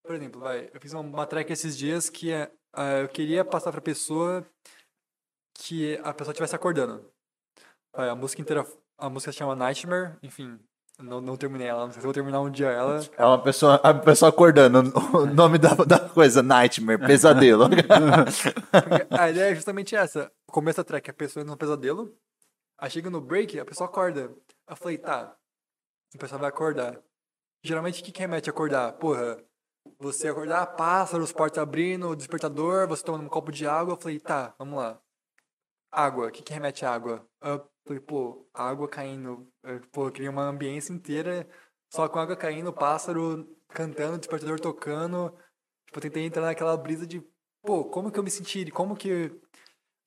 por exemplo, vai, eu fiz uma, uma track esses dias que é, ah, eu queria passar pra pessoa que a pessoa estivesse acordando. Vai, a música inteira, a música se chama Nightmare, enfim, não, não terminei ela, não sei se vou terminar um dia ela. É uma pessoa, a pessoa acordando. O nome da, da coisa, Nightmare, pesadelo. [laughs] A ideia é justamente essa. O começo da track, a pessoa num pesadelo. Aí chega no break, a pessoa acorda. Eu falei, tá. A pessoa vai acordar. Geralmente, o que, que remete a acordar? Porra, você acordar, pássaros, porta abrindo, despertador, você tomando um copo de água. Eu falei, tá, vamos lá. Água, o que, que remete a água? Eu falei, pô, água caindo. Pô, eu criei uma ambiência inteira só com água caindo, pássaro cantando, despertador tocando. Tipo, eu tentei entrar naquela brisa de, pô, como que eu me senti? Como que.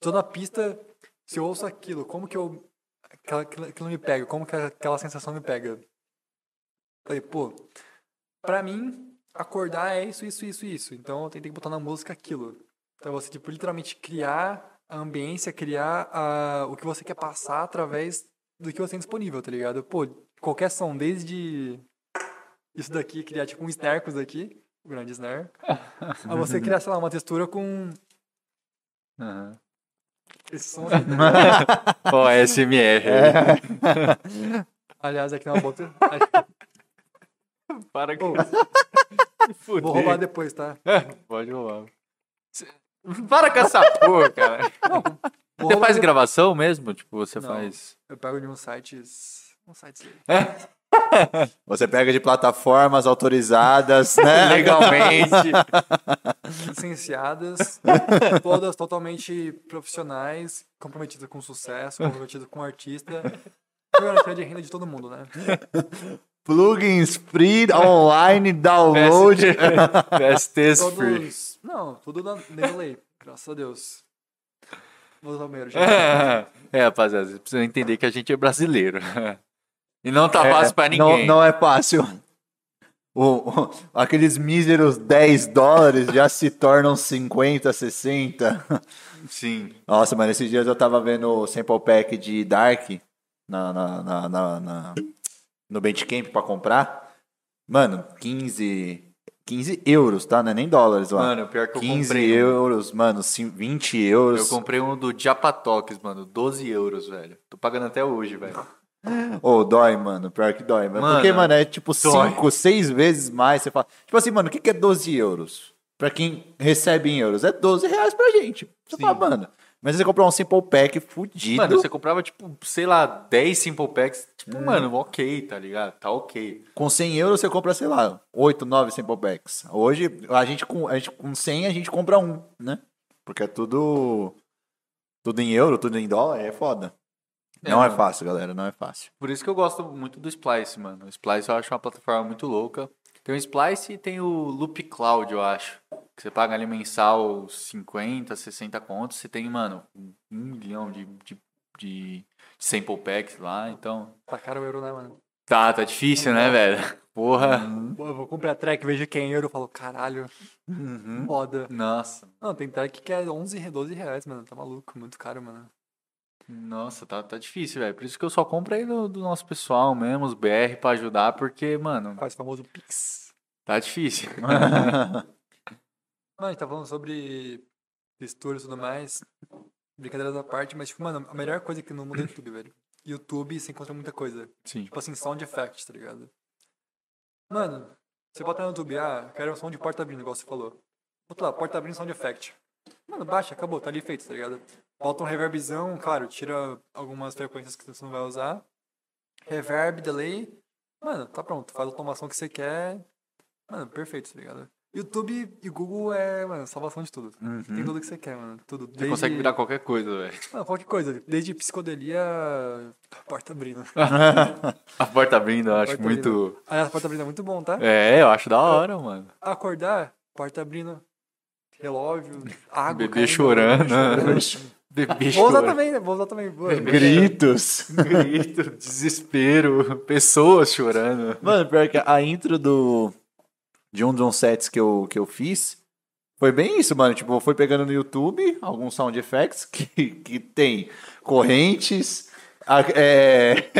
Tô na pista, se eu ouço aquilo, como que eu. Aquela, aquilo, me pega, como que aquela sensação me pega? Falei, pô, pra mim, acordar é isso, isso, isso, isso. Então eu tentei botar na música aquilo. Então você, tipo, literalmente criar a ambiência, criar a, o que você quer passar através do que você tem disponível, tá ligado? Pô, qualquer som, desde isso daqui, criar tipo um snare com isso daqui, o grande snare, a você [laughs] criar, sei lá, uma textura com Aham. Esse som [laughs] aqui. Pô, SMR. Aliás, aqui não é uma boa... [laughs] Para [laughs] que. Fuder. Vou roubar depois, tá? Pode roubar. Cê- Para com essa porra, cara. Vou Você faz de- gravação mesmo? Tipo, você Não. faz. Eu pego de uns sites... Uns sites aí. [laughs] Você pega de plataformas autorizadas, né? [laughs] Legalmente. licenciadas, todas totalmente profissionais, comprometidas com sucesso, comprometidas com o artista. Garantia de renda de todo mundo, né? Plugins free, online, download. PSTs free. Todos. Não, tudo na lei, graças a Deus. Vou usar o banheiro, gente. [laughs] É, rapaziada, vocês precisam entender que a gente é brasileiro. E não tá fácil pra Não, ninguém. não é fácil. O- o- aqueles míseros 10 dólares já se tornam 50, 60. Sim. Nossa, mano, esses dias eu tava vendo o sample pack de Dark na, na, na, na- na- no Bandcamp pra comprar. Mano, 15, 15 euros, tá? Não é nem dólares lá. Mano, pior que eu 15 comprei. um- euros, mano, cin- 20 euros. Eu comprei um do Japatox, mano. 12 euros, velho. Tô pagando até hoje, velho. Ô, dói, mano. Pior que dói. Mano. Porque, mano, é tipo dói. 5, 6 vezes mais. Você fala. Tipo assim, mano, o que que é 12 euros? Pra quem recebe em euros. É 12 reais pra gente. Você Sim. fala, mano. Mas você comprar um simple pack fudido. Mano, você comprava, tipo, sei lá, 10 Simple Packs. Tipo, Hum. mano, ok, tá ligado? Tá ok. Com 100 euros você compra, sei lá, 8, 9 simple packs. Hoje, a gente com, a gente, com 100 a gente compra um, né? Porque é tudo. Tudo em euro, tudo em dólar, é foda. É, não é mano. fácil, galera, não é fácil. Por isso que eu gosto muito do Splice, mano. O Splice eu acho uma plataforma muito louca. Tem o Splice e tem o Loop Cloud, eu acho. Que você paga ali mensal 50, 60 contos. Você tem, mano, um milhão de, de, de sample packs lá. Então. Tá caro o euro, né, mano? Tá, tá difícil, né, velho? Porra. Pô, eu vou comprar track, vejo que é em euro, eu falo, caralho, Uhum. foda. Nossa. Não, tem track que é 11, 12 reais, mano. Tá maluco, muito caro, mano. Nossa, tá, tá difícil, velho. Por isso que eu só compro aí do, do nosso pessoal mesmo, os BR, pra ajudar, porque, mano, Faz o famoso Pix. tá difícil. [laughs] [laughs] Mano, a gente tá falando sobre textura e tudo mais. Brincadeiras à parte, mas, tipo, mano, a melhor coisa que no mundo é YouTube, velho. YouTube você encontra muita coisa. Sim. Tipo assim, sound effects, tá ligado? Mano, você bota no YouTube, ah, quero um som de porta abrindo, igual você falou. Bota lá, porta abrindo sound effect. Mano, baixa, acabou, tá ali feito, tá ligado? Bota um reverbzão, claro, tira algumas frequências que você não vai usar. Reverb, delay. Mano, tá pronto, faz a automação que você quer. Mano, perfeito, tá ligado? YouTube e Google é, mano, salvação de tudo. Tem tudo que você quer, mano. Tudo. Você consegue virar qualquer coisa, velho. Qualquer coisa. Desde psicodelia, porta abrindo. [laughs] A porta abrindo, eu acho Porta muito. Aliás, porta abrindo é muito bom, tá? É, eu acho da hora, mano. Acordar, porta abrindo, relógio, [laughs] água. Bebê caindo, chorando. chorando. [laughs] Bebê Vou usar também, né? Vou usar também. Boa. Gritos. Grito, desespero, pessoas chorando. Mano, pior que a intro do. De um dos sets que eu, que eu fiz. Foi bem isso, mano. Tipo, foi pegando no YouTube alguns sound effects que, que tem correntes. a- é,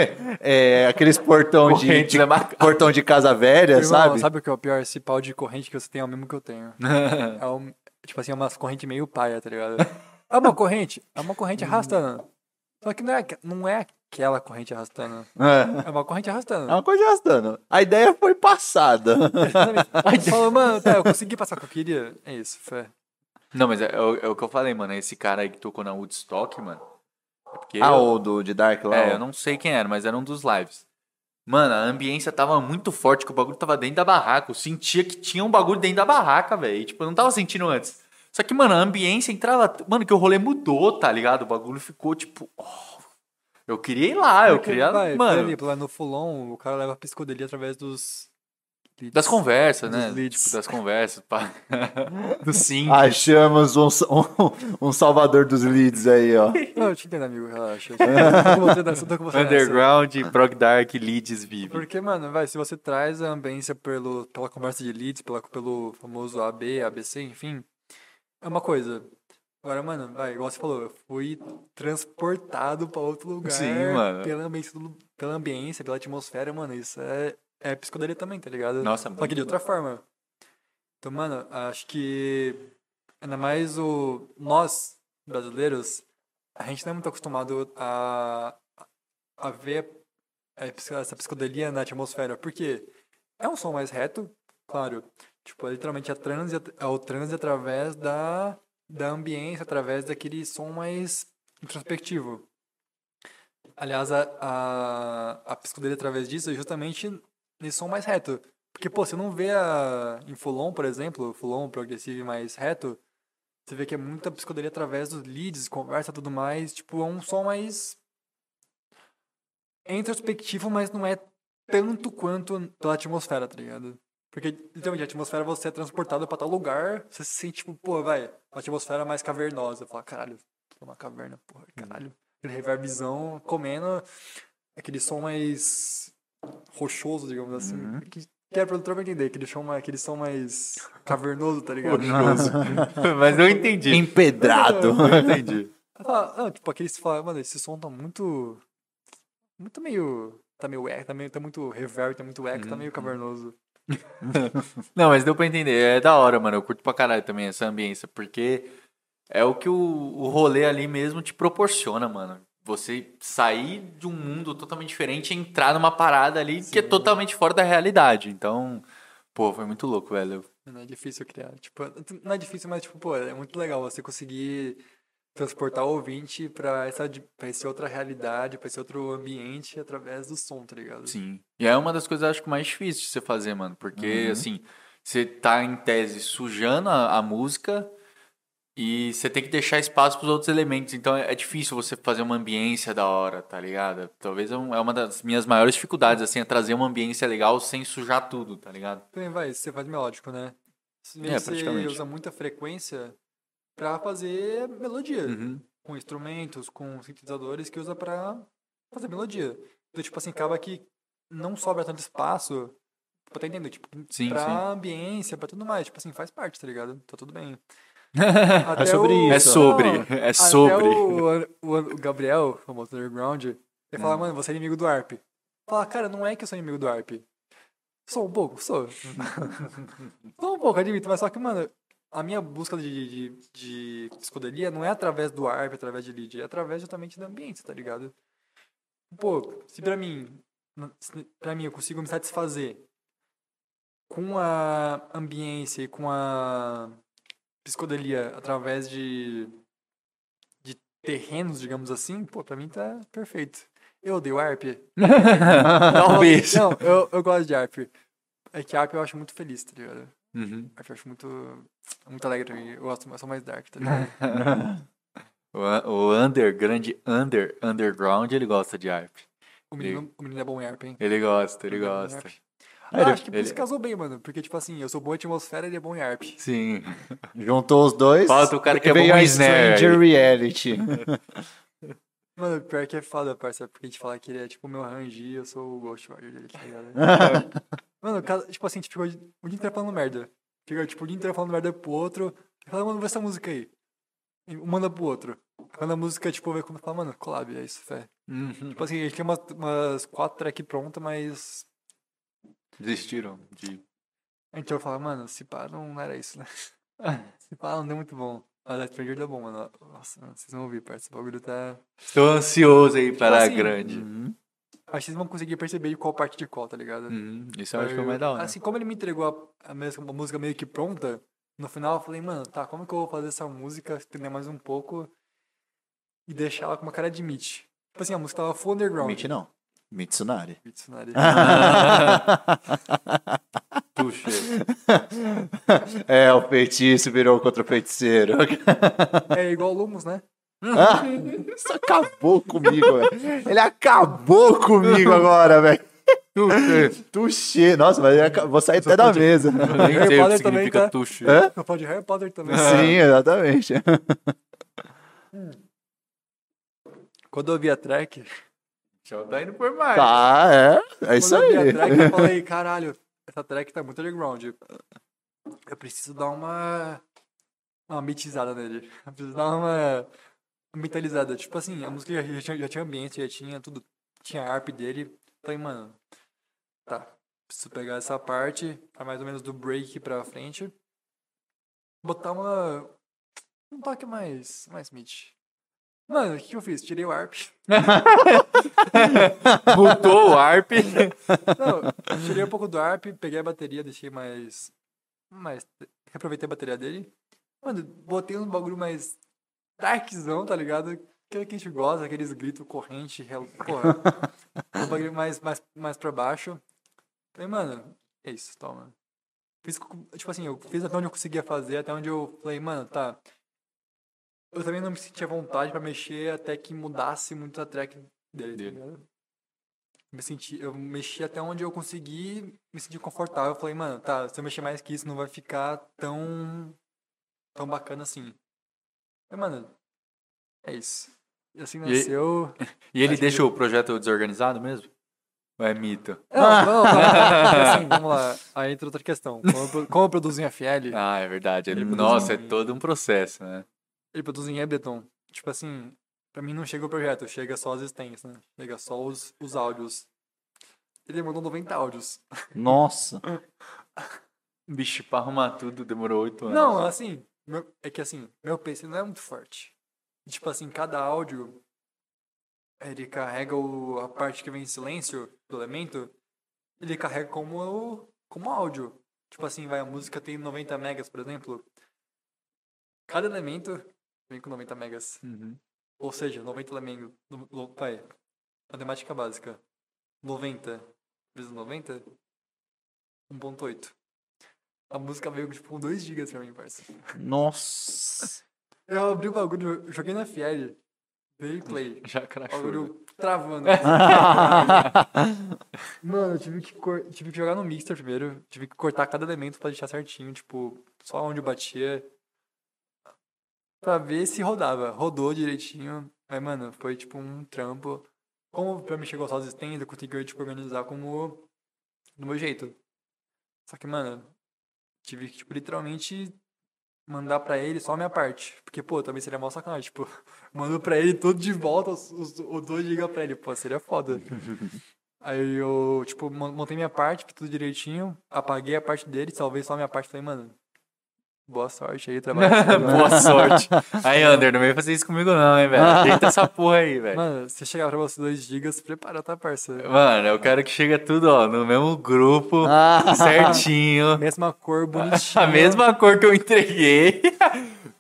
é, aqueles portão de, de- é marcado. portão de casa velha, Irmão, sabe? sabe o que é o pior? Esse pau de corrente que você tem é o mesmo que eu tenho. [laughs] É um, tipo assim, é umas correntes meio paia, tá ligado? [laughs] É uma corrente, é uma corrente arrastando. Só que não é, não é aquela corrente arrastando. É. É uma corrente arrastando. É uma coisa arrastando. A ideia foi passada. [laughs] Falou, mano, tá, eu consegui passar o que eu queria. É isso, fé. Não, mas é, é o- é o que eu falei, mano. Esse cara aí que tocou na Woodstock, mano. É porque ah, eu, o do de Dark lá. é, eu não sei quem era, mas era um dos lives. Mano, a ambiência tava muito forte, que o bagulho tava dentro da barraca. Eu sentia que tinha um bagulho dentro da barraca, velho. Tipo, eu não tava sentindo antes. Só que, mano, a ambiência entrava. Mano, que o rolê mudou, tá ligado? O bagulho ficou tipo. oh, eu queria ir lá, eu Porque, queria. vai, por mano, exemplo, lá no Fulon, o cara leva a psicodelia através dos. leads. das conversas, Dos né? leads. Tipo, das conversas, pá. [laughs] Do sim. Achamos um, um, um salvador dos leads aí, ó. Não, eu te entendo, amigo, relaxa. Eu tô com você nessa, eu tô com você nessa. Underground, Prog Dark, Leads Vive. Porque, mano, vai, se você traz a ambiência pelo, pela conversa de leads, pela, pelo famoso AB, ABC, enfim, é uma coisa. Agora, mano, vai, igual você falou, eu fui transportado pra outro lugar Sim, mano. Pela, ambiência, pela ambiência, pela atmosfera, mano, isso é, é psicodelia também, tá ligado? Nossa, Só que de outra forma. Então, mano, acho que ainda mais o nós, brasileiros, a gente não é muito acostumado a, a ver essa psicodelia na atmosfera, porque é um som mais reto, claro. Tipo, é literalmente a transe, é o transe através da, da ambiência, através daquele som mais introspectivo. Aliás, a, a, a psicodelia através disso é justamente nesse som mais reto. Porque, pô, você não vê a, em Fulon, por exemplo, Fulon progressivo mais reto, você vê que é muita psicodelia através dos leads, conversa e tudo mais. Tipo, é um som mais é introspectivo, mas não é tanto quanto pela atmosfera, tá ligado? Porque, literalmente, a atmosfera você é transportado pra tal lugar, você se sente, tipo, pô, vai, uma atmosfera mais cavernosa. Fala, caralho, tô numa caverna, porra, caralho. Aquele reverbzão comendo, aquele som mais rochoso, digamos assim. Que, que é pra pra entender, aquele som, mais- aquele som mais cavernoso, tá ligado? [laughs] Mas eu entendi. Empedrado. Eu entendi. Ah, não, tipo, aquele você fala, mano, esse som tá muito. Muito meio. Tá meio eco, tá, meio, tá muito reverb, tá muito eco, tá meio cavernoso. [laughs] Não, mas deu pra entender. É da hora, mano. Eu curto pra caralho também essa ambiência, porque é o que o, o rolê ali mesmo te proporciona, mano. Você sair de um mundo totalmente diferente e entrar numa parada ali que é totalmente fora da realidade. Então, pô, foi muito louco, velho. Não é difícil criar. Tipo, não é difícil, mas, tipo, pô, é muito legal você conseguir transportar o ouvinte pra, essa, pra essa outra realidade, pra esse outro ambiente através do som, tá ligado? Sim. E é uma das coisas, acho que, mais difíceis de você fazer, mano. Porque, assim, você tá em tese sujando a, a música e você tem que deixar espaço pros outros elementos. Então é, é difícil você fazer uma ambiência da hora, tá ligado? Talvez é um- é uma das minhas maiores dificuldades, assim, é trazer uma ambiência legal sem sujar tudo, tá ligado? Também vai, você faz melódico, né? Se É, você usa muita frequência pra fazer melodia. Uhum. com instrumentos, com sintetizadores que usa pra fazer melodia. Então, tipo assim, acaba que não sobra tanto espaço, pra tá entendendo? Tipo, Sim, pra sim. ambiência, pra tudo mais. Tipo assim, faz parte, tá ligado? Tá tudo bem. [laughs] Até É sobre o- É Isso. sobre, Não, é sobre. O, o, o Gabriel, o famoso Underground, ele Hum. fala, mano, você é inimigo do ARP. Fala, cara, não é que eu sou inimigo do ARP. Sou um pouco, sou. [laughs] sou um pouco, admito, mas só que, mano, a minha busca de, de, de psicodelia não é através do ARP, através de lead, é através justamente do ambiente, tá ligado? Pô, se pra mim, se pra mim eu consigo me satisfazer com a ambiência e com a psicodelia através de, de terrenos, digamos assim, pô, pra mim tá perfeito. Eu odeio ARP. Talvez. [laughs] Não, eu, eu gosto de ARP. É que ARP eu acho muito feliz, tá ligado? Uhum. Eu acho muito, muito alegre mim. Eu gosto, eu sou mais dark, tá ligado? [laughs] O, o under, grande under, underground, ele gosta de ARP. O menino, o menino é bom em ARP, hein? Ele gosta, ele é gosta. Ah, acho que por ele- isso casou bem, mano. Porque, tipo assim, eu sou bom em atmosfera e ele é bom em ARP. Sim. Juntou os dois. Falta o cara que é bom a em Snare. Reality. [laughs] Mano, pior que é foda, parça, porque a gente fala que ele é tipo o meu rangi eu sou o Ghost Rider dele, tá ligado? [laughs] mano, cada, tipo assim, a gente ficou o dia inteiro falando merda. Fica, tipo, o dia inteiro falando merda pro outro. Fala, mano, vê essa música aí. E manda pro outro. Quando a música, tipo, vê como fala, mano, collab, é isso, fé. Uhum. Tipo assim, a gente tem umas, umas quatro tracks prontas, mas Desistiram de. a gente vai falar, mano, se pá, não era isso, né? [laughs] se pá, não deu muito bom. A Stranger deu bom, mano. Nossa, vocês vão ouvir, parça. O bagulho tá. Estou ansioso aí para a assim, grande. Acho que vocês vão conseguir perceber de qual parte de qual, tá ligado? Uhum. Isso eu acho que é o mais da hora. Assim, como ele me entregou a, a, mesma- a música meio que pronta, no final eu falei, mano, tá, como que eu vou fazer essa música, estender mais um pouco e deixar ela com uma cara de Mitch? Tipo assim, a música tava full underground. Mitch não. Mitsunari. Mitsunari. [laughs] Puxa. é, o feitiço virou contra o feiticeiro. é igual o Lumos, né? Ah, [laughs] Isso acabou comigo, velho. Ele acabou comigo agora, velho. Tuxê. Nossa, mas eu aca- vou sair até da mesa. Nem Harry sei o que Potter também, significa tá? tuxo. Hã? Eu falo de Harry Potter também. [laughs] Sim, exatamente. Quando eu vi a track, Já tá indo por mais. Tá, é. É isso quando eu vi aí. a track, eu falei, [laughs] caralho, essa track tá muito underground. Eu preciso dar uma. Uma mitizada nele. [laughs] Eu preciso dar uma. Mentalizada. Tipo assim, a música já, já tinha, já tinha ambiente, já tinha tudo. Tinha a harp dele. Falei, mano, tá. Preciso pegar essa parte, a mais ou menos do break pra frente. Botar uma. Um toque mais. Mais mid. Mano, o que que eu fiz? Tirei o harp. [laughs] [laughs] Mudou o ARP. Não, tirei um pouco do ARP, peguei a bateria, deixei mais. mais. Reaproveitei a bateria dele. Mano, botei um bagulho mais. darkzão, tá ligado? Aquele que a gente gosta, aqueles gritos corrente, porra. [laughs] um bagulho mais, mais, mais pra baixo. Falei, mano, é isso, toma. Fiz, tipo assim, eu fiz até onde eu conseguia fazer, até onde eu falei, mano, tá. Eu também não me sentia vontade pra mexer até que mudasse muito a track tá me senti, eu mexi até onde eu consegui me sentir confortável. Eu falei, mano, tá, se eu mexer mais que isso, não vai ficar tão. tão bacana assim. E, mano, é isso. E assim E- nasceu. E ele Acho deixa o projeto desorganizado mesmo? Ou é mito? Não, não, não. Porque, [laughs] assim, vamos lá. Aí entra outra questão. Como eu, como eu produzo em FL, Ah, é verdade. Ele, Ele nossa, é produz um- todo um processo, né? ele produz em Ableton. Tipo assim, pra mim não chega o projeto, chega só as stems, né? Chega só os, os áudios. Ele mandou 90 áudios. Nossa. [laughs] Bicho, pra arrumar tudo demorou oito anos. Não, assim, meu- é que assim, meu PC não é muito forte. Tipo assim, cada áudio, ele carrega o, a parte que vem em silêncio do elemento, ele carrega como, como áudio. Tipo assim, vai, a música tem 90 megas, por exemplo. Cada elemento vem com 90 megas. Uhum. Ou seja, 90 elementos. no- no- Vai, matemática básica. 90 vezes 90, 1.8. A música veio tipo com 2 GB pra mim, parça. Nossa. [laughs] Eu abri o bagulho, joguei na FL, veio e play. [laughs] Já O crachou. bagulho travando. [laughs] Mano, eu tive que, cor- tive que jogar no mixer primeiro. Tive que cortar cada elemento pra deixar certinho, tipo, só onde batia. Pra ver se rodava. Rodou direitinho. Mas, mano, foi tipo um trampo. Como pra mim chegou só as stands, eu consegui, tipo, organizar como do meu jeito. Só que, mano, tive que, tipo, literalmente mandar pra ele só a minha parte. Porque, pô, também seria mal sacanagem. Tipo, [laughs] mando pra ele tudo de volta, os, os, os 2 GB pra ele. Pô, seria foda. [laughs] Aí eu, tipo, mon- montei minha parte, tudo direitinho, apaguei a parte dele, salvei só a minha parte. Falei, mano, boa sorte aí, trabalho. [laughs] Boa sorte. Aí, Ander, não vem fazer isso comigo não, hein, velho. Ajeita essa porra aí, velho. Mano, se chegar pra você 2 GB, se prepara, tá, parça? Mano, eu quero que chegue tudo, ó, no mesmo grupo, Ah. certinho. [laughs] Mesma cor, [laughs] bonitinha. A mesma cor que eu entreguei,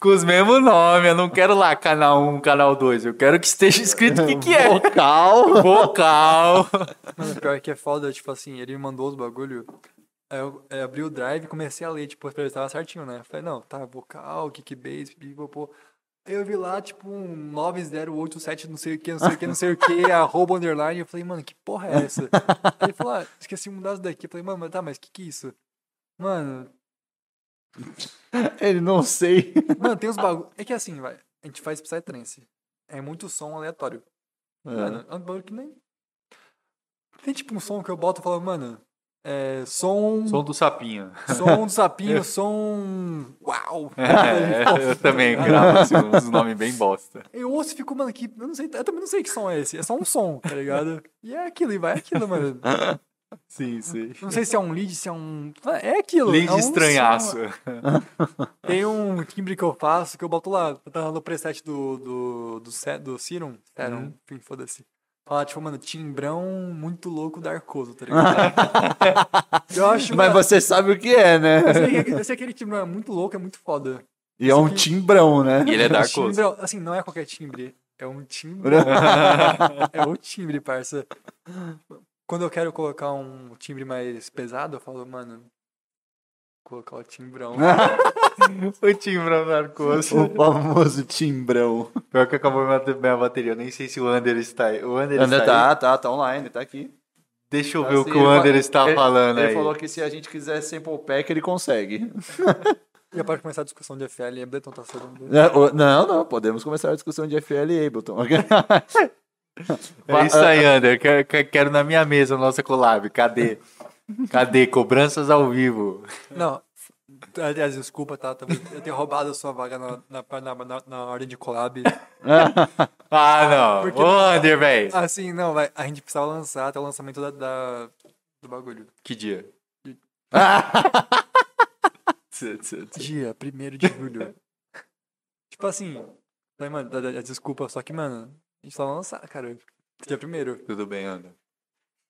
com os mesmos nomes. Eu não quero lá canal 1, canal 2. Eu quero que esteja escrito o que, que é. Vocal. Vocal. Mano, pior que é foda, tipo assim, ele me mandou os bagulho. Aí eu é, abri o drive e comecei a ler, tipo, pra ver se tava certinho, né? Falei, não, tá, vocal, kickbase, pipopô. Aí eu vi lá, tipo, um 9087, não sei o que, não sei o que, não sei o que, [laughs] arroba underline. Eu falei, mano, que porra é essa? Aí ele falou, ah, esqueci de mudar isso daqui. Eu falei, mano, mas tá, mas que que é isso? Mano, Ele não sei. mano, tem uns bagulho. É que assim, vai, a gente faz Psytrance. É muito som aleatório. Mano, é um bagulho que nem. Tem tipo um som que eu boto e falo, mano, é. Som. Som do sapinho. Som do [laughs] sapinho, som. Uau! É, eu também gravo assim, uns nomes bem bosta. Eu ouço e fico, mano, que. Eu não sei. Eu também não sei que som é esse. É só um som, tá ligado? E é aquilo, e vai aquilo, mano. Sim, sim. Não sei se é um lead, se é um. É aquilo. Lead é um estranhaço. som. Tem um timbre que eu faço que eu boto lá. Tá no preset do. do. do, do Serum. Serum, Uhum. enfim, foda-se. Fala, tipo, mano, timbrão muito louco da Arcoso, tá ligado? [laughs] eu acho. Mas mano, você sabe o que é, né? eu sei que- eu sei que aquele timbrão é muito louco, é muito foda. E é um timbrão, né? E ele é Dark timbre, Souls. assim, não é qualquer timbre. É um timbre. [laughs] é o timbre, parça. Quando eu quero colocar um timbre mais pesado, eu falo, mano, colocar o timbrão. [laughs] O timbrão narcoso. O famoso timbrão. Pior que acabou minha, minha bateria. Eu nem sei se o Ander está aí. O Ander Ainda está aí? tá, tá, tá online, tá aqui. Deixa eu ver o Assim, que o ele Ander está ele- falando Ele aí. falou que se a gente quiser sample pack, ele consegue. [laughs] Já pode começar a discussão de FL e Ableton tá sendo. É, o- Não, não, podemos começar a discussão de FL e Ableton. [laughs] É isso aí, Ander. Quero, quero- quero na minha mesa a nossa collab. Cadê? Cadê? Cobranças ao vivo. Não, aliás, desculpa, tá? Eu tenha roubado a sua vaga na, na, na, na- ordem de collab. [laughs] Ah, não. Porque- Ô, Ander, velho. Assim, não, vai. A gente precisava lançar até o lançamento da, da- do bagulho. Que dia? [laughs] Dia 1 de julho. tipo assim. Falei, mano, desculpa, só que, mano, a gente tava lançar, cara. Dia primeiro. Tudo bem, Ander.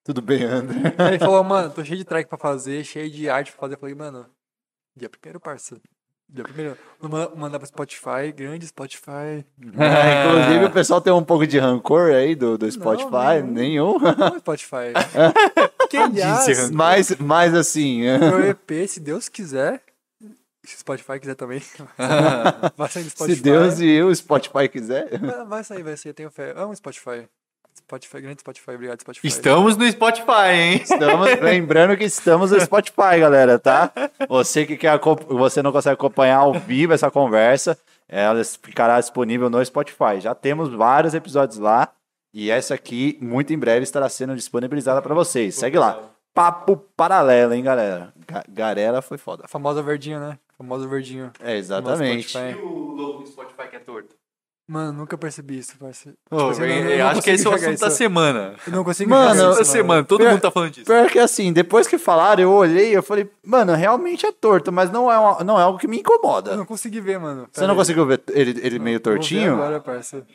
Tudo bem, André. Aí ele falou, [laughs] mano, tô cheio de track pra fazer, cheio de arte pra fazer. Eu falei, mano, dia primeiro, parça. Dia primeiro. Vou mandar- pra Spotify, grande Spotify. É, [laughs] inclusive, o pessoal tem um pouco de rancor aí do, do Spotify. nenhum. Nenhum. Não, Spotify. [laughs] Quem disse? Mas, mas assim. é. Meu EP, se Deus quiser, se Spotify quiser também, vai sair do Spotify. Se Deus e o Spotify quiser. Vai- Vai sair, vai sair, eu tenho fé. Amo Spotify. Spotify, grande Spotify, obrigado Spotify. Estamos no Spotify, hein? Estamos, lembrando que estamos no Spotify, galera, tá? Você que quer, você não consegue acompanhar ao vivo essa conversa, ela ficará disponível no Spotify. Já temos vários episódios lá e essa aqui, muito em breve, estará sendo disponibilizada para vocês. Segue lá. Papo paralelo, hein, galera? Ga- Galera foi foda. A famosa verdinho, né? A famosa verdinho. É, exatamente. Spotify. o logo do Spotify que é torto? Mano, nunca percebi isso, parceiro. Ô, assim, eu eu, eu acho que esse é o assunto da enxergar semana. Eu não consigo Mano, isso, mano. semana, todo Pior- mundo tá falando disso. Pior que assim, depois que falaram, eu olhei eu falei, mano, realmente é torto, mas não é, uma- não é algo que me Eu incomoda. não consegui ver, mano. Você não conseguiu ver ele, ele meio tortinho? agora, parça.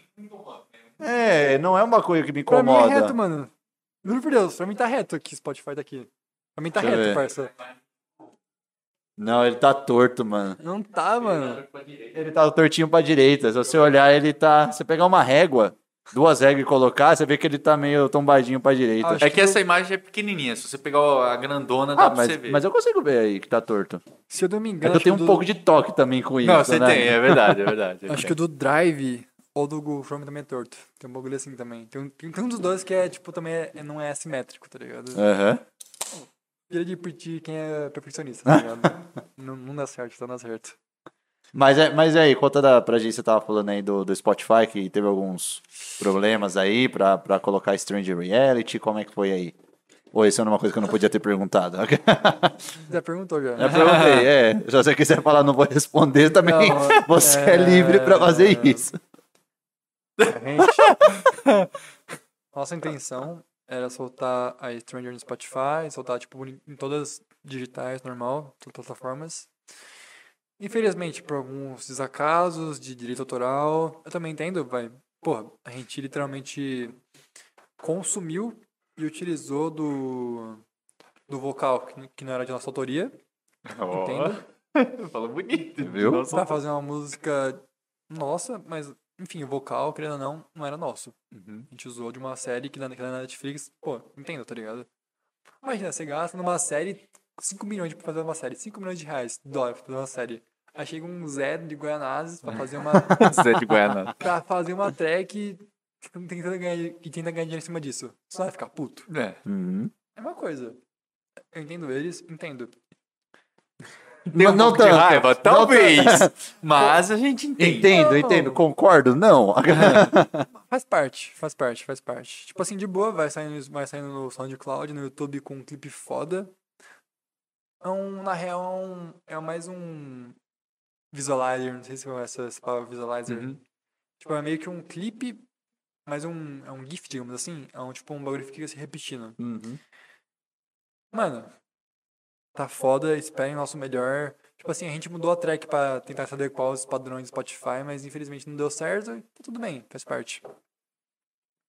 É, não é uma coisa que me Pra mim incomoda. é reto, mano. Juro por Deus, pra mim tá reto aqui, Spotify daqui. Pra mim tá Deixa eu reto, ver. Não, ele tá torto, mano. Não tá, mano. Ele tá tortinho pra direita. Se você olhar, ele tá. Se você pegar uma régua, duas réguas e colocar, você vê que ele tá meio tombadinho pra direita. Acho É que essa imagem é pequenininha. Se você pegar a grandona, dá Ah, pra mas, você ver. mas eu consigo ver aí que tá torto. Se eu não me É engano, que eu tenho um do- pouco de toque também com isso. Não, você né? tem, é verdade, é verdade. Acho que o do Drive ou do Google Chrome também é torto. Tem um bagulho assim também. Tem um, tem um dos dois que é, tipo, também é, é- não é assimétrico, tá ligado? Aham. Filha de pedir quem é perfeccionista, tá ligado? não, não dá certo, não dá certo. Mas, é, mas aí, conta da, pra gente, você tava falando aí do, do Spotify, que teve alguns problemas aí pra, pra colocar Stranger Reality, como é que foi aí? Ou isso é uma coisa que eu não podia ter perguntado? Já perguntou já. Eu perguntei, é. Se você quiser falar, não vou responder também. Não, você é, é- livre pra fazer isso. Gente, [laughs] nossa intenção era soltar a Stranger no Spotify, soltar tipo em todas as digitais, normal, todas as plataformas. Infelizmente, por alguns desacasos de direito autoral, eu também entendo, vai. Porra, a gente literalmente consumiu e utilizou do, do vocal que, não era de nossa autoria, entendo? [laughs] Falou bonito, Viu? Pra fazer uma música nossa, mas, enfim, o vocal, querendo ou não, não era nosso. Uhum. A gente usou de uma série que na, que na Netflix, pô, entendo, tá ligado? Imagina, você gasta numa série 5 milhões pra fazer uma série, 5 milhões de reais, dólar pra fazer uma série. Aí chega um Zé de Guianazes pra fazer uma, [laughs] Zé de Guiana. pra fazer uma track e tenta ganhar, e tenta ganhar dinheiro em cima disso. Só vai ficar puto. É. Uhum. É uma coisa. Eu entendo eles, entendo. Tem um Não pouco de tanto. raiva, Não talvez. [laughs] Mas a gente entende. Entendo, Não. entendo. Concordo? Não. [laughs] Faz parte, faz parte, faz parte. Tipo assim, de boa, vai saindo, vai saindo no SoundCloud, no YouTube com um clipe foda. É um, na real, é, um, é mais um visualizer, não sei se é essa, essa palavra visualizer. Uhum. Tipo, é meio que um clipe, mas um, é um GIF, digamos assim. É um tipo um bagulho que fica se repetindo. Uhum. Mano, tá foda, esperem o nosso melhor. Tipo assim, a gente mudou a track pra tentar se adequar aos padrões do Spotify, mas infelizmente não deu certo. e Tá tudo bem, faz parte.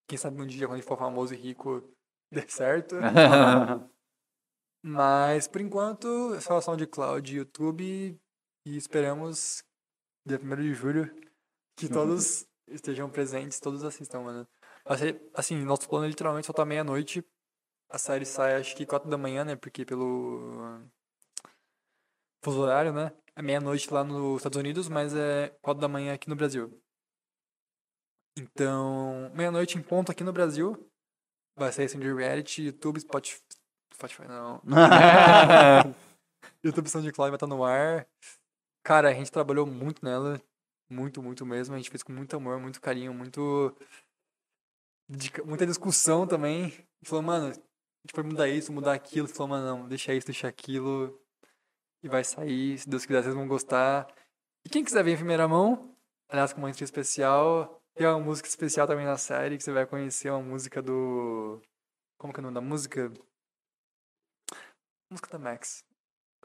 Quem sabe um dia, quando a gente for famoso e rico, [laughs] dê certo. [laughs] mas, por enquanto, é só SoundCloud e YouTube. E esperamos, dia 1 de julho, que todos estejam presentes, todos assistam, mano. Assim, nosso plano é literalmente soltar meia-noite a série sai acho que 4 da manhã, né? Porque pelo fuso horário, né? É meia-noite lá nos Estados Unidos, mas é 4 da manhã aqui no Brasil. Então, meia-noite em ponto aqui no Brasil. Vai sair assim de reality, YouTube, Spotify. Spotify não. [laughs] YouTube SoundCloud vai estar no ar. Cara, a gente trabalhou muito nela. Muito, muito mesmo. A gente fez com muito amor, muito carinho, muito. Muita discussão também. A gente falou, mano, a gente pode mudar isso, mudar aquilo. Você falou, mano, não, deixa isso, deixa aquilo. E vai sair, se Deus quiser, vocês vão gostar. E quem quiser ver em primeira mão, aliás, com uma entrevista especial, tem uma música especial também na série, que você vai conhecer uma música do. Como que é o nome da música? Música da Max.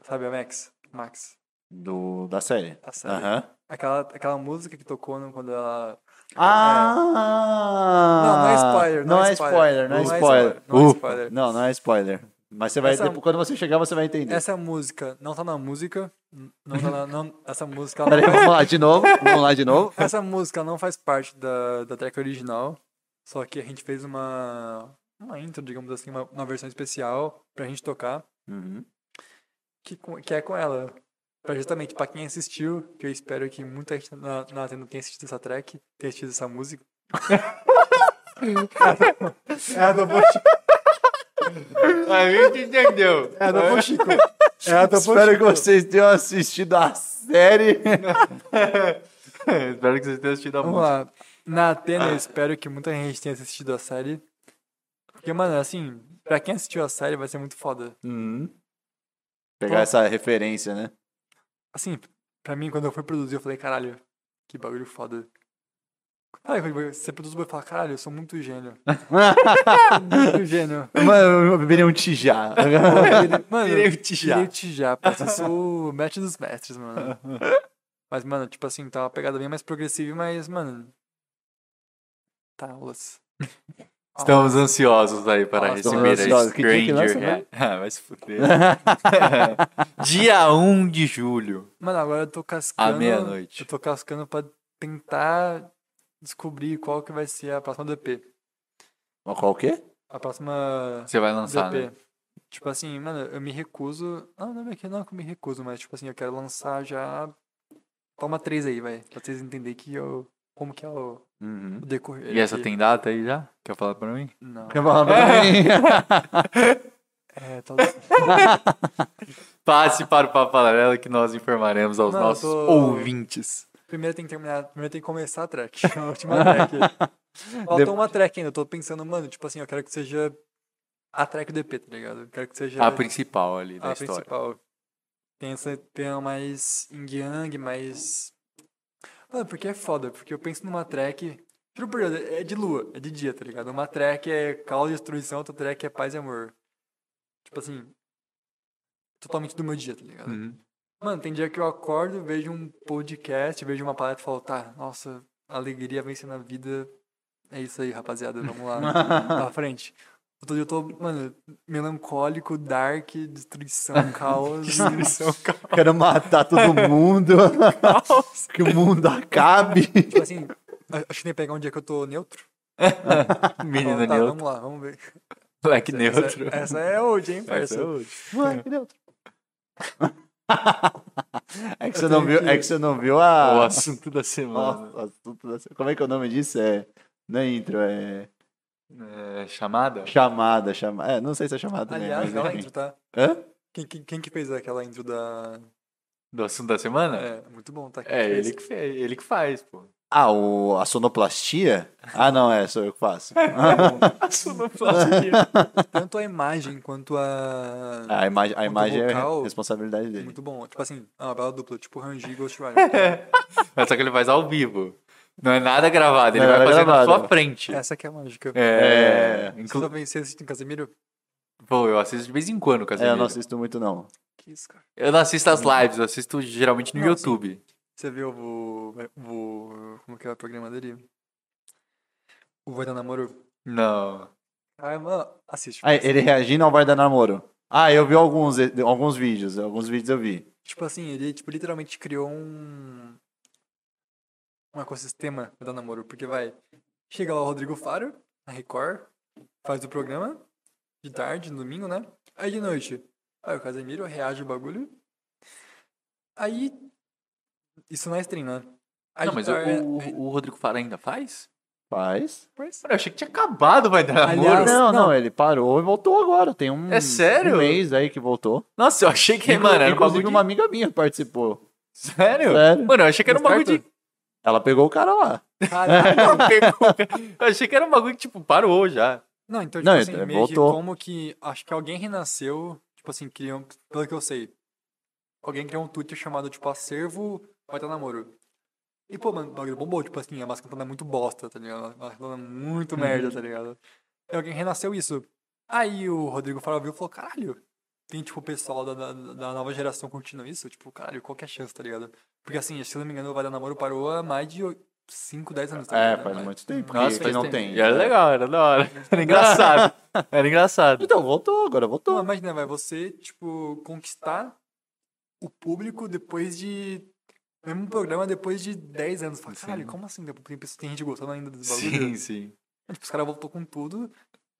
Sabe a Max? Max. Do, da série. Da série. Aham. Aquela, aquela música que tocou no- quando ela. Ah! Não, não é spoiler, não Não é é spoiler, não é Não é spoiler. spoiler, não é Ufa. spoiler. Não, não é spoiler. Mas você vai, Essa- depois, quando você chegar, você vai entender. Essa música não tá na música. Não tá na, não, essa música. Peraí, faz- vamos lá de novo. Vamos lá de novo. [laughs] essa música não faz parte da, da track original. Só que a gente fez uma. Uma intro, digamos assim, uma, uma versão especial pra gente tocar. Uhum. Que, que é com ela. Pra justamente pra quem assistiu, que eu espero que muita gente na, na Atena tenha assistido essa track, tenha assistido essa música. é a do Bochico. [laughs] A gente entendeu. É a do Bochico. É a do Espero que vocês tenham assistido a série. [laughs] Espero que vocês tenham assistido a Vamos música. lá. Na Atena, eu espero que muita gente tenha assistido a série. Porque, mano, assim, pra quem assistiu a série vai ser muito foda. Uhum. Pegar essa referência, né? Assim, pra mim, quando eu fui produzir, eu falei, caralho, que bagulho foda. Quando você produz, eu falo, caralho, eu sou muito gênio. [laughs] muito gênio. Mano, eu beberia um tijá. Mano, Virei o Tijá. Virei o Tijá, que eu sou o mestre dos mestres, mano. Mas, mano, tipo assim, tá uma pegada bem mais progressiva, mas, mano. Tá, aulas. Estamos ansiosos aí para Nossa, receber ansiosos. a Que dia que lança, Stranger. né? [laughs] Ah, vai se fuder. [laughs] Dia 1 de julho. Mano, agora eu tô cascando. À meia-noite. Eu tô cascando pra tentar descobrir qual que vai ser a próxima DP. Qual o quê? A próxima Você vai lançar, DP. né? Tipo assim, mano, eu me recuso. Não, não é que não é que eu me recuso, mas tipo assim, eu quero lançar já. Toma três aí, vai. Pra vocês entenderem que eu. Como que é o, Uhum. o decorrer. E essa tem data aí já? Quer falar pra mim? Não. Quer falar pra [laughs] mim? É, tá. [laughs] Passe para o Papo que nós informaremos aos Não, nossos tô- ouvintes. Primeiro tem que terminar. Primeiro tem que começar a track. [laughs] A última track. Falta uma track ainda. Eu tô pensando, mano, tipo assim, eu quero que seja a track do EP, tá ligado? Eu quero que seja A principal ali da a história. principal. Tem essa tema mais yang, mais. Mano, porque é foda, porque eu penso numa track. Juro por Deus, é de lua, é de dia, tá ligado? Uma track é caos e destruição, outra track é paz e amor. Tipo assim. Totalmente do meu dia, tá ligado? Uhum. Mano, tem dia que eu acordo, vejo um podcast, vejo uma palestra e falo, tá, nossa, alegria vence na vida. É isso aí, rapaziada, vamos lá, [laughs] pra frente. Outro dia eu tô, mano, melancólico, dark, destruição, [laughs] caos. destruição, caos. Quero matar todo mundo. [laughs] que o mundo acabe. Tipo assim, acho que que pegar um dia que eu tô neutro. [laughs] Menino tá, neutro. Vamos lá, vamos ver. Moleque Essa- neutro. Essa, é hoje, hein, Essa parça? é hoje. Ué, que neutro. É que você não viu, é que você não viu a. O assunto da semana. Nossa, assunto da- Como é que é o nome disso? É. Não é intro, é. É, chamada? Chamada, chamada. É, não sei se é chamada. Aliás, mas intro, tá? Hã? Quem, quem, quem que fez aquela intro da. Do assunto da semana? É, muito bom, tá? É, Quem fez? ele que, fez, ele que faz, pô. Ah, o, a sonoplastia? [laughs] Ah, não, é, sou eu que faço. [laughs] A sonoplastia. [laughs] Tanto a imagem quanto a. A imagem, a imagem é vocal, responsabilidade dele. Muito bom. Tipo assim, é uma bela dupla, tipo Rangi e Ghost Rider. Mas só que ele faz ao vivo. Não é nada gravado, ele Não é vai fazer na gravado. sua frente. Essa que é a mágica. É. Você Inclu... também você assiste em Casemiro? Pô, eu assisto de vez em quando, É, Casemiro. eu não assisto muito, não. Que isso, cara. Eu não assisto as lives, eu assisto geralmente no Não, YouTube. Você viu o, o. Como que é o programa dele? O Vai Dar Namoro? Não. Ah, mano, assiste. Ah, ele reagindo ao Vai Dar Namoro. Ah, eu vi alguns, alguns vídeos, alguns vídeos eu vi. Tipo assim, ele tipo, literalmente criou um. Um ecossistema do namoro. Porque vai. Chega lá o Rodrigo Faro, na Record, faz o programa, de tarde, no domingo, né? Aí de noite, aí o Casemiro reage o bagulho. Aí. Isso na stream, né? Aí não, mas tarde- o, o, o Rodrigo Fara ainda faz? Faz. Pois. Eu achei que tinha acabado, vai dar namoro. Aliás, Não, não, não. ele parou e voltou agora. Tem um, É sério? um mês aí que voltou. Nossa, eu achei que, Inclu- mano, era um bagulho uma de... amiga minha participou. Sério? Sério. Mano, eu achei que era um bagulho de... Ela pegou o cara lá. Caralho. [laughs] eu achei que era um bagulho que, tipo, parou já. Não, então, tipo Não, assim, ele meio voltou. que como que. Acho que alguém renasceu, tipo assim, criou. Pelo que eu sei. Alguém criou um Twitter chamado, tipo, Acervo Vai Dar Namoro. E, pô, mano, o bagulho bombou, tipo assim, a máscara cantando é muito bosta, tá ligado? A máscara cantando é muito Uhum. merda, tá ligado? E alguém renasceu isso. Aí o Rodrigo Faro viu e falou, caralho, tem, tipo, o pessoal da, da, da nova geração curtindo isso? Tipo, caralho, qual que é a chance, tá ligado? Porque, assim, se eu não me engano, o Vai Dar Namoro parou há mais de 5, 10 anos, tá É, ligado? faz Mas- muito tempo Nossa, que, não tempo. tem. E era É. legal, era da hora. [laughs] Era engraçado. Era engraçado. Então, voltou, agora voltou. Não, imagina, vai você, tipo, conquistar o público depois de. Mesmo programa depois de 10 anos. Fala, Sim. caralho, como assim? Tem, gente gostando ainda desse Sim, bagulho? sim. Tipo, os caras voltou com tudo.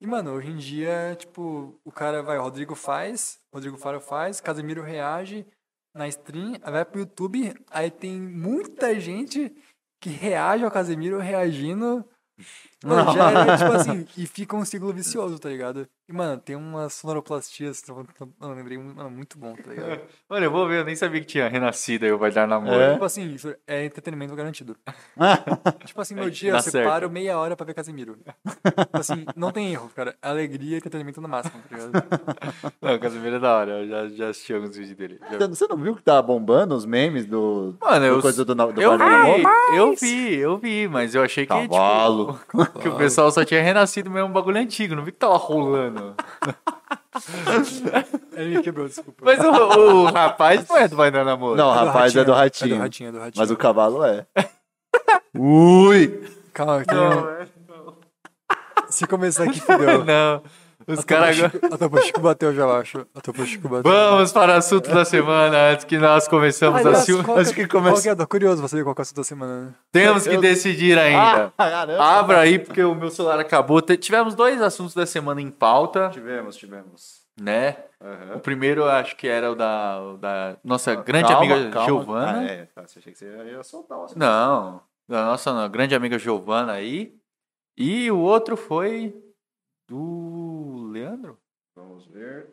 E, mano, hoje em dia, tipo, o cara vai, o Rodrigo faz, Rodrigo Faro faz, Casemiro reage na stream, aí vai pro YouTube, aí tem muita gente que reage ao Casemiro reagindo. Mano, já era, tipo assim, [laughs] e fica um ciclo vicioso, tá ligado? E, mano, tem umas sonoroplastias, mano, eu lembrei, mano, muito bom, tá ligado? [laughs] Mano, eu vou ver, eu nem sabia que tinha renascido aí o Vai Dar Namoro. É. Tipo assim, isso é entretenimento garantido. [laughs] tipo assim, meu dia, eu separo meia hora pra ver Casemiro. tipo assim, não tem erro, cara. Alegria e entretenimento no máximo, tá ligado? Não, o Casimiro é da hora, eu já, já assisti alguns vídeos dele. Já- Você- não viu que tá bombando os memes do. Mano, do eu, coisa do, do eu, vi, eu vi, eu vi, mas eu achei que, Cavalo. Tipo, [laughs] que o pessoal só tinha renascido mesmo um bagulho antigo, não vi que tava rolando. [laughs] Ele me quebrou, desculpa. Mas o, o rapaz não é do Vai Dar Namoro. Não, o É rapaz é do É ratinho. do ratinho, é do ratinho. Mas o cavalo é. [laughs] Ui! Calma, tem um- Não, é- Se começar aqui, fudeu. não. Os caras agora... A Topo Chico bateu, já acho. A Topo Chico bateu. Vamos para o assunto da semana, antes que nós começamos a Aliás, se... qual, Acho que, que começa- qual que é? Tô curioso pra saber qual que é o assunto da semana. né? Temos que Eu- decidir ainda. Ah, caramba. Abra aí, porque o meu celular acabou. Tivemos dois assuntos da semana em pauta, Tivemos, tivemos. né? O primeiro acho que era o da, o da nossa grande Calma, amiga calma. Giovana. Ah, é, tá, achei que você ia soltar o assunto. Não, da nossa grande amiga Giovana aí. E o outro foi do Leandro? Vamos ver.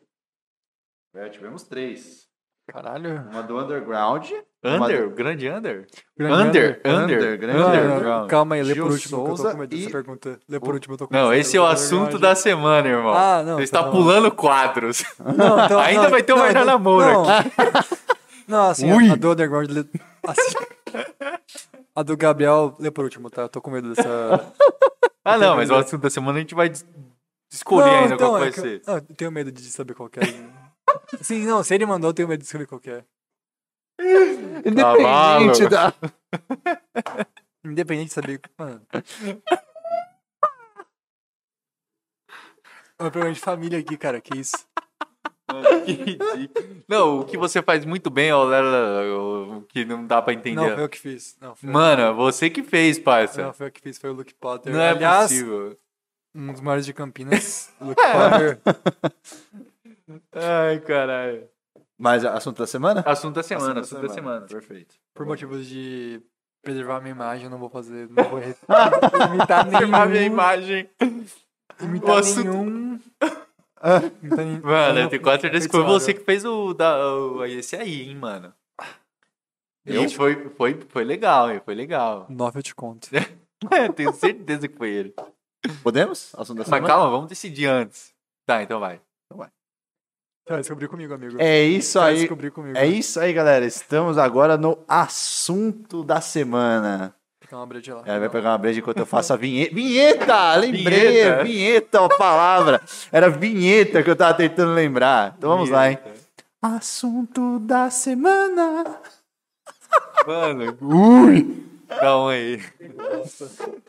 É, tivemos três. Caralho. Uma do Underground. Under? Grande Under? Grande Under, Under, Under, grande Under. Underground. calma aí, lê Gil por último, que eu tô Souza com medo dessa e- pergunta. Lê por último, eu tô com Não, esse é o assunto da semana, irmão. Ah, não, Você está tá pulando quadros. Não, então, [laughs] Ainda não, vai ter o não, Marnana não, Moura não. aqui. [laughs] Não, assim, Ui. a, do Underground. lê- assim, a do Gabriel, lê por último, tá? Eu tô com medo dessa. Ah, não, mas o assunto da semana a gente vai escolher Não, ainda então, qual é vai que eu- ser. não, eu tenho medo de saber qual que é. [laughs] Sim, não, se ele mandou, eu tenho medo de saber qual que é. [laughs] Independente da. [laughs] Independente de saber. Mano. É um problema de família aqui, cara, que isso. Que ridículo. Não, o que você faz muito bem, ó, o que não dá pra Não, entender. foi eu que fiz. Não, foi, Mano, é você que fez, parça. não, foi eu que fiz, foi o Luke Potter. Não é Aliás, possível. Um dos maiores de Campinas, [laughs] Luke. Ai, caralho. Mas assunto da semana? Assunto da semana, Assunto assunto da semana. Perfeito. Por motivos de preservar minha imagem, eu não vou fazer. Não vou [laughs] imitar [laughs] Firmar minha nenhum. imagem. Imitar O assunto- nenhum. imitar nenhum- Mano, eu tenho certeza que foi você que fez o, da, o esse aí, hein, mano. Eu? E foi, foi, foi legal, hein, foi legal. Nove eu te conto. Eu tenho certeza que foi ele. Podemos? Assunto da Mas semana? calma, vamos decidir antes. Tá, então vai. Vai descobrir comigo, amigo. É isso Vai aí. descobrir comigo. É isso aí, galera. Estamos agora no assunto da semana. Fica uma breja lá. Ela vai pegar uma breja enquanto eu faço a vinheta. [laughs] Vinheta! Lembrei! Vinheta. Vinheta, a palavra. Era vinheta que eu tava tentando lembrar. Então vamos lá, hein? Assunto da semana. Mano, ui! Calma aí.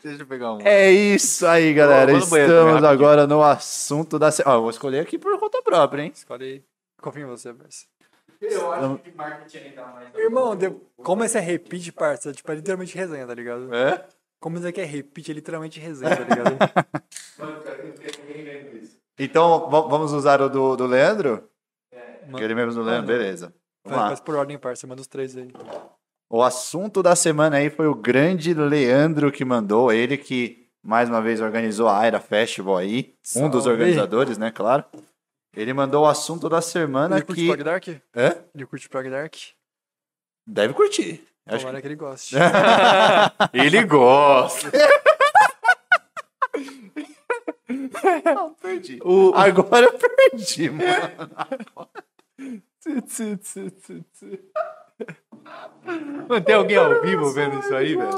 Deixa eu pegar um. É isso aí, galera. Banheiro Estamos rapidinho. agora no assunto da. Ó, eu vou escolher aqui por conta própria, hein? Escolhe aí. Confio em você, parça. Eu acho que marketing ainda mais. Irmão, de- como esse é repeat, parça? Tipo, é literalmente resenha, tá ligado? É? Como isso aqui é repeat, é literalmente resenha, tá ligado? Mano, cara, não tem ninguém vendo isso. Então, va- vamos usar o do, do Leandro? Mano, Queremos do Leandro, beleza. Vamos Faz, lá. faz por ordem, parça. Manda os três aí. O assunto da semana aí foi o grande Leandro que mandou, ele que mais uma vez organizou a Aira Festival aí, um dos Salve. organizadores, né, claro. Ele mandou o assunto da semana Ele curte que Prog Dark? Hã? Ele curte Prog Dark? deve curtir. Acho Tomara que ele goste. [laughs] Ele gosta. que não, perdi. O, Agora eu perdi, mano. [laughs] Mano, tem alguém ao vivo vendo isso aí, velho?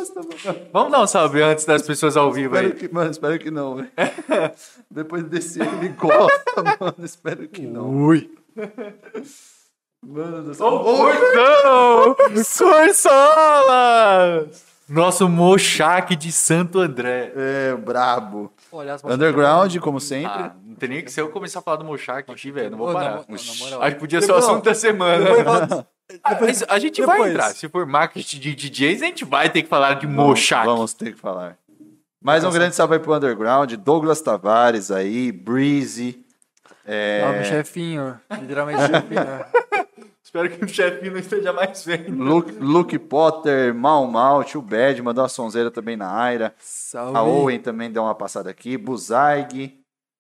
Vamos dar um salve antes das pessoas ao vivo Espero aí. que, mano, espero que não, velho. [laughs] Depois desse ele gosta, [laughs] mano. Espero que não. Ui. Mano do céu. Corsolas! Nosso Mochak de Santo André. É, brabo. Olha Underground, como sempre. Ah, não tem nem que se eu começar a falar do Mochak aqui, velho. Não vou parar. não, na moral. Acho que podia ser o assunto da semana. [laughs] Depois volta- Mas a gente vai depois. entrar. Se for marketing de DJs, a gente vai ter que falar de Mochak. Vamos ter que falar. Mais um grande salve aí pro Underground. Douglas Tavares aí, Breezy. É, Nome chefinho. Literalmente [laughs] chefinho. Espero que o chefinho não esteja mais vendo. Luke, Luke Potter, Mal Mal, Tio Bad, mandou uma sonzeira também na Aira. Salve. A Owen também deu uma passada aqui. Buzaig,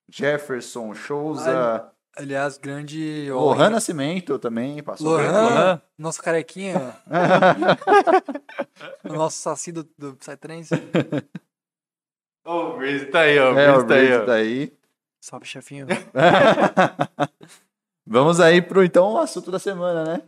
Jefferson, Souza, Aliás, grande. Lohan Nascimento também passou. aqui. Lohan. Nosso carequinha. [laughs] o nosso saci do, do Psytrance. Ô, o Breeze tá aí, ó. O É, Breeze tá aí, ó. tá aí. Salve, chefinho. [laughs] Vamos aí pro então o assunto da semana, né?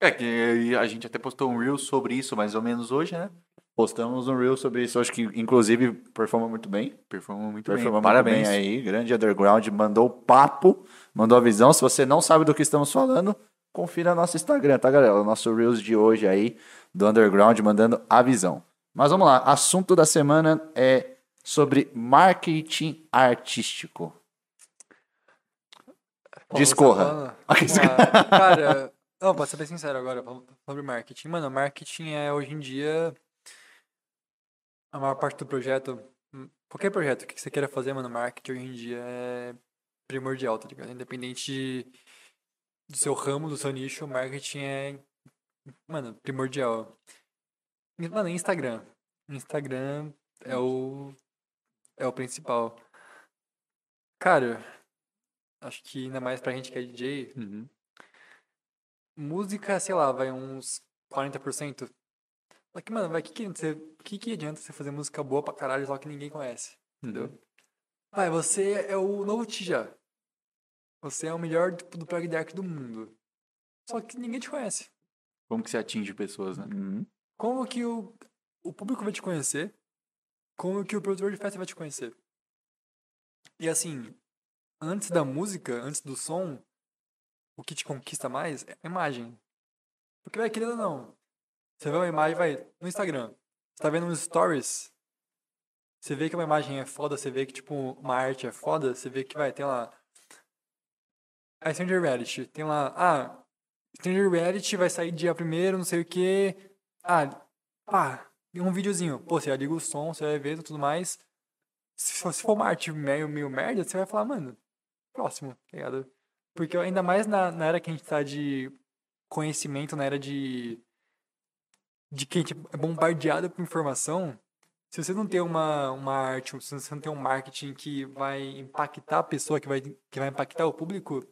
É que a gente até postou um reel sobre isso mais ou menos hoje, né? Postamos um reel sobre isso, acho que inclusive performa muito bem. Performou muito Performa bem. muito Parabéns. bem aí, grande underground, mandou o papo, mandou a visão. Se você não sabe do que estamos falando, confira nosso Instagram, tá, galera? O nosso Reels de hoje aí, do underground, mandando a visão. Mas vamos lá, assunto da semana é sobre marketing artístico. Pô, Discorra. tá [laughs] Cara, não, pra ser bem sincero agora, sobre marketing. Mano, marketing é hoje em dia a maior parte do projeto. hum, Qualquer projeto que você queira fazer, mano, marketing hoje em dia é primordial, tá ligado? Independente do seu ramo, do seu nicho, marketing é, mano, primordial. Mano, Instagram. Instagram é o é o principal. Cara, acho que ainda mais pra gente que é DJ, Uhum. música, sei lá, vai uns 40%. Só que, mano, vai, que que, você, que que adianta você fazer música boa pra caralho só que ninguém conhece? Entendeu? Vai, você é o novo Tija. Você é o melhor tipo, do prog dark do mundo. Só que ninguém te conhece. Como que você atinge pessoas, né? Uhum. Como que o, o público vai te conhecer? Como que o produtor de festa vai te conhecer? E assim, antes da música, antes do som, o que te conquista mais é a imagem. Porque vai querendo ou não. Você vê uma imagem, vai, no Instagram. Você tá vendo uns stories. Você vê que uma imagem é foda, você vê que, tipo, uma arte é foda, você vê que vai, tem lá. A Stranger Reality, tem lá, ah, Stranger Reality vai sair dia primeiro, não sei o que. Ah, pá, um videozinho. Pô, você liga o som, você vai ver tudo mais. Se se for uma arte meio, meio merda, você vai falar, mano, próximo, tá ligado? Porque ainda mais na, na era que a gente tá de conhecimento, na era de. de que a gente é bombardeado por informação. Se você não tem uma, uma arte, se você não tem um marketing que vai impactar a pessoa, que vai, que vai impactar o público,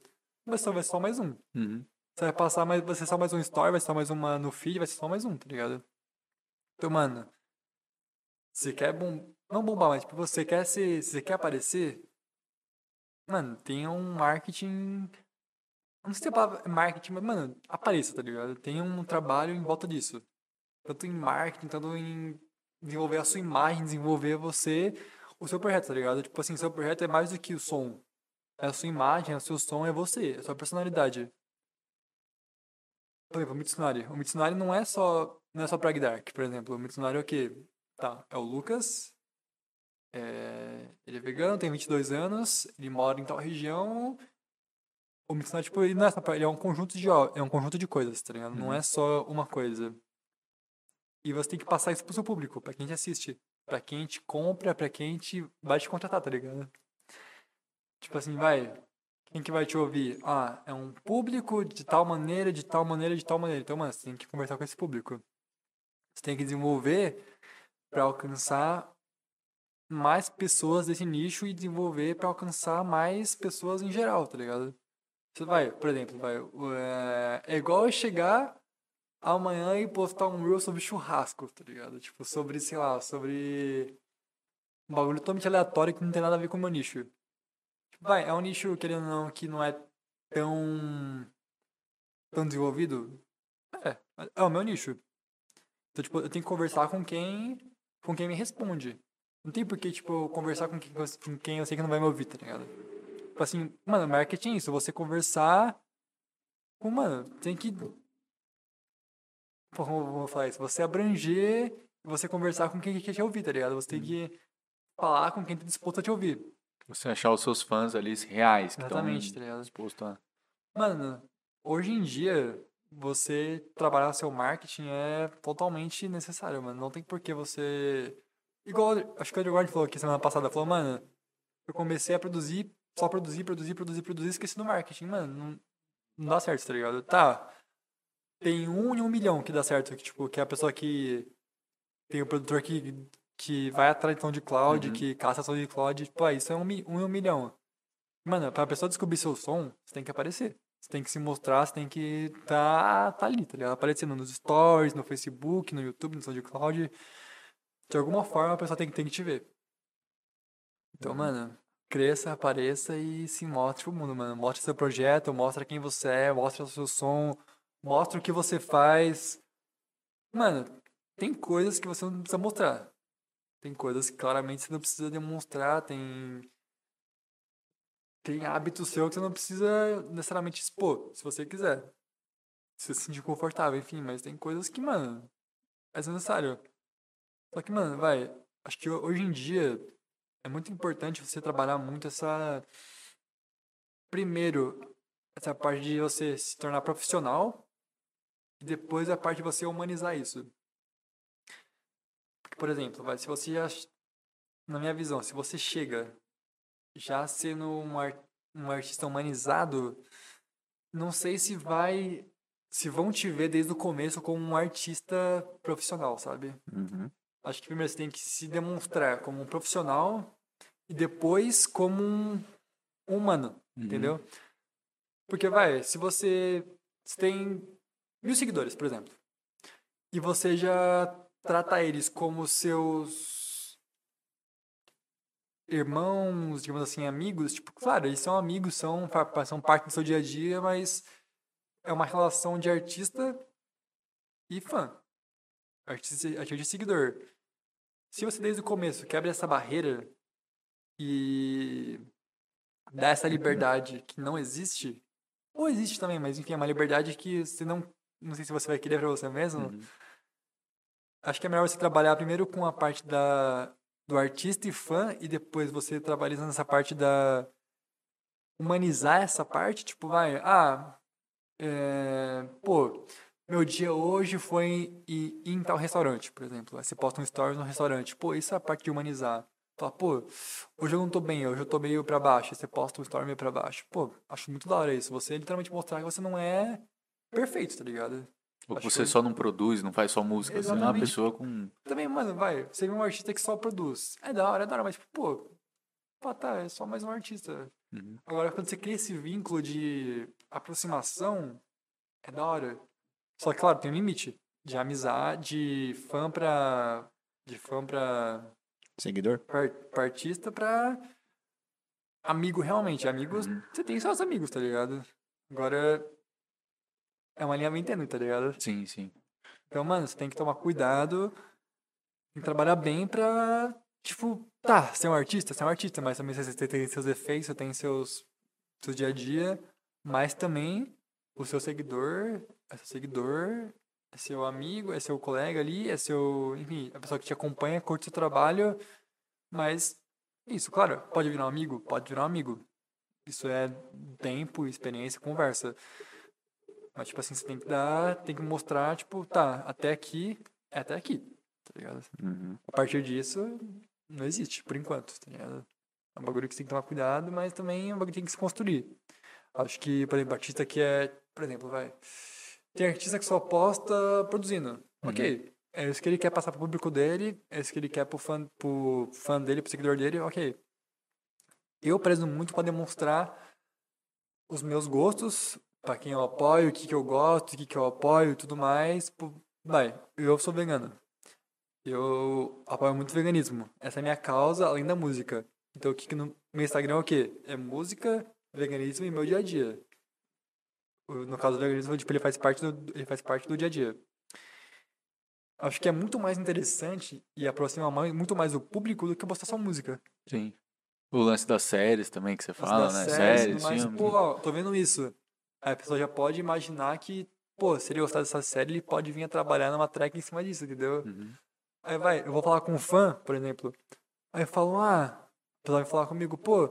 vai ser, vai só mais um. Uhum. Você vai passar mais, vai ser só mais um story, vai ser só mais uma no feed, vai ser só mais um, tá ligado? Então, mano, você quer bom, não bombar, mas tipo, você quer se, você quer aparecer, mano, tenha um marketing, não sei se é marketing, mas mano, apareça, tá ligado? Tenha um trabalho em volta disso. Tanto em marketing, tanto em desenvolver a sua imagem, desenvolver você, o seu projeto, tá ligado? Tipo assim, seu projeto é mais do que o som. É a sua imagem, é o seu som, é você, é a sua personalidade. Por exemplo, o Mitsunari. O Mitsunari não é só, não é só Prag Dark, por exemplo. O Mitsunari é o quê? Tá, é o Lucas. é, Ele é vegano, tem 22 anos, ele mora em tal região. O Mitsunari, tipo, ele não é só, ele é um conjunto de, é um conjunto de coisas, tá ligado? Não é só uma coisa. E você tem que passar isso pro seu público, pra quem te assiste. Pra quem te compra, pra quem te vai te contratar, tá ligado? Tipo assim, vai, quem que vai te ouvir? Ah, é um público de tal maneira, de tal maneira, de tal maneira. Então, mano, você tem que conversar com esse público. Você tem que desenvolver para alcançar mais pessoas desse nicho e desenvolver para alcançar mais pessoas em geral, tá ligado? Você vai, por exemplo, vai, é, é igual eu chegar amanhã e postar um reel sobre churrasco, tá ligado? Tipo, sobre, sei lá, sobre um bagulho totalmente aleatório que não tem nada a ver com o meu nicho. Vai, é um nicho, querendo ou não, que não é tão. tão desenvolvido. É, é o meu nicho. Então, tipo, eu tenho que conversar com quem. com quem me responde. Não tem por que, tipo, conversar com quem, com quem eu sei que não vai me ouvir, tá ligado? Tipo assim, mano, marketing é isso, você conversar com, mano, tem que. Pô, como eu vou falar isso? Você abranger você conversar com quem quer te ouvir, tá ligado? Você tem que falar com quem tá disposto a te ouvir. Você achar os seus fãs ali reais que estão Exatamente, tá ligado? dispostos a. Mano, hoje em dia, você trabalhar seu marketing é totalmente necessário, mano. Não tem por que você. Igual, acho que o Edward falou aqui semana passada, falou, mano, eu comecei a produzir, só produzir, produzir, produzir, produzir, esqueci do marketing, mano. Não, não dá certo, tá ligado? Tá. Tem um em um milhão que dá certo, que, tipo, que é a pessoa que. Tem o produtor que, que vai atrás de som de cloud, Uhum. que caça som de cloud, tipo, ah, isso é um, um um milhão. Mano, pra pessoa descobrir seu som, você tem que aparecer. Você tem que se mostrar, você tem que tá, tá ali, tá ligado? Aparecendo nos stories, no Facebook, no YouTube, no SoundCloud. De alguma forma a pessoa tem, que- tem que te ver. Então, mano, cresça, apareça e se mostre pro mundo, mano. Mostre seu projeto, mostra quem você é, mostra o seu som, mostra o que você faz. Mano, tem coisas que você não precisa mostrar. Tem coisas que claramente você não precisa demonstrar, tem tem hábito seu que você não precisa necessariamente expor, se você quiser. Se você se sentir confortável, enfim, mas tem coisas que, mano, é desnecessário. Só que, mano, vai, acho que hoje em dia é muito importante você trabalhar muito essa. Primeiro, essa parte de você se tornar profissional, e depois a parte de você humanizar isso. Por exemplo, vai, se você já. Na minha visão, se você chega já sendo um, um artista humanizado, não sei se vai. Se vão te ver desde o começo como um artista profissional, sabe? Uhum. Acho que primeiro você tem que se demonstrar como um profissional e depois como um humano, entendeu? Porque vai, se você você tem mil seguidores, por exemplo. E você já trata eles como seus irmãos, digamos assim, amigos. Tipo, claro, eles são amigos, são, são parte do seu dia a dia, mas é uma relação de artista e fã. Artista, artista e seguidor. Se você desde o começo quebra essa barreira e dá essa liberdade que não existe, ou existe também, mas enfim, é uma liberdade que você não. Não sei se você vai querer pra você mesmo. Acho que é melhor você trabalhar primeiro com a parte da, do artista e fã, e depois você trabalhando nessa parte da. humanizar essa parte, tipo, vai, ah, é, pô, meu dia hoje foi em, em, tal restaurante, por exemplo. Aí você posta um stories no restaurante. Pô, isso é a parte de humanizar. Fala, pô, hoje eu não tô bem, hoje eu tô meio pra baixo. Aí você posta um story meio pra baixo. Pô, acho muito da hora isso. Você literalmente mostrar que você não é perfeito, tá ligado? Ou Acho você só não produz, não faz só música. Você é uma Exatamente. pessoa com. Também, mano, vai, você vê um artista que só produz. É da hora, é da hora, mas, tipo, pô, pô, tá, é só mais um artista. Uhum. Agora, quando você cria esse vínculo de aproximação, é da hora. Só que, claro, tem um limite de amizade, de fã pra. de fã pra. Seguidor? pra, pra artista pra. amigo realmente. Amigos, Uhum. você tem seus amigos, tá ligado? Agora. É uma linha bem tênue, tá ligado? Sim, sim. Então, mano, você tem que tomar cuidado, tem que trabalhar bem pra, tipo, tá, você é um artista, você é um artista, mas também você tem seus efeitos, você tem seus, seus dia a dia, mas também o seu seguidor, é seu seguidor, é seu amigo, é seu colega ali, é seu, enfim, a pessoa que te acompanha, curte seu trabalho, mas isso, claro, pode virar um amigo, pode virar um amigo. Isso é tempo, experiência, conversa. Mas, tipo assim, você tem que dar, tem que mostrar, tipo, tá, até aqui, é até aqui, tá ligado? Uhum. A partir disso, não existe, por enquanto, tá ligado? É um bagulho que você tem que tomar cuidado, mas também é um bagulho que tem que se construir. Acho que, por exemplo, artista que é, por exemplo, vai. Tem artista que só posta produzindo. Ok. É isso que ele quer passar pro público dele, é isso que ele quer pro fã, pro fã dele, pro seguidor dele, ok. Eu prezo muito pra demonstrar os meus gostos, pra quem eu apoio, o que, que eu gosto, o que, que eu apoio e tudo mais. Vai, eu sou vegano. Eu apoio muito o veganismo. Essa é a minha causa, além da música. Então, o que, que no meu Instagram é o quê? É música, veganismo e meu dia a dia. No caso do veganismo, tipo, ele faz parte do, ele faz parte do dia a dia. Acho que é muito mais interessante e aproxima mais- muito mais o público do que postar só música. Sim. O lance das séries também que você fala, né? séries, Séries, filmes. pô, ó, tô vendo isso. Aí a pessoa já pode imaginar que, pô, se ele gostar dessa série, ele pode vir a trabalhar numa track em cima disso, entendeu? Uhum. Aí vai, eu vou falar com um fã, por exemplo. Aí eu falo, ah, a pessoa vai falar comigo, pô,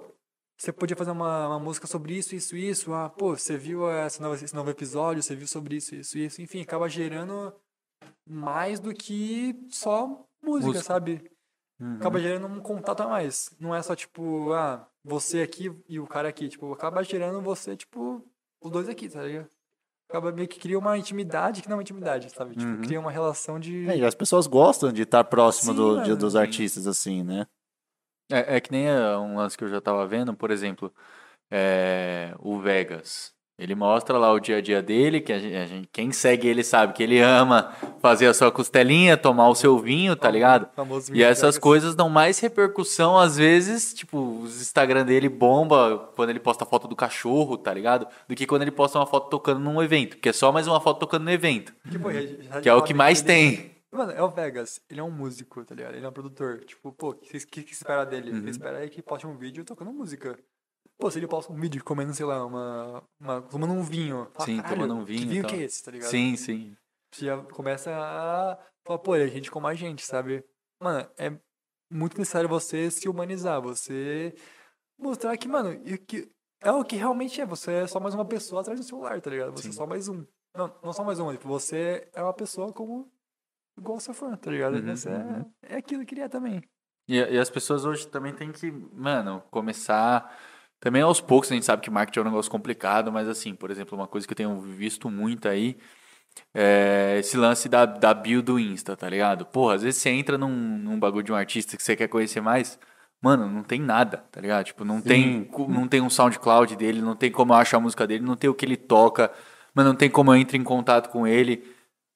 você podia fazer uma, uma música sobre isso, isso, isso. Ah, pô, você viu essa nova- esse novo episódio, você viu sobre isso, isso, isso. Enfim, acaba gerando mais do que só música, Música. sabe? Uhum. Acaba gerando um contato a mais. Não é só, tipo, ah, você aqui e o cara aqui. Tipo, acaba gerando você, tipo, os dois aqui, tá ligado? Acaba meio que cria uma intimidade que não é uma intimidade, sabe? Tipo, Uhum. cria uma relação de. É, e as pessoas gostam de estar próximo Sim, do, de- dos artistas, assim, né? É, é que nem é, um lance que eu já tava vendo, por exemplo, é, o Vegas. Ele mostra lá o dia a dia dele, que a gente, quem segue ele sabe que ele ama fazer a sua costelinha, tomar o seu vinho, tá ligado? E essas coisas dão mais repercussão, às vezes, tipo, os Instagram dele bomba quando ele posta foto do cachorro, tá ligado? Do que quando ele posta uma foto tocando num evento, porque é só mais uma foto tocando no evento, Que, pô, já que é o que mais tem. Mano, é o Vegas. Ele é um músico, tá ligado? Ele é um produtor. Tipo, pô, o que, que, que espera dele? Uhum. Ele espera aí que poste um vídeo tocando música. Pô, se ele posta um vídeo comendo, sei lá, uma. uma tomando um vinho. fala, Sim, "Caralho, tomando um vinho Que vinho tal." que é esse, tá ligado? Sim, sim. Você já começa a falar, pô, ele é gente como a gente, sabe? Mano, é muito necessário você se humanizar, você mostrar que, mano, que é o que realmente é. Você é só mais uma pessoa atrás do celular, tá ligado? Você é Sim. só mais um. Não, não só mais um, tipo, você é uma pessoa como igual seu fã, tá ligado? Uhum, você uhum. é, é aquilo que ele é também. E, e as pessoas hoje também têm que, mano, começar. Também aos poucos, a gente sabe que marketing é um negócio complicado, mas assim, por exemplo, uma coisa que eu tenho visto muito aí é esse lance da, da bio do Insta, tá ligado? Porra, às vezes você entra num, num bagulho de um artista que você quer conhecer mais, mano, não tem nada, tá ligado? Tipo, não, tem, não tem um SoundCloud dele, não tem como eu achar a música dele, não tem o que ele toca. mas não tem como eu entrar em contato com ele.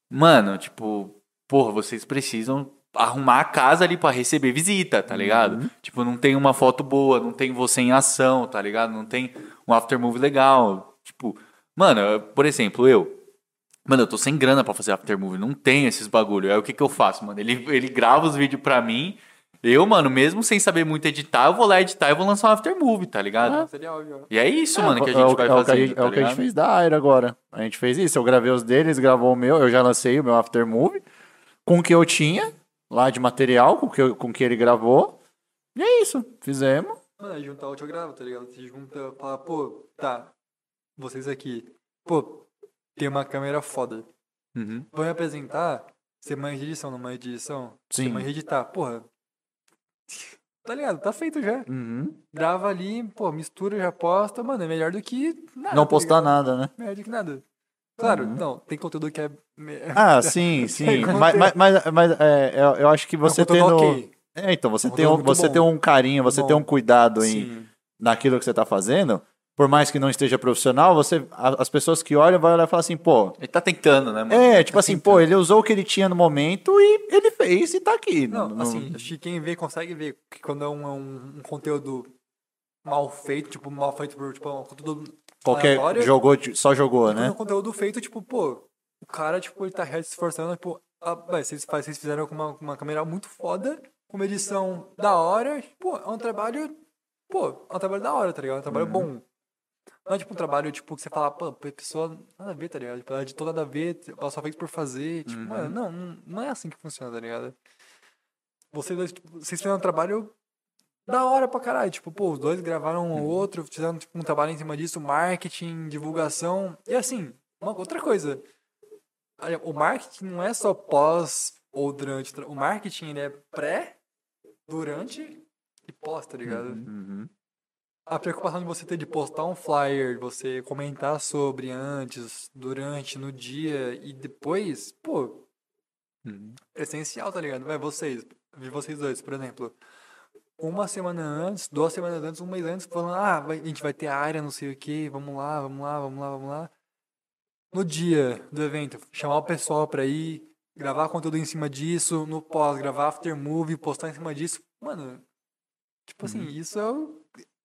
Mano, tipo, porra, vocês precisam arrumar a casa ali pra receber visita, tá ligado? Tipo, não tem uma foto boa, não tem você em ação, tá ligado? Não tem um aftermovie legal. Tipo, mano, eu- por exemplo, eu. Mano, eu tô sem grana pra fazer aftermovie, não tem esses bagulho. Aí o que que eu faço, mano? Ele, ele grava os vídeos pra mim. Eu, mano, mesmo sem saber muito editar, eu vou lá editar e vou lançar um aftermovie, tá ligado? Óbvio. E é isso, mano, que a É gente o- vai é o que a fazer. gente- É o que a gente fez da Aira agora. A gente fez isso. Eu gravei os deles, gravou o meu. Eu já lancei o meu aftermovie com o que eu tinha lá de material, com que, eu- com que ele gravou. E é isso. Fizemos. Mano, juntar o útil grava, tá ligado? Você junta, fala, pô, tá, vocês aqui, pô, tem uma câmera foda. Uhum. Vão me apresentar, você manja de edição, não manja de edição? Você Sim. manja de editar, porra. Tá ligado? Tá feito já. Uhum. Grava ali, pô, mistura, já posta, mano, é melhor do que nada. Não tá postar ligado? nada, né? Melhor do que nada. Claro, Uhum. não, tem conteúdo que é. Ah, sim, [laughs] sim. Tem mas mas, mas, mas, é, eu, eu acho que você é um conteúdo tendo. ok. É, então, você Um tem um, você bom. tem um carinho, você Bom. tem um cuidado em, Sim. naquilo que você tá fazendo. Por mais que não esteja profissional, você, as pessoas que olham vão olhar e falar assim, pô. Ele tá tentando, né, mano? É, tipo assim, pô, ele usou o que ele tinha no momento e ele fez e tá aqui. Não, Não- assim, acho que quem vê consegue ver que quando é um, é um, um conteúdo mal feito, tipo, mal feito por, tipo, um conteúdo qualquer jogou, só jogou, é né? um conteúdo feito, tipo, pô, o cara, tipo, ele tá real se esforçando, tipo, ah, vai, vocês, vocês fizeram com uma, uma câmera muito foda, com uma edição da hora, pô, é um trabalho, pô, é um trabalho da hora, tá ligado? É um trabalho Uhum. bom. Não é tipo um trabalho, tipo, que você fala, pô, a pessoa nada a ver, tá ligado? Tipo, ela editou nada a ver, ela só fez por fazer. Tipo, Uhum. mano, não, não, é assim que funciona, tá ligado? Vocês, tipo, vocês fizeram um trabalho da hora pra caralho. Tipo, pô, os dois gravaram um outro, fizeram tipo, um trabalho em cima disso, marketing, divulgação. E assim, uma outra coisa. O marketing não é só pós ou durante. o marketing ele é pré, durante e pós, tá ligado? Uhum. A preocupação de você ter de postar um flyer, você comentar sobre antes, durante, no dia e depois, pô, é essencial, tá ligado? Vai, vocês, vi vocês dois, por exemplo, uma semana antes, duas semanas antes, um mês antes, falando, ah, vai- a gente vai ter a área, não sei o que, vamos lá, vamos lá, vamos lá, vamos lá. No dia do evento, chamar o pessoal pra ir, gravar conteúdo em cima disso, no pós, gravar after movie, postar em cima disso. Mano, tipo assim, isso é o.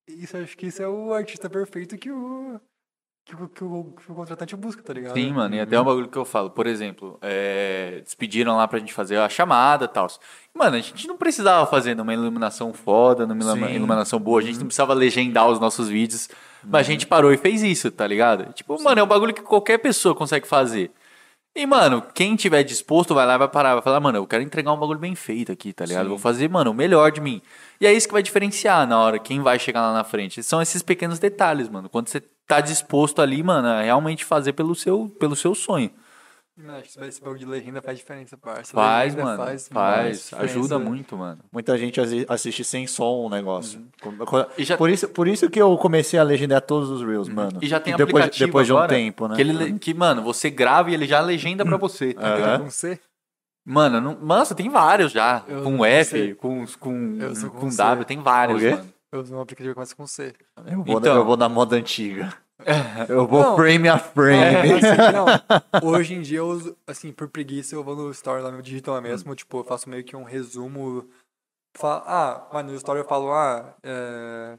Isso, acho que isso é o artista perfeito que o. Que o, que o, que o contratante busca, tá ligado? Sim, mano, e até um bagulho que eu falo, por exemplo, é, despediram lá pra gente fazer a chamada e tal. Mano, a gente não precisava fazer numa iluminação foda, numa Sim. iluminação boa, a gente não precisava legendar os nossos vídeos, mas a gente parou e fez isso, tá ligado? Tipo, mano, é um bagulho que qualquer pessoa consegue fazer. E, mano, quem tiver disposto vai lá e vai parar, vai falar, mano, eu quero entregar um bagulho bem feito aqui, tá ligado? Vou fazer, mano, o melhor de mim. E é isso que vai diferenciar na hora, quem vai chegar lá na frente. São esses pequenos detalhes, mano. Quando você tá disposto ali, mano, a realmente fazer pelo seu, pelo seu sonho. Acho que esse bagulho de legenda faz diferença, parça. Faz, mano. Faz, Faz. Ajuda muito, mano. Muita gente assi- assiste sem som o negócio. Uhum. E já- Uhum. Por, isso, por isso que eu comecei a legendar todos os Reels, mano. E já tem depois, aplicativo depois de um agora tempo, né? Que, ele, le- que, mano, você grava e ele já legenda pra você. tá ligado? Com C? Mano, não, nossa, tem vários já. Eu com F, sei. com, com, com, com. W, tem vários, mano. Eu uso um aplicativo que começa com C. Eu vou, Então. eu vou na moda antiga. Eu vou Não. frame a É, frame. assim, [laughs] não. Hoje em dia eu uso, assim, por preguiça, eu vou no story lá, eu digito lá mesmo, tipo, eu faço meio que um resumo. Falo, ah, mas no story eu falo, ah, é,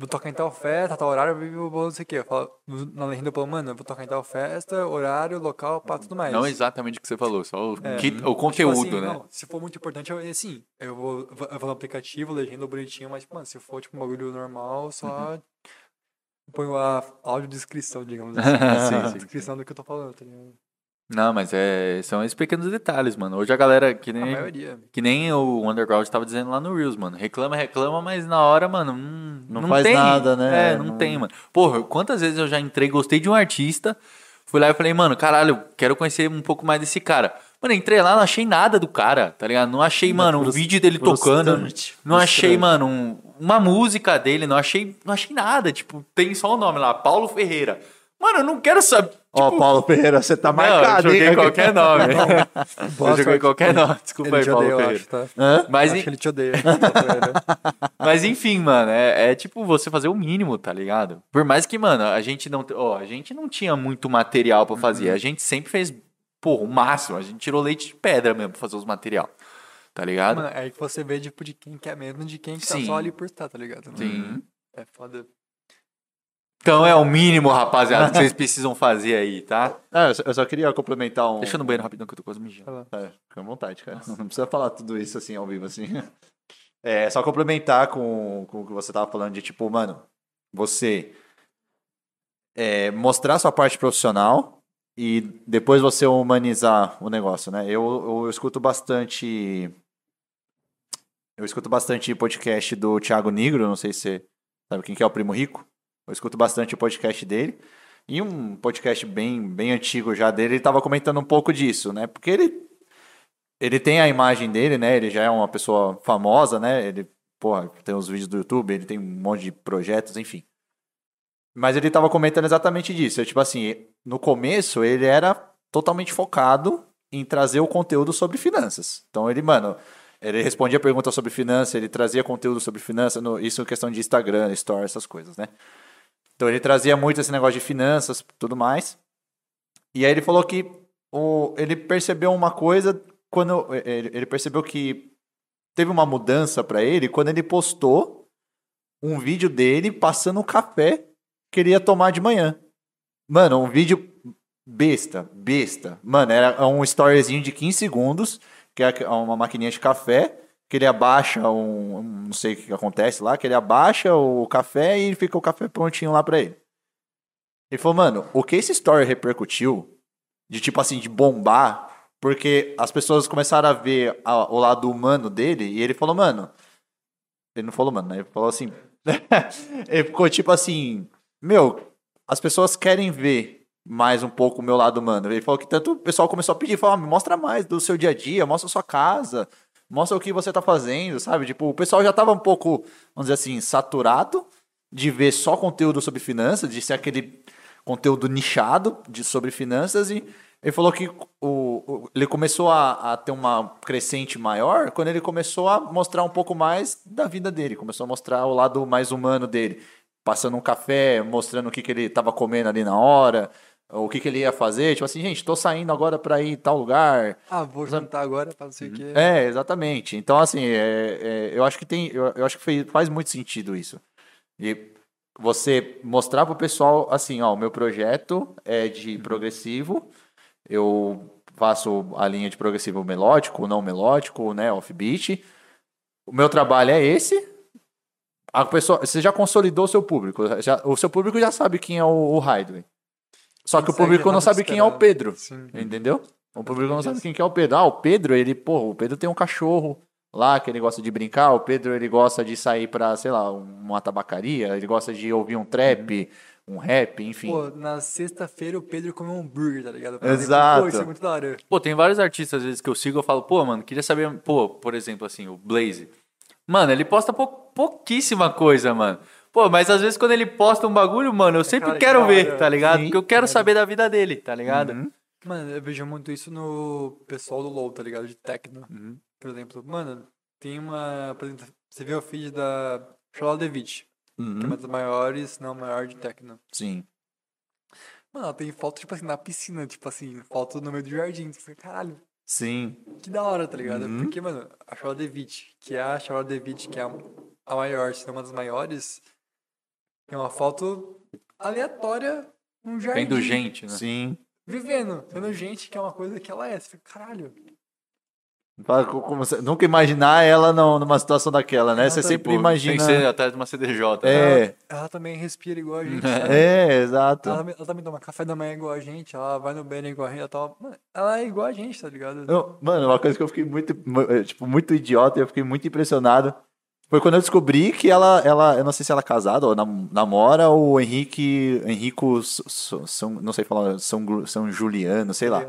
vou tocar em tal festa, tal horário, não sei o que. Eu falo, na legenda eu falo, mano, eu vou tocar em tal festa, horário, local, pá, tudo mais. Não exatamente o que você falou, só o, É. que- o Tipo conteúdo, assim, né? não, se for muito importante, eu, assim, eu vou, eu vou no aplicativo, legenda bonitinho, mas, mano, se for, tipo, um bagulho normal, só Uhum. ponho a audiodescrição, digamos [laughs] assim. Sim, a sim. descrição do que eu tô falando, tá ligado? Não, mas é, são esses pequenos detalhes, mano. Hoje a galera, que A nem, maioria. que nem o Underground tava dizendo lá no Reels, mano. Reclama, reclama, mas na hora, mano, não, Não faz tem. nada, né? É, não, Não- tem, mano. Porra, quantas vezes eu já entrei, gostei de um artista, fui lá e falei, mano, caralho, quero conhecer um pouco mais desse cara. Mano, entrei lá, não achei nada do cara, tá ligado? Não achei, mano, um vídeo dele tocando. Não achei, mano, um- uma música dele, não achei, não achei nada. Tipo, tem só o nome lá, Paulo Ferreira. Mano, eu não quero saber. Ó, Paulo Ferreira, você tá Não, eu marcado, joguei hein? qualquer nome. [laughs] eu joguei qualquer nome. Desculpa Ele aí, Paulo odeia, Ferreira. acho, tá? Mas, acho en- ele te odeia. [laughs] Mas enfim, mano, é, é tipo você fazer o mínimo, tá ligado? Por mais que, mano, a gente não, ó, a gente não tinha muito material pra fazer. A gente sempre fez, pô, o máximo. A gente tirou leite de pedra mesmo pra fazer os material. Tá ligado? Mano, é aí que você vê, tipo, de quem quer mesmo, de quem que tá só ali por estar, tá ligado? Sim. É foda. Então é o mínimo, rapaziada, que vocês precisam fazer aí, tá? Ah, [laughs] eu só- eu só queria complementar um. Deixa eu no banheiro rapidão que eu tô quase mijando. É, fica à vontade, cara. Não precisa falar tudo isso assim ao vivo, assim. [laughs] É, só complementar com, com o que você tava falando de tipo, mano, você é, mostrar sua parte profissional e depois você humanizar o negócio, né? Eu, eu escuto bastante. Eu escuto bastante podcast do Thiago Nigro, não sei se você sabe quem que é o Primo Rico. Eu escuto bastante o podcast dele. E um podcast bem, bem antigo já dele, ele tava comentando um pouco disso, né? Porque ele ele tem a imagem dele, né? Ele já é uma pessoa famosa, né? Ele, porra, tem os vídeos do YouTube, ele tem um monte de projetos, enfim. Mas ele tava comentando exatamente disso. É, tipo assim, no começo ele era totalmente focado em trazer o conteúdo sobre finanças. Então ele, mano, ele respondia perguntas sobre finanças, ele trazia conteúdo sobre finanças, isso em questão de Instagram, Story, essas coisas, né? Então ele trazia muito esse negócio de finanças, tudo mais. E aí ele falou que o, ele percebeu uma coisa quando ele, ele percebeu que teve uma mudança pra ele quando ele postou um vídeo dele passando o café que ele ia tomar de manhã. Mano, um vídeo besta, besta. Mano, era um storyzinho de 15 segundos, que é uma maquininha de café, que ele abaixa um, não sei o que acontece lá, que ele abaixa o café e fica o café prontinho lá pra ele. Ele falou, mano, o que esse story repercutiu, de tipo assim, de bombar, porque as pessoas começaram a ver a- o lado humano dele, e ele falou, mano. Ele não falou, mano, né? Ele falou assim. [laughs] ele ficou tipo assim, meu, as pessoas querem ver mais um pouco o meu lado humano. Ele falou que tanto o pessoal começou a pedir, falou, ah, me mostra mais do seu dia a dia, mostra a sua casa, mostra o que você tá fazendo, sabe? Tipo, o pessoal já tava um pouco, vamos dizer assim, saturado de ver só conteúdo sobre finanças, de ser aquele conteúdo nichado de, sobre finanças e ele falou que o, o- ele começou a, a ter uma crescente maior quando ele começou a mostrar um pouco mais da vida dele, começou a mostrar o lado mais humano dele, passando um café, mostrando o que, que ele estava comendo ali na hora, o que, que ele ia fazer, tipo assim, gente, tô saindo agora para ir em tal lugar, Ah, vou jantar agora pra não sei o quê. é, exatamente. Então, assim, é, é, eu acho que tem. Eu, eu acho que fez- faz muito sentido isso. E você mostrar pro pessoal, assim, ó, o meu projeto é de progressivo, eu faço a linha de progressivo melódico, não melódico, né, offbeat. O meu trabalho é esse. A pessoa, você já consolidou o seu público. já- o seu público já sabe quem é o, o Hideaway. Só que o público não sabe quem é o. Pedro. Sim. Entendeu? O público não sabe quem que é o Pedro. Ah, o Pedro, ele, pô, o Pedro tem um cachorro lá que ele gosta de brincar. O Pedro, ele gosta de sair pra, sei lá, uma tabacaria. Ele gosta de ouvir um trap, um rap, enfim. Pô, na sexta-feira o Pedro comeu um hambúrguer, tá ligado? Exato. Pô, isso é muito da hora. Pô, tem vários artistas às vezes que eu sigo eu falo, pô, mano, queria saber, pô, por exemplo, assim, o Blaze. Mano, ele posta pou- pouquíssima coisa, mano. Pô, mas às vezes quando ele posta um bagulho, mano, eu sempre cara, que quero ver, tá ligado? Sim. Porque eu quero saber da vida dele, tá ligado? Uhum. Mano, eu vejo muito isso no pessoal do LoL, tá ligado? De techno. Uhum. Por exemplo, mano, tem uma. Você vê o feed da Charlotte DeWitt, que é Uhum. uma das maiores, não a maior de techno. Sim. Mano, ela tem foto, tipo assim, na piscina, tipo assim, foto no meio do jardim. Fica, caralho, Sim. que da hora, tá ligado? Uhum. Porque, mano, a Charlotte DeWitt, que é a Charlotte DeWitt, que é a, a maior, se não uma das maiores, é uma foto aleatória num jardim. Vendo gente, né? Sim. Vivendo, sendo gente, que é uma coisa que ela é. Você fica, caralho. Como nunca imaginar ela não- numa situação daquela, né? Você Exato. sempre Pô, imagina. Tem que ser atrás de uma CDJ. né? É, Ela também respira igual a gente, [laughs] sabe? é, exato. Ela, também- ela também toma café da manhã igual a gente, ela vai no banho igual a gente, ela, toma... Mano, ela é igual a gente, tá ligado? Eu- mano, uma coisa que eu fiquei muito, mu- eh, tipo, muito idiota e eu fiquei muito impressionado foi quando eu descobri que ela, ela eu não sei se ela é casada ou nam- namora o Henrique, Henrico, São, não sei falar, São, São Juliano, sei lá.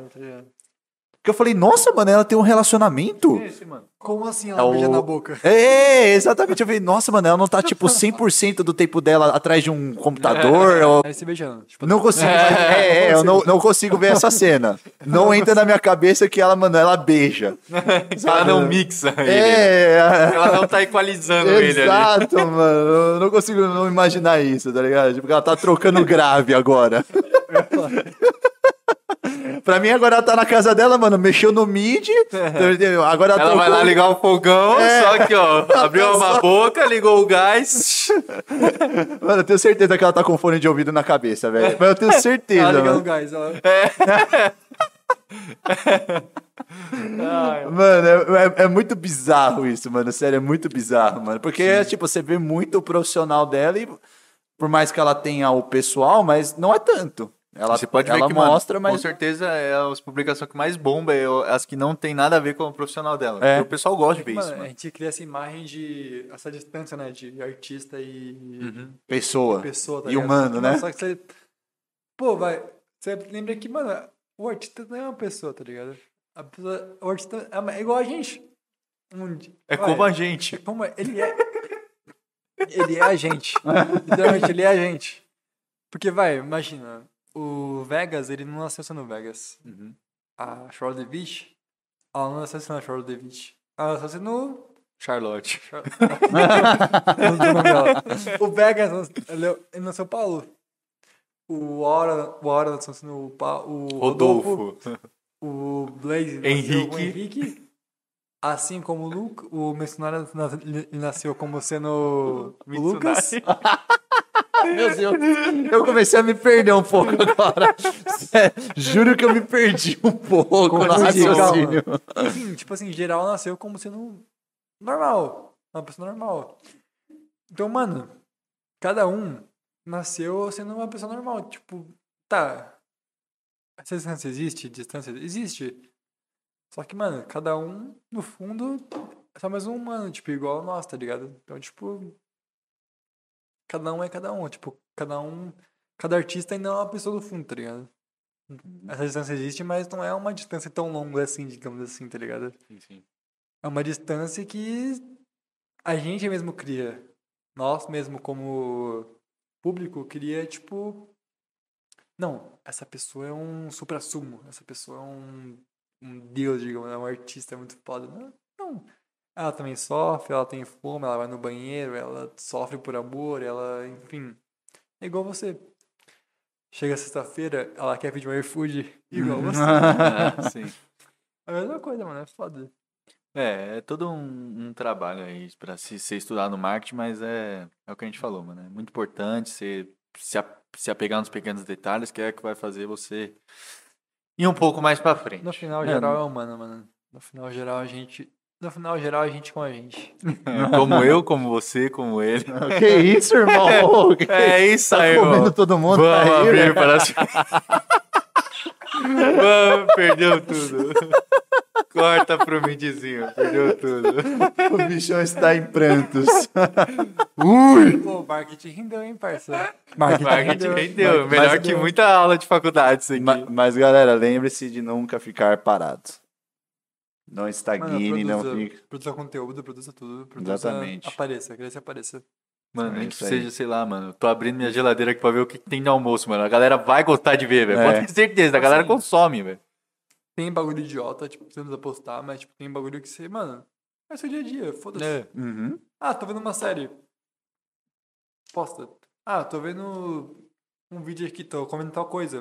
Que eu falei, nossa, mano, ela tem um relacionamento? Esse, mano. Como assim É ela o- beija na boca? É, exatamente. Eu falei, nossa, mano, ela não tá, tipo, 100% do tempo dela atrás de um computador. ou- Aí se beijando. Tipo, Não consigo. É, é, eu não, não consigo ver essa cena. Não entra na minha cabeça que ela, mano, ela beija. [laughs] Ela não mixa ele. né? É, Ela não tá equalizando ele ali. exato, mano. Eu não consigo não imaginar isso, tá ligado? Tipo, ela tá trocando grave agora. [laughs] pra mim, agora ela tá na casa dela, mano, mexeu no mid. [laughs] Agora ela, Ela vai lá ligar o fogão, É. só que, ó, [laughs] abriu uma boca, ligou o gás. [laughs] Mano, eu tenho certeza que ela tá com fone de ouvido na cabeça, velho. Mas eu tenho certeza, ela liga no mano. gás. Ela... Mano, é, é- é muito bizarro isso, mano. Sério, é muito bizarro, mano. Porque, é, tipo, você vê muito o profissional dela e por mais que ela tenha o pessoal, mas não é tanto. Ela, Você pode ela ver que, mano, mostra, com mas... certeza é as publicações que mais bomba, é as que não tem nada a ver com o profissional dela. É. O pessoal gosta de ver Mano, isso, a mano. gente cria essa imagem de. essa distância, né? De artista e Pessoa. pessoa, tá e ligado? humano, né? Só que você. Pô, vai. Você lembra que, mano, o artista não é uma pessoa, tá ligado? A pessoa, o artista é uma- é igual a gente. Um É vai, como a é gente. como ele é. ele é a gente. [laughs] Literalmente, ele é a gente. Porque, vai, imagina. O Vegas, ele não nasceu sendo Vegas. Uhum. A Charlotte DeVitch, ela não nasceu sendo a Charlotte DeVitch. Ela nasceu sendo Charlotte. Sei [laughs] o Vegas, ele, ele nasceu Paulo. O Hora, o Hora nasceu sendo o, Pa- o Rodolfo. Rodolfo. O Blaze nasceu Henrique. o Henrique. Assim como o Luke, o Missionário nasceu como sendo o Lucas. [laughs] Meu Deus, eu comecei a me perder um pouco agora. Sério, juro que eu me perdi um pouco no Confundi, raciocínio. Enfim, tipo assim, geral nasceu como sendo normal. Uma pessoa normal. Então, mano, cada um nasceu sendo uma pessoa normal. Tipo, tá. Essa distância existe? Distância existe. Só que, mano, cada um, no fundo, é só mais um humano, tipo, igual nós, tá ligado? Então, tipo. Cada um é cada um. Tipo, cada um. Cada artista ainda é uma pessoa do fundo, tá ligado? Essa distância existe, mas não é uma distância tão longa assim, digamos assim, tá ligado? Sim, sim. É uma distância que a gente mesmo cria. Nós mesmo, como público, cria, tipo. Não, essa pessoa é um supra-sumo. Essa pessoa é um, um deus, digamos, é um artista muito foda. Não, não. Ela também sofre, ela tem fome, ela vai no banheiro, ela sofre por amor, ela, enfim. É igual você. Chega sexta-feira, ela quer pedir um iFood [laughs] igual você. Ah, sim. É [laughs] a mesma coisa, mano, é foda. É, é todo um, um trabalho aí pra se, ser estudado no marketing, mas é, é o que a gente falou, mano. É muito importante você se, se apegar nos pequenos detalhes, que é que vai fazer você ir um pouco mais pra frente. No final É, geral é humano, mano. No final geral a gente. No final geral a gente com a gente. [laughs] Como eu, como você, como ele. [laughs] Que isso, irmão? [laughs] Que É isso tá aí, comendo irmão. todo mundo Vamos aí, abrir né? para as... Vamos, perdeu tudo. Corta pro midzinho, perdeu tudo. O bichão está em prantos. Pô, marketing rendeu, hein, parça? Marketing rendeu, Mas- melhor mas que muita aula de faculdade isso aqui. Ma- Mas, galera, lembre-se de nunca ficar parado. Não estagne, não fique. produza conteúdo, produza tudo. Produza, Exatamente. Apareça, cresça e apareça. Mano, É nem que seja, sei lá, mano. Tô abrindo minha geladeira aqui pra ver o que que tem no almoço, mano. A galera vai gostar de ver, velho. É. Pode ter certeza, a galera Assim, consome, velho. Tem bagulho idiota, tipo, você não precisa postar, mas tipo, tem bagulho que você, mano, é seu dia a dia, foda-se. É. Uhum. Ah, tô vendo uma série. Posta. Ah, tô vendo um vídeo aqui, tô comendo tal coisa.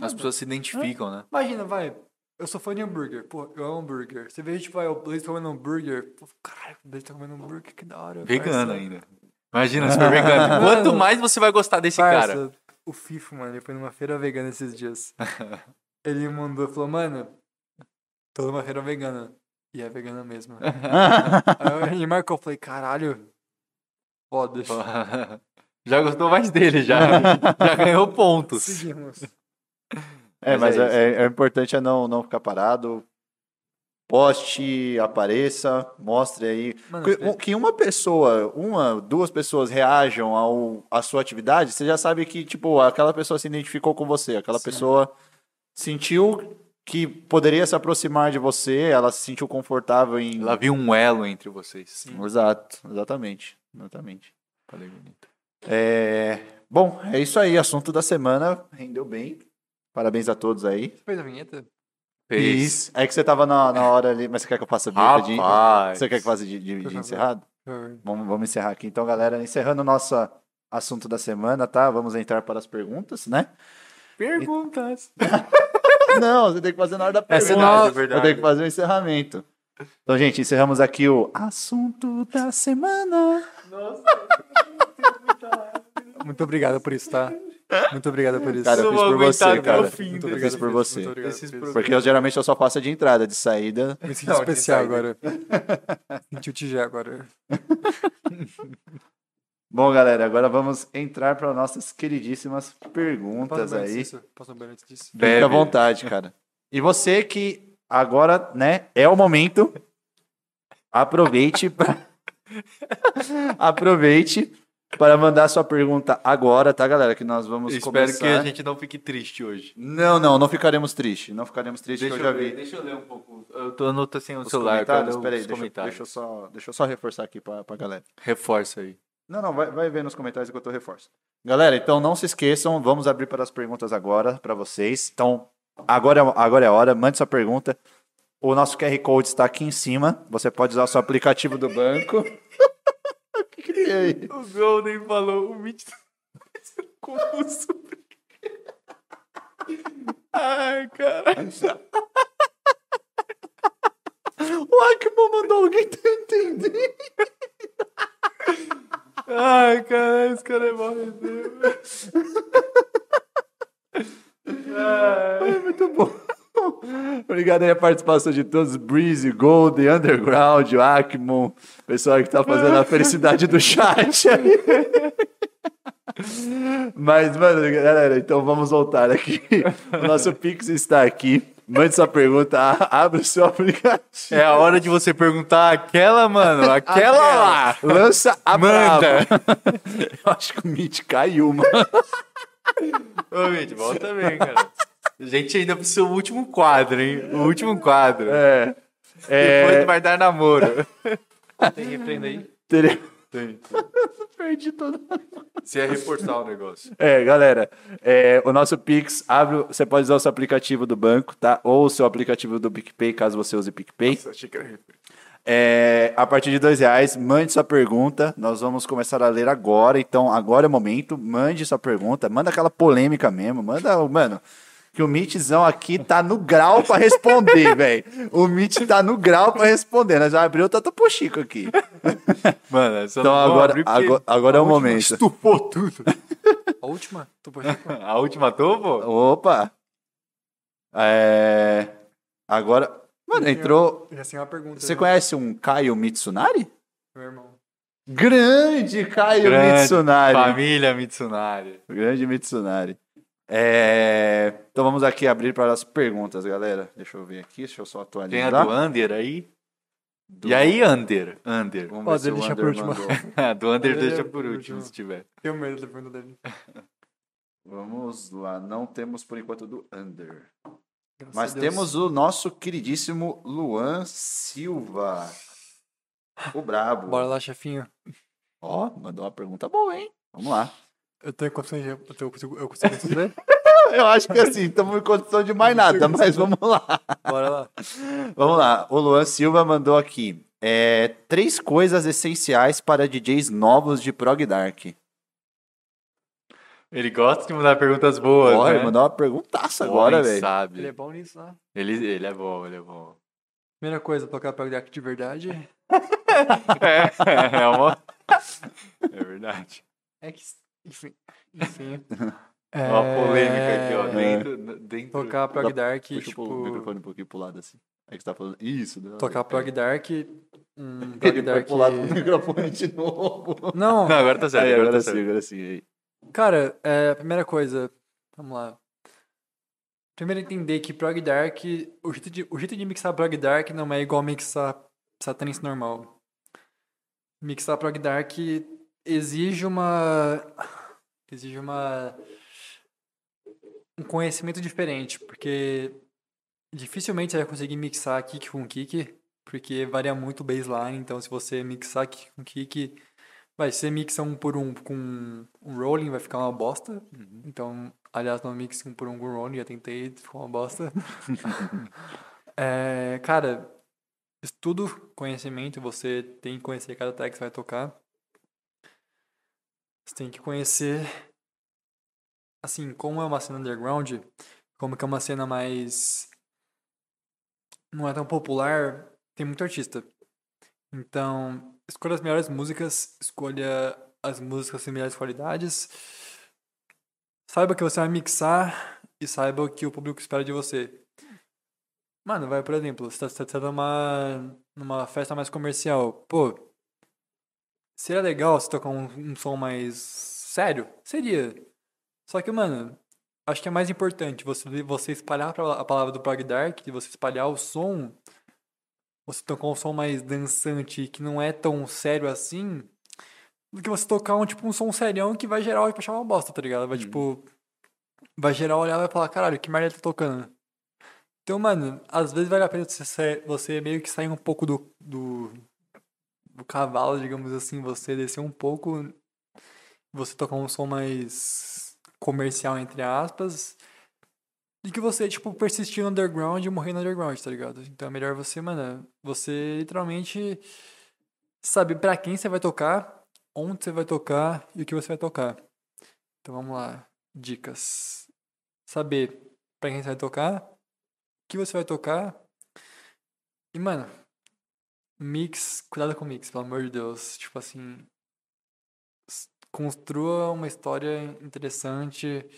As Mano, pessoas se identificam, né? Imagina, vai. Eu sou fã de hambúrguer. Pô, eu amo hambúrguer. Você vê, tipo, vai, o Blaze comendo hambúrguer. Pô, caralho, o Blaze tá comendo hambúrguer, que da hora. Vegano parça. ainda. Imagina, super [laughs] vegano. Quanto mais você vai gostar desse cara. Parça, o Fifo, mano, ele foi numa feira vegana esses dias. [laughs] ele mandou, falou, mano, tô numa feira vegana. E é vegana mesmo. [laughs] Aí ele marcou, eu falei, caralho, foda. Já gostou mais dele, já. já ganhou pontos. Seguimos. É, Mas mas, é é, é importante é não, não ficar parado. Poste, apareça, mostre aí. Mano, Que, é- que uma pessoa, uma, duas pessoas reajam ao, à sua atividade, você já sabe que, tipo, aquela pessoa se identificou com você, aquela Sim. pessoa sentiu que poderia se aproximar de você, ela se sentiu confortável em. Ela viu um elo entre vocês. Exato, exatamente. Exatamente. Falei bonito. É, Bom, é isso aí. Assunto da semana. Rendeu bem. Parabéns a todos aí. Você fez a vinheta? Isso. É que você tava na, na hora ali, mas você quer que eu faça a vinheta de. Você quer que eu faça de, de, de encerrado? Vamos, vamos encerrar aqui. Então, galera, encerrando o nosso assunto da semana, tá? Vamos entrar para as perguntas, né? Perguntas. [laughs] Não, você tem que fazer na hora da Essa pergunta. é Eu verdade. tenho que fazer o encerramento. Então, gente, encerramos aqui o assunto da semana. [laughs] Muito obrigado por isso, tá? [laughs] Muito obrigado por isso. Cara, eu fiz por você, cara. Muito obrigado fiz por isso, você. muito obrigado por pro- Porque eu geralmente eu só faço a de entrada, de saída. [laughs] Me senti especial saída. agora. Senti o tijé agora. [laughs] Bom, galera, agora vamos entrar para nossas queridíssimas perguntas Posso um aí. Posso um banho antes disso? Fique à vontade, cara. E você que agora, né, é o momento. Aproveite pra... Aproveite para mandar sua pergunta agora, tá, galera? Que nós vamos Espero começar. que a gente não fique triste hoje. Não, não, não ficaremos tristes. Não ficaremos tristes, Deixa que eu eu, já ver, vi. deixa eu ler um pouco. Eu tô anotando sem o Os celular. comentários, peraí, os deixa, eu- comentários. deixa eu só, deixa eu só reforçar aqui pra, pra galera. Reforça aí. Não, não, vai, vai ver nos comentários enquanto eu reforço. Galera, então não se esqueçam, vamos abrir para as perguntas agora para vocês. Então, agora, é- agora é a hora, mande sua pergunta. O nosso QR Code está aqui em cima. Você pode usar o seu aplicativo do banco. [laughs] O que, que tem aí? O Golden falou, o Mitch tá confuso. Ai, cara. O Akmo mandou alguém entendendo. Ai, cara, esse cara é mal Ai, muito bom. [laughs] Obrigado aí a participação de todos. Breezy, Gold, Underground, o Akmon, pessoal que tá fazendo a felicidade do chat aí. [laughs] Mas, mano, galera, então vamos voltar aqui. O nosso Pix está aqui. Mande sua pergunta, abre o seu aplicativo. É a hora de você perguntar aquela, mano, [laughs] aquela lá. Lança a Manda. braba. Eu acho que o Mitch caiu, mano. Ô, Mitch, volta bem, cara. A gente ainda precisa do último quadro, hein? O último quadro. É. Depois É, vai dar namoro. [laughs] Tem reprenda aí? teria- Tem. [laughs] Perdi todo. Você ia reforçar o negócio. É, galera, é, o nosso Pix, abre, o- você pode usar o seu aplicativo do banco, tá? Ou o seu aplicativo do PicPay, caso você use PicPay. Achei que era. É, a partir de dois reais, mande sua pergunta. Nós vamos começar a ler agora. Então, agora é o momento. Mande sua pergunta. Manda aquela polêmica mesmo. Manda, mano. Que o Mitzão aqui tá no grau pra responder, [laughs] velho. O Mitch tá no grau pra responder. Nós já abriu o Tata Chico aqui. Mano, essa Então agora, agora, agora é o momento. Estufou tudo. [laughs] A última? [laughs] A última topo? Opa! É, Agora. Mano, entrou. Já tem uma pergunta. Você né? conhece um Caio Mitsunari? Meu irmão. Grande Caio Grande Mitsunari. Família Mitsunari. Grande Mitsunari. É, Então vamos aqui abrir para as perguntas, galera. Deixa eu ver aqui, deixa eu só Tem a atualizar. do Under aí? Do- E aí, Under? Under. Vamos Pode ver se o deixar Under por último. mandou. A [laughs] do Under deixa por último, se tiver. Tenho medo da pergunta dele. [laughs] Vamos lá, não temos por enquanto do Under. Graças Mas temos o nosso queridíssimo Luan Silva. O brabo. Bora lá, chefinho. Ó, mandou uma pergunta boa, hein? Vamos lá. Eu tenho condições de... Eu, tenho, eu consigo, eu consigo responder? [laughs] Eu acho que assim, estamos em condição de mais nada, mas vamos lá. Bora lá. Vamos lá. O Luan Silva mandou aqui. é, três coisas essenciais para DJs novos de Prog Dark. Ele gosta de mandar perguntas boas, Ó, né? ele mandou uma perguntaça agora, Homem velho. sabe. Ele é bom nisso, né? Ele, ele é bom, ele é bom. Primeira coisa, tocar Prog Dark de verdade. [laughs] É, é uma... [laughs] É verdade. É que... Enfim. Enfim. [laughs] É uma polêmica aqui, ó. É. Dentro, dentro... Tocar Prog Dark, Puxa tipo... o microfone um pouquinho pro lado assim. É que você tá falando. Isso, né? Tocar Prog Dark... Um [laughs] Prog Ele vai Dark... pro lado do microfone de novo. [laughs] Não, Não, agora tá certo. Aí, agora, agora tá sim, agora sim. Aí. Cara, é, primeira coisa, vamos lá. Primeiro entender que prog dark, o jeito de, o jeito de mixar prog dark não é igual mixar satanense normal. Mixar prog dark exige uma exige uma um conhecimento diferente, porque Dificilmente você vai conseguir mixar kick com kick, porque varia muito o baseline. Então, se você mixar kick com kick, vai ser mixa um por um com um rolling, vai ficar uma bosta. Então, aliás, não mixe um por um com rolling, já tentei, ficou uma bosta. [laughs] É, cara, estudo, conhecimento, você tem que conhecer cada tag que você vai tocar. Você tem que conhecer, assim, como é uma cena underground, como que é uma cena mais. não é tão popular, tem muito artista. Então, escolha as melhores músicas, escolha as músicas com melhores qualidades. Saiba que você vai mixar e saiba o que o público espera de você. Mano, vai, por exemplo, você tá, você tá numa, numa festa mais comercial. Pô, seria legal se tocar um, um som mais sério? Seria. Só que, mano, acho que é mais importante você, você espalhar a palavra do Prog Dark, você espalhar o som, você tocar um som mais dançante, que não é tão sério assim, do que você tocar um, tipo, um som serião que vai gerar vai achar uma bosta, tá ligado? Vai, tipo, vai gerar olhar e vai falar, caralho, que merda tá tocando. Então, mano, às vezes vale a pena você, você meio que sair um pouco do, do, do cavalo, digamos assim, você descer um pouco, você tocar um som mais comercial, entre aspas, e que você, tipo, persistir no underground e morrer no underground, tá ligado? Então é melhor você, mano, você literalmente saber pra quem você vai tocar, onde você vai tocar e o que você vai tocar. Então vamos lá, dicas. Saber pra quem você vai tocar, o que você vai tocar. E, mano, mix, cuidado com mix, pelo amor de Deus. Tipo assim, construa uma história interessante.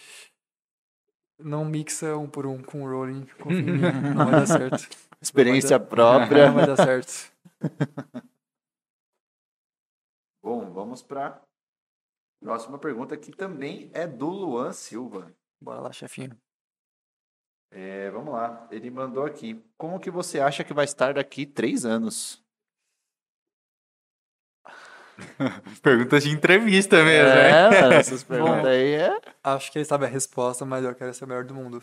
Não mixa um por um com o Rolling. Confia em mim, não vai dar certo. Experiência Não própria. Não vai dar certo. [laughs] Bom, vamos para próxima pergunta que também é do Luan Silva. Bora lá, chefinho. É, vamos lá, ele mandou aqui. Como que você acha que vai estar daqui três anos? [laughs] Perguntas de entrevista mesmo, É, né? mano, [laughs] essas perguntas aí é. Acho que ele sabe a resposta, mas eu quero ser o melhor do mundo.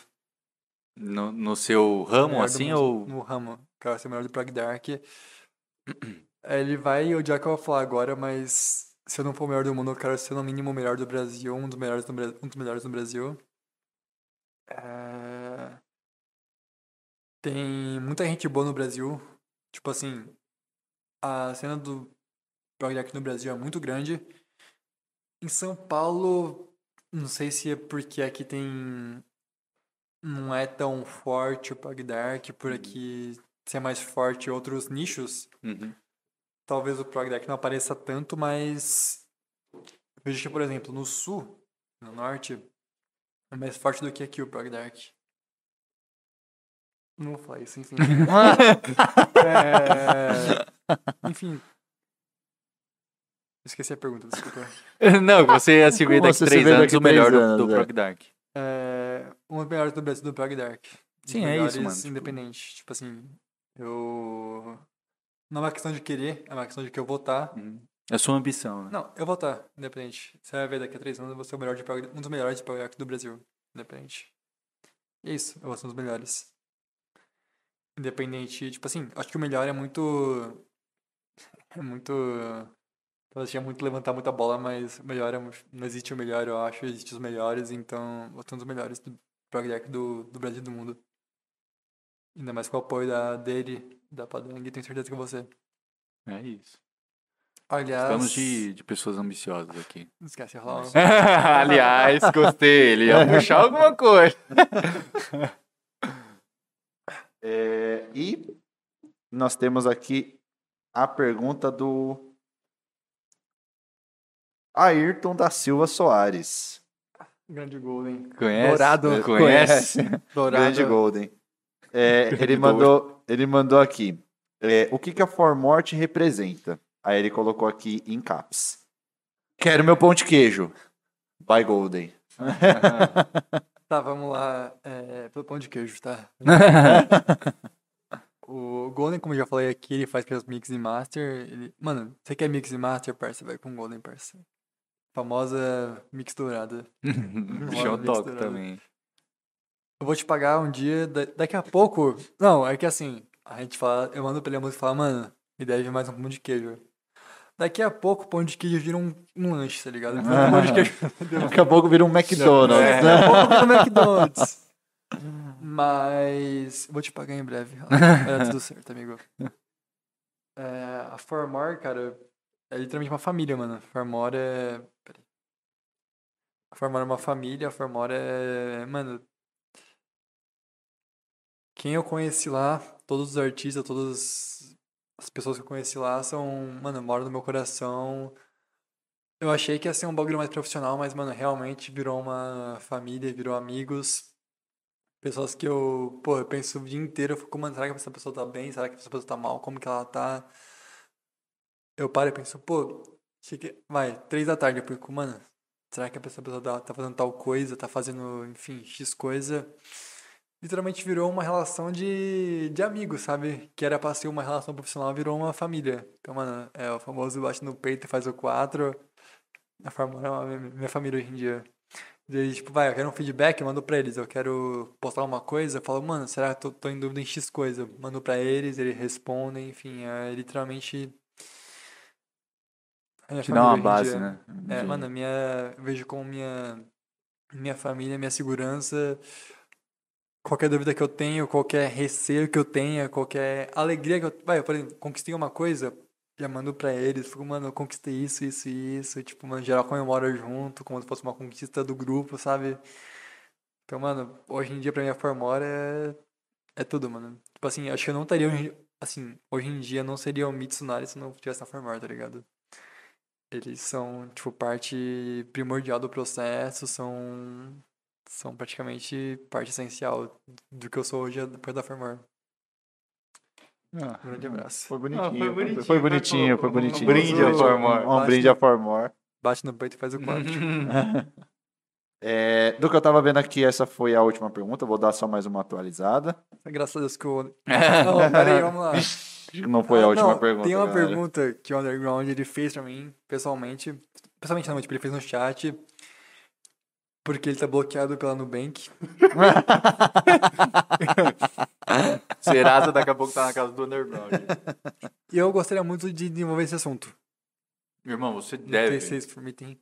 No, no seu ramo, assim, mundo. ou... No ramo. Quero ser o melhor do Prog Dark. [clears throat] Ele vai odiar o que eu vou falar agora, mas se eu não for o melhor do mundo, eu quero ser no mínimo o melhor do Brasil, um dos melhores do, um dos melhores do Brasil. É, Tem muita gente boa no Brasil. Tipo assim, a cena do Prog Dark no Brasil é muito grande. Em São Paulo, não sei se é porque aqui tem. Não é tão forte o Prog Dark, por aqui ser mais forte outros nichos. Uhum. Talvez o Prog Dark não apareça tanto, mas. Vejo que, por exemplo, no sul, no norte, é mais forte do que aqui o Prog Dark. Não vou falar isso, enfim. [laughs] É, Enfim. Esqueci a pergunta, desculpa. [laughs] Não, você se ver Como daqui você três vê anos daqui o melhor do, anos, do é. Prog Dark. É, um dos melhores do Brasil do Prog Dark. Sim, é isso, mano, tipo- Independente. Tipo assim, eu. Não é uma questão de querer, é uma questão de que eu vou estar. É a sua ambição, né? Não, eu vou estar, independente. Você vai ver daqui a três anos, eu vou ser o melhor de um dos melhores de Prog Dark do Brasil. Independente. E é isso, eu vou ser um dos melhores. Independente, tipo assim, acho que o melhor é muito. É muito. Talvez tinha muito levantar muita bola, mas o melhor é, não existe o melhor, eu acho, existem os melhores, então eu sou um dos melhores do Prog Dark do, do Brasil e do mundo. Ainda mais com o apoio da, dele, da Padang, tenho certeza que ser. É isso. Aliás. Estamos de, de pessoas ambiciosas aqui. Não esquece de falar. [laughs] Aliás, gostei. Ele ia puxar alguma coisa. [laughs] É, e nós temos aqui a pergunta do Ayrton da Silva Soares. Grande Golden. Conhece? Dourado. Conhece? [laughs] Dourado. Grande Golden. É, ele, mandou, ele mandou aqui. é, o que, que a Formorte representa? Aí ele colocou aqui em caps. Quero meu pão de queijo. By Golden. [laughs] Tá, vamos lá. É, pelo pão de queijo, tá? [laughs] o Golden, como eu já falei aqui, ele faz aqueles mix e master. Ele... Mano, você quer mix e master, parça? Vai com Golden, parça. Famosa mix dourada. [laughs] Toco também. Eu vou te pagar um dia, da- daqui a pouco. Não, é que assim, a gente fala, eu mando pra ele a música e falo, mano, me deve mais um pão de queijo. Daqui a pouco o pão de queijo vira um, um lanche, tá ligado? Um pão de queijo. [laughs] Daqui a pouco vira um McDonald's, É. né? Daqui a pouco vira um McDonald's. Mas. Vou te pagar em breve. É tudo certo, amigo. É, a Formor, cara, é literalmente uma família, mano. Formor é. É uma família, a Formor é. Mano. Quem eu conheci lá, todos os artistas, todas as pessoas que eu conheci lá são. Mano, moram no meu coração. Eu achei que ia ser um bagulho mais profissional, mas, mano, realmente virou uma família, virou amigos. Pessoas que eu, pô, eu penso o dia inteiro, eu fico, mano, será que essa pessoa tá bem? Será que essa pessoa tá mal? Como que ela tá? Eu paro e penso, pô, cheguei, vai, três da tarde, eu fico, mano, será que essa pessoa tá, tá fazendo tal coisa, tá fazendo, enfim, X coisa? Literalmente virou uma relação de, de amigos, sabe? Que era pra ser uma relação profissional, virou uma família. Então, mano, é o famoso bate no peito e faz o quatro. A forma uma- minha família hoje em dia. Daí, tipo, vai, eu quero um feedback, mando pra eles. Eu quero postar uma coisa, eu falo, mano, será que eu tô, tô em dúvida em X coisa? Mando pra eles, eles respondem, enfim, é literalmente. Minha Te dá uma base, né? É, mano, minha, vejo como minha, minha família, minha segurança. Qualquer dúvida que eu tenho, qualquer receio que eu tenha, qualquer alegria que eu. Vai, por exemplo, conquistei uma coisa, já mando pra eles, fico, mano, eu conquistei isso, isso e isso. e, Tipo, mano, geral comemora junto, como se fosse uma conquista do grupo, sabe? Então, mano, hoje em dia pra mim a Formora é, é tudo, mano. Tipo assim, acho que eu não estaria. Assim, hoje em dia não seria o Mitsunari se não tivesse na Formora, tá ligado? Eles são, tipo, parte primordial do processo, são, são praticamente parte essencial do que eu sou hoje depois da Formor. Ah, Um grande abraço. Foi Ah, bonitinho. foi bonitinho, Foi bonitinho, foi foi um bonitinho. brinde a Formor. Um Bate brinde no- a Formor. Bate no peito e faz o quatro. [laughs] É, do que eu tava vendo aqui, essa foi a última pergunta. Vou dar só mais uma atualizada. Graças a Deus que o. [laughs] Não, peraí, vamos lá. Acho que não foi a Ah, última não, pergunta. Tem uma galera. pergunta que o Underground ele fez pra mim, pessoalmente. Pessoalmente não, tipo, ele fez no chat. Porque ele tá bloqueado pela Nubank. [laughs] Serasa daqui a pouco tá na casa do Underground. E eu gostaria muito de desenvolver esse assunto. Meu irmão, você Não deve. sei se vocês permitem.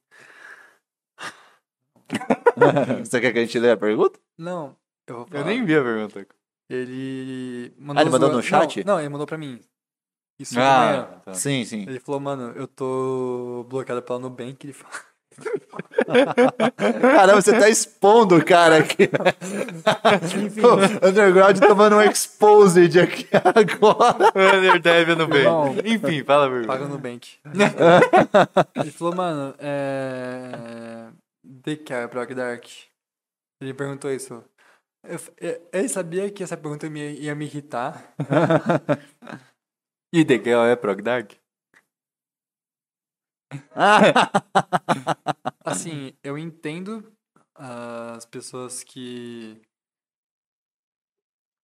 [laughs] Você quer que a gente leia a pergunta? Não, eu vou falar. Eu nem vi a pergunta. Ele mandou, Ah, ele mandou no chat? Não, não, ele mandou pra mim. Isso de manhã. Ah, tá. Sim, sim. Ele falou, mano, eu tô bloqueado pela Nubank. Ele falou, [laughs] Caramba, você tá expondo o cara aqui. [laughs] o Underground tomando um exposed aqui agora. Under deve no. Irmão, Enfim, fala a verdade. paga Nubank. ele falou, mano, é... The Care Prog Dark. Ele perguntou isso. Eu ele sabia que essa pergunta me- ia me irritar. [laughs] E The Girl é Prog Dark? [laughs] Assim, eu entendo as pessoas que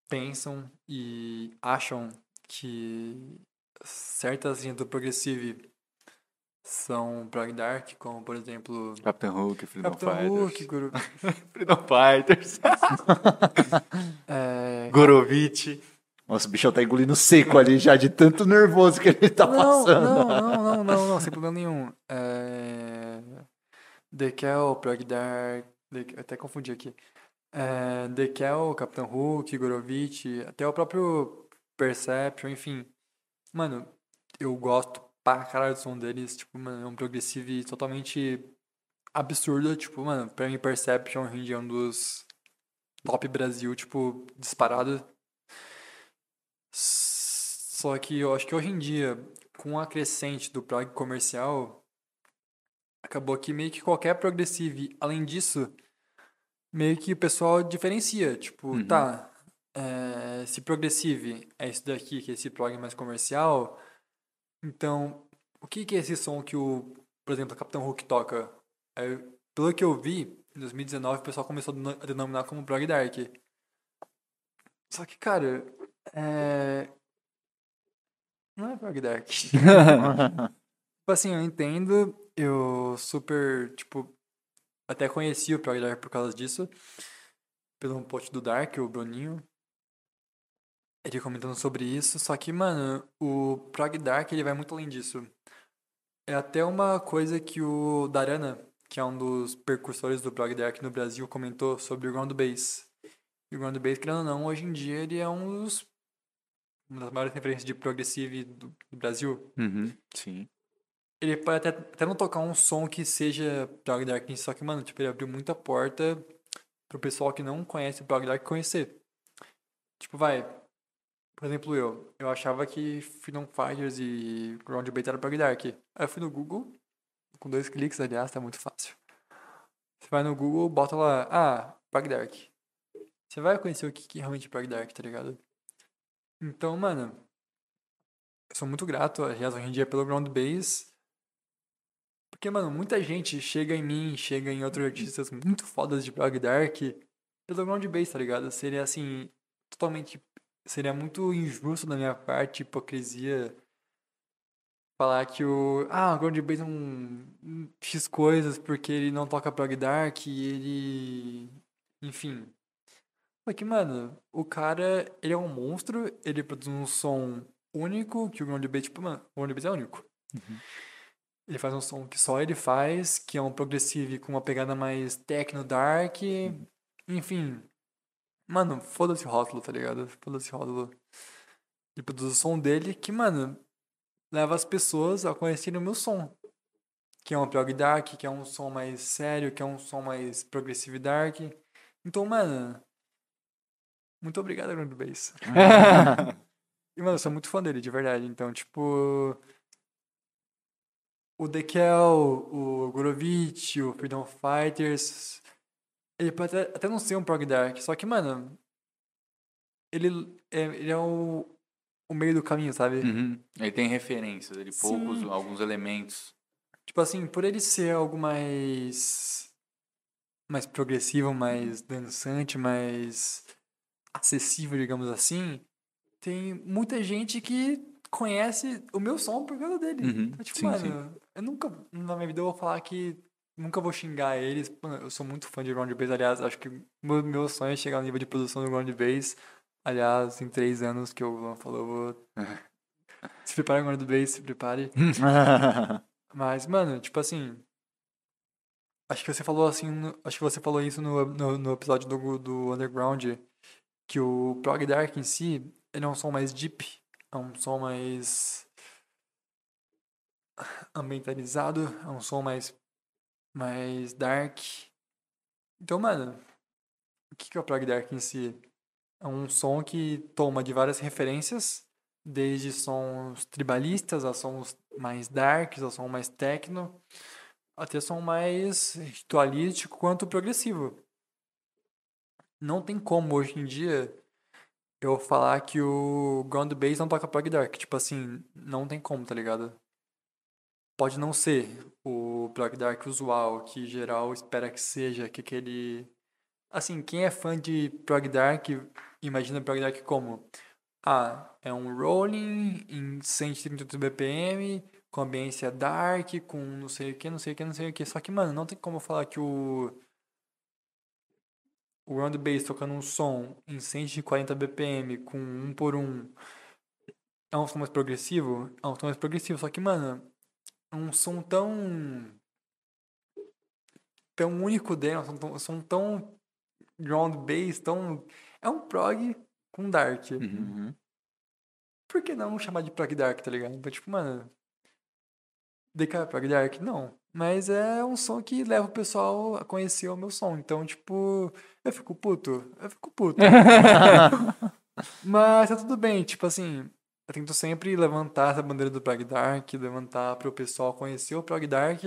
pensam e acham que certas linhas do Progressive são prog dark, como por exemplo Captain Hook, Freedom Capitão Fighters. Hook, Guru, [laughs] Freedom Fighters. [laughs] é, [laughs] Gorovitch. Nossa, o bichão tá engolindo seco ali já de tanto nervoso que ele tá não, passando. não, não, não, não, não, sem problema nenhum. É, The Kel, Prog Dark, eu até confundi aqui. É, The Kel, Capitão Hook, Gorovitch, até o próprio Perception, enfim. Mano, eu gosto pra caralho do som deles, tipo, mano, é um progressive totalmente absurdo, tipo, mano, pra mim Perception dia é um dos top Brasil, tipo, disparado. Só que eu acho que hoje em dia, com a crescente do prog comercial, acabou que meio que qualquer progressive, além disso, meio que o pessoal diferencia. Tipo, Uhum. tá, é, se progressive é isso daqui, que é esse prog mais comercial, então, o que que é esse som que o, por exemplo, o Capitão Hook toca? Aí, pelo que eu vi, em 2019 o pessoal começou a deno- a denominar como prog dark. Só que, cara, é... Não é prog dark. [laughs] Tipo assim, eu entendo, eu super, tipo, até conheci o prog dark por causa disso. pelo post do Dark, o Bruninho. Ele comentando sobre isso, só que, mano, o Prog Dark ele vai muito além disso. É até uma coisa que o Darana, que é um dos percursores do Prog Dark no Brasil, comentou sobre o Ground Bass. E o Ground Bass, querendo ou não, hoje em dia ele é um dos uma das maiores referências de progressive do, do Brasil. Uhum, sim. Ele pode até, até não tocar um som que seja Prog Dark, só que, mano, tipo, ele abriu muita porta pro pessoal que não conhece o Prog Dark conhecer. Tipo, vai, por exemplo, eu. Eu achava que Freedom Fighters e Ground Bait era Prog Dark. Aí eu fui no Google, com dois cliques, aliás, tá muito fácil. Você vai no Google, bota lá, ah, Prog Dark. Você vai conhecer o que, que é realmente Prog Dark, tá ligado? Então, mano, eu sou muito grato, aliás, hoje em dia, pelo Ground Bass. Porque, mano, muita gente chega em mim, chega em outros artistas muito fodas de Prog Dark pelo Ground Bass, tá ligado? Seria, assim, totalmente... Seria muito injusto da minha parte, hipocrisia, falar que o... Ah, o Ground Bass é um... X coisas porque ele não toca Prog Dark e ele... Enfim, porque, mano, o cara, ele é um monstro, ele produz um som único, que o Ground Bass, tipo, mano, o Ground Bass é único. Ele faz um som que só ele faz, que é um progressive com uma pegada mais techno dark, enfim. Mano, foda-se o rótulo, tá ligado? Foda-se o rótulo. Ele produz o som dele que, mano, leva as pessoas a conhecerem o meu som. Que é um prog dark, que é um som mais sério, que é um som mais progressive dark. Então, mano, muito obrigado, Ground Bass. [laughs] e, mano, eu sou muito fã dele, de verdade. Então, tipo. O Dekel, o Gorovitch, o Freedom Fighters. Ele pode até, até não ser um prog dark, só que, mano. Ele é, ele é o, o meio do caminho, sabe? Uhum. Ele tem referências, ele poucos, Sim. alguns elementos. Tipo assim, por ele ser algo mais. mais progressivo, mais dançante, mais acessível, digamos assim, tem muita gente que conhece o meu som por causa dele. Uhum, Então, tipo, sim, mano, sim. eu nunca, na minha vida, eu vou falar que nunca vou xingar eles. Eu sou muito fã de Ground Bass, aliás, acho que meu, meu sonho é chegar no nível de produção do Ground Bass. Aliás, em três anos que eu falou, eu vou. [laughs] se prepare, Ground Bass, se prepare. [laughs] Mas, mano, tipo assim. Acho que você falou assim. acho que você falou isso no, no, no episódio do, do Underground. Que o Prog Dark em si, ele é um som mais deep. É um som mais. ambientalizado. É um som mais. Mais dark. Então, mano. O que é o Prog Dark em si? É um som que toma de várias referências. Desde sons tribalistas a sons mais darks, a som mais techno, até som mais ritualístico quanto progressivo. Não tem como hoje em dia eu falar que o Ground Bass não toca prog dark. Tipo assim, não tem como, tá ligado? Pode não ser o prog dark usual, que geral espera que seja, que aquele... Assim, quem é fã de prog dark, imagina prog dark como... Ah, é um rolling em 138 BPM, com ambiência dark, com não sei o que, não sei o que, não sei o que. Só que, mano, não tem como falar que o. O round bass tocando um som em 140 BPM com um por um é um som mais progressivo? É um som mais progressivo, só que, mano, é um som tão. Tão único é um som tão, som tão ground bass, tão. É um prog com dark. Uhum. Por que não chamar de prog dark, tá ligado? Então, tipo, mano. DK é prog dark? Não. Mas é um som que leva o pessoal a conhecer o meu som. Então, tipo, eu fico puto. Eu fico puto. [laughs] Mas tá tudo bem, tipo assim. Eu tento sempre levantar essa bandeira do prog dark, levantar pro pessoal conhecer o prog dark.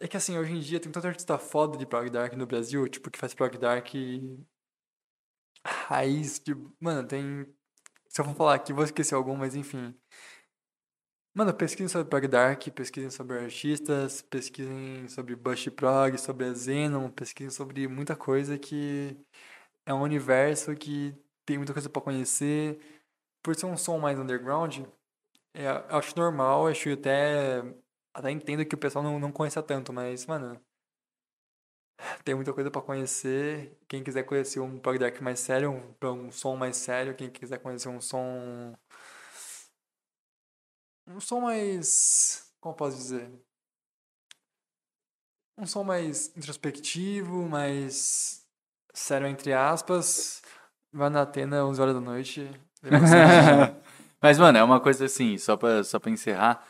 É que assim, hoje em dia tem tanto artista foda de prog dark no Brasil, tipo, que faz prog dark raiz, tipo, mano, tem. Se eu for falar aqui, vou esquecer algum, mas enfim. Mano, pesquisem sobre prog dark, pesquisem sobre artistas, pesquisem sobre Bush Prog, sobre a Xenon, pesquisem sobre muita coisa que é um universo que tem muita coisa pra conhecer. Por ser um som mais underground, é, acho normal, acho até. Até entendo que o pessoal não, não conheça tanto, mas, mano. Tem muita coisa pra conhecer. Quem quiser conhecer um prog dark mais sério, um, um som mais sério, quem quiser conhecer um som um som mais, como posso dizer? Um som mais introspectivo, mais sério entre aspas. Vai na Atena 11 horas da noite. Bastante. [laughs] Mas, mano, é uma coisa assim, só pra, só pra encerrar,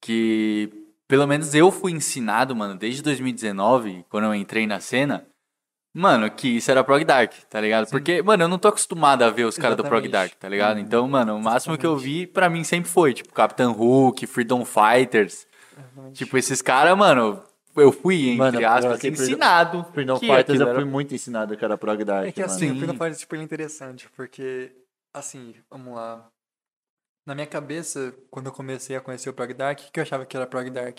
que pelo menos eu fui ensinado, mano, desde 2019, quando eu entrei na cena, mano, que isso era prog dark, tá ligado? Porque, mano, eu não tô acostumado a ver os caras do prog Exatamente. dark, tá ligado? Então, mano, o máximo que eu vi pra mim sempre foi, tipo, Captain Hook, Freedom Fighters. Tipo, esses caras, mano, eu fui, entre Mano, eu aspas, Freedom- ensinado. Freedom Fighters eu era- fui muito ensinado que era prog dark, É que mano. assim, o Sim. Freedom Fighters tipo, ele é interessante, porque, assim, vamos lá. Na minha cabeça, quando eu comecei a conhecer o Prog Dark, que eu achava que era Prog Dark?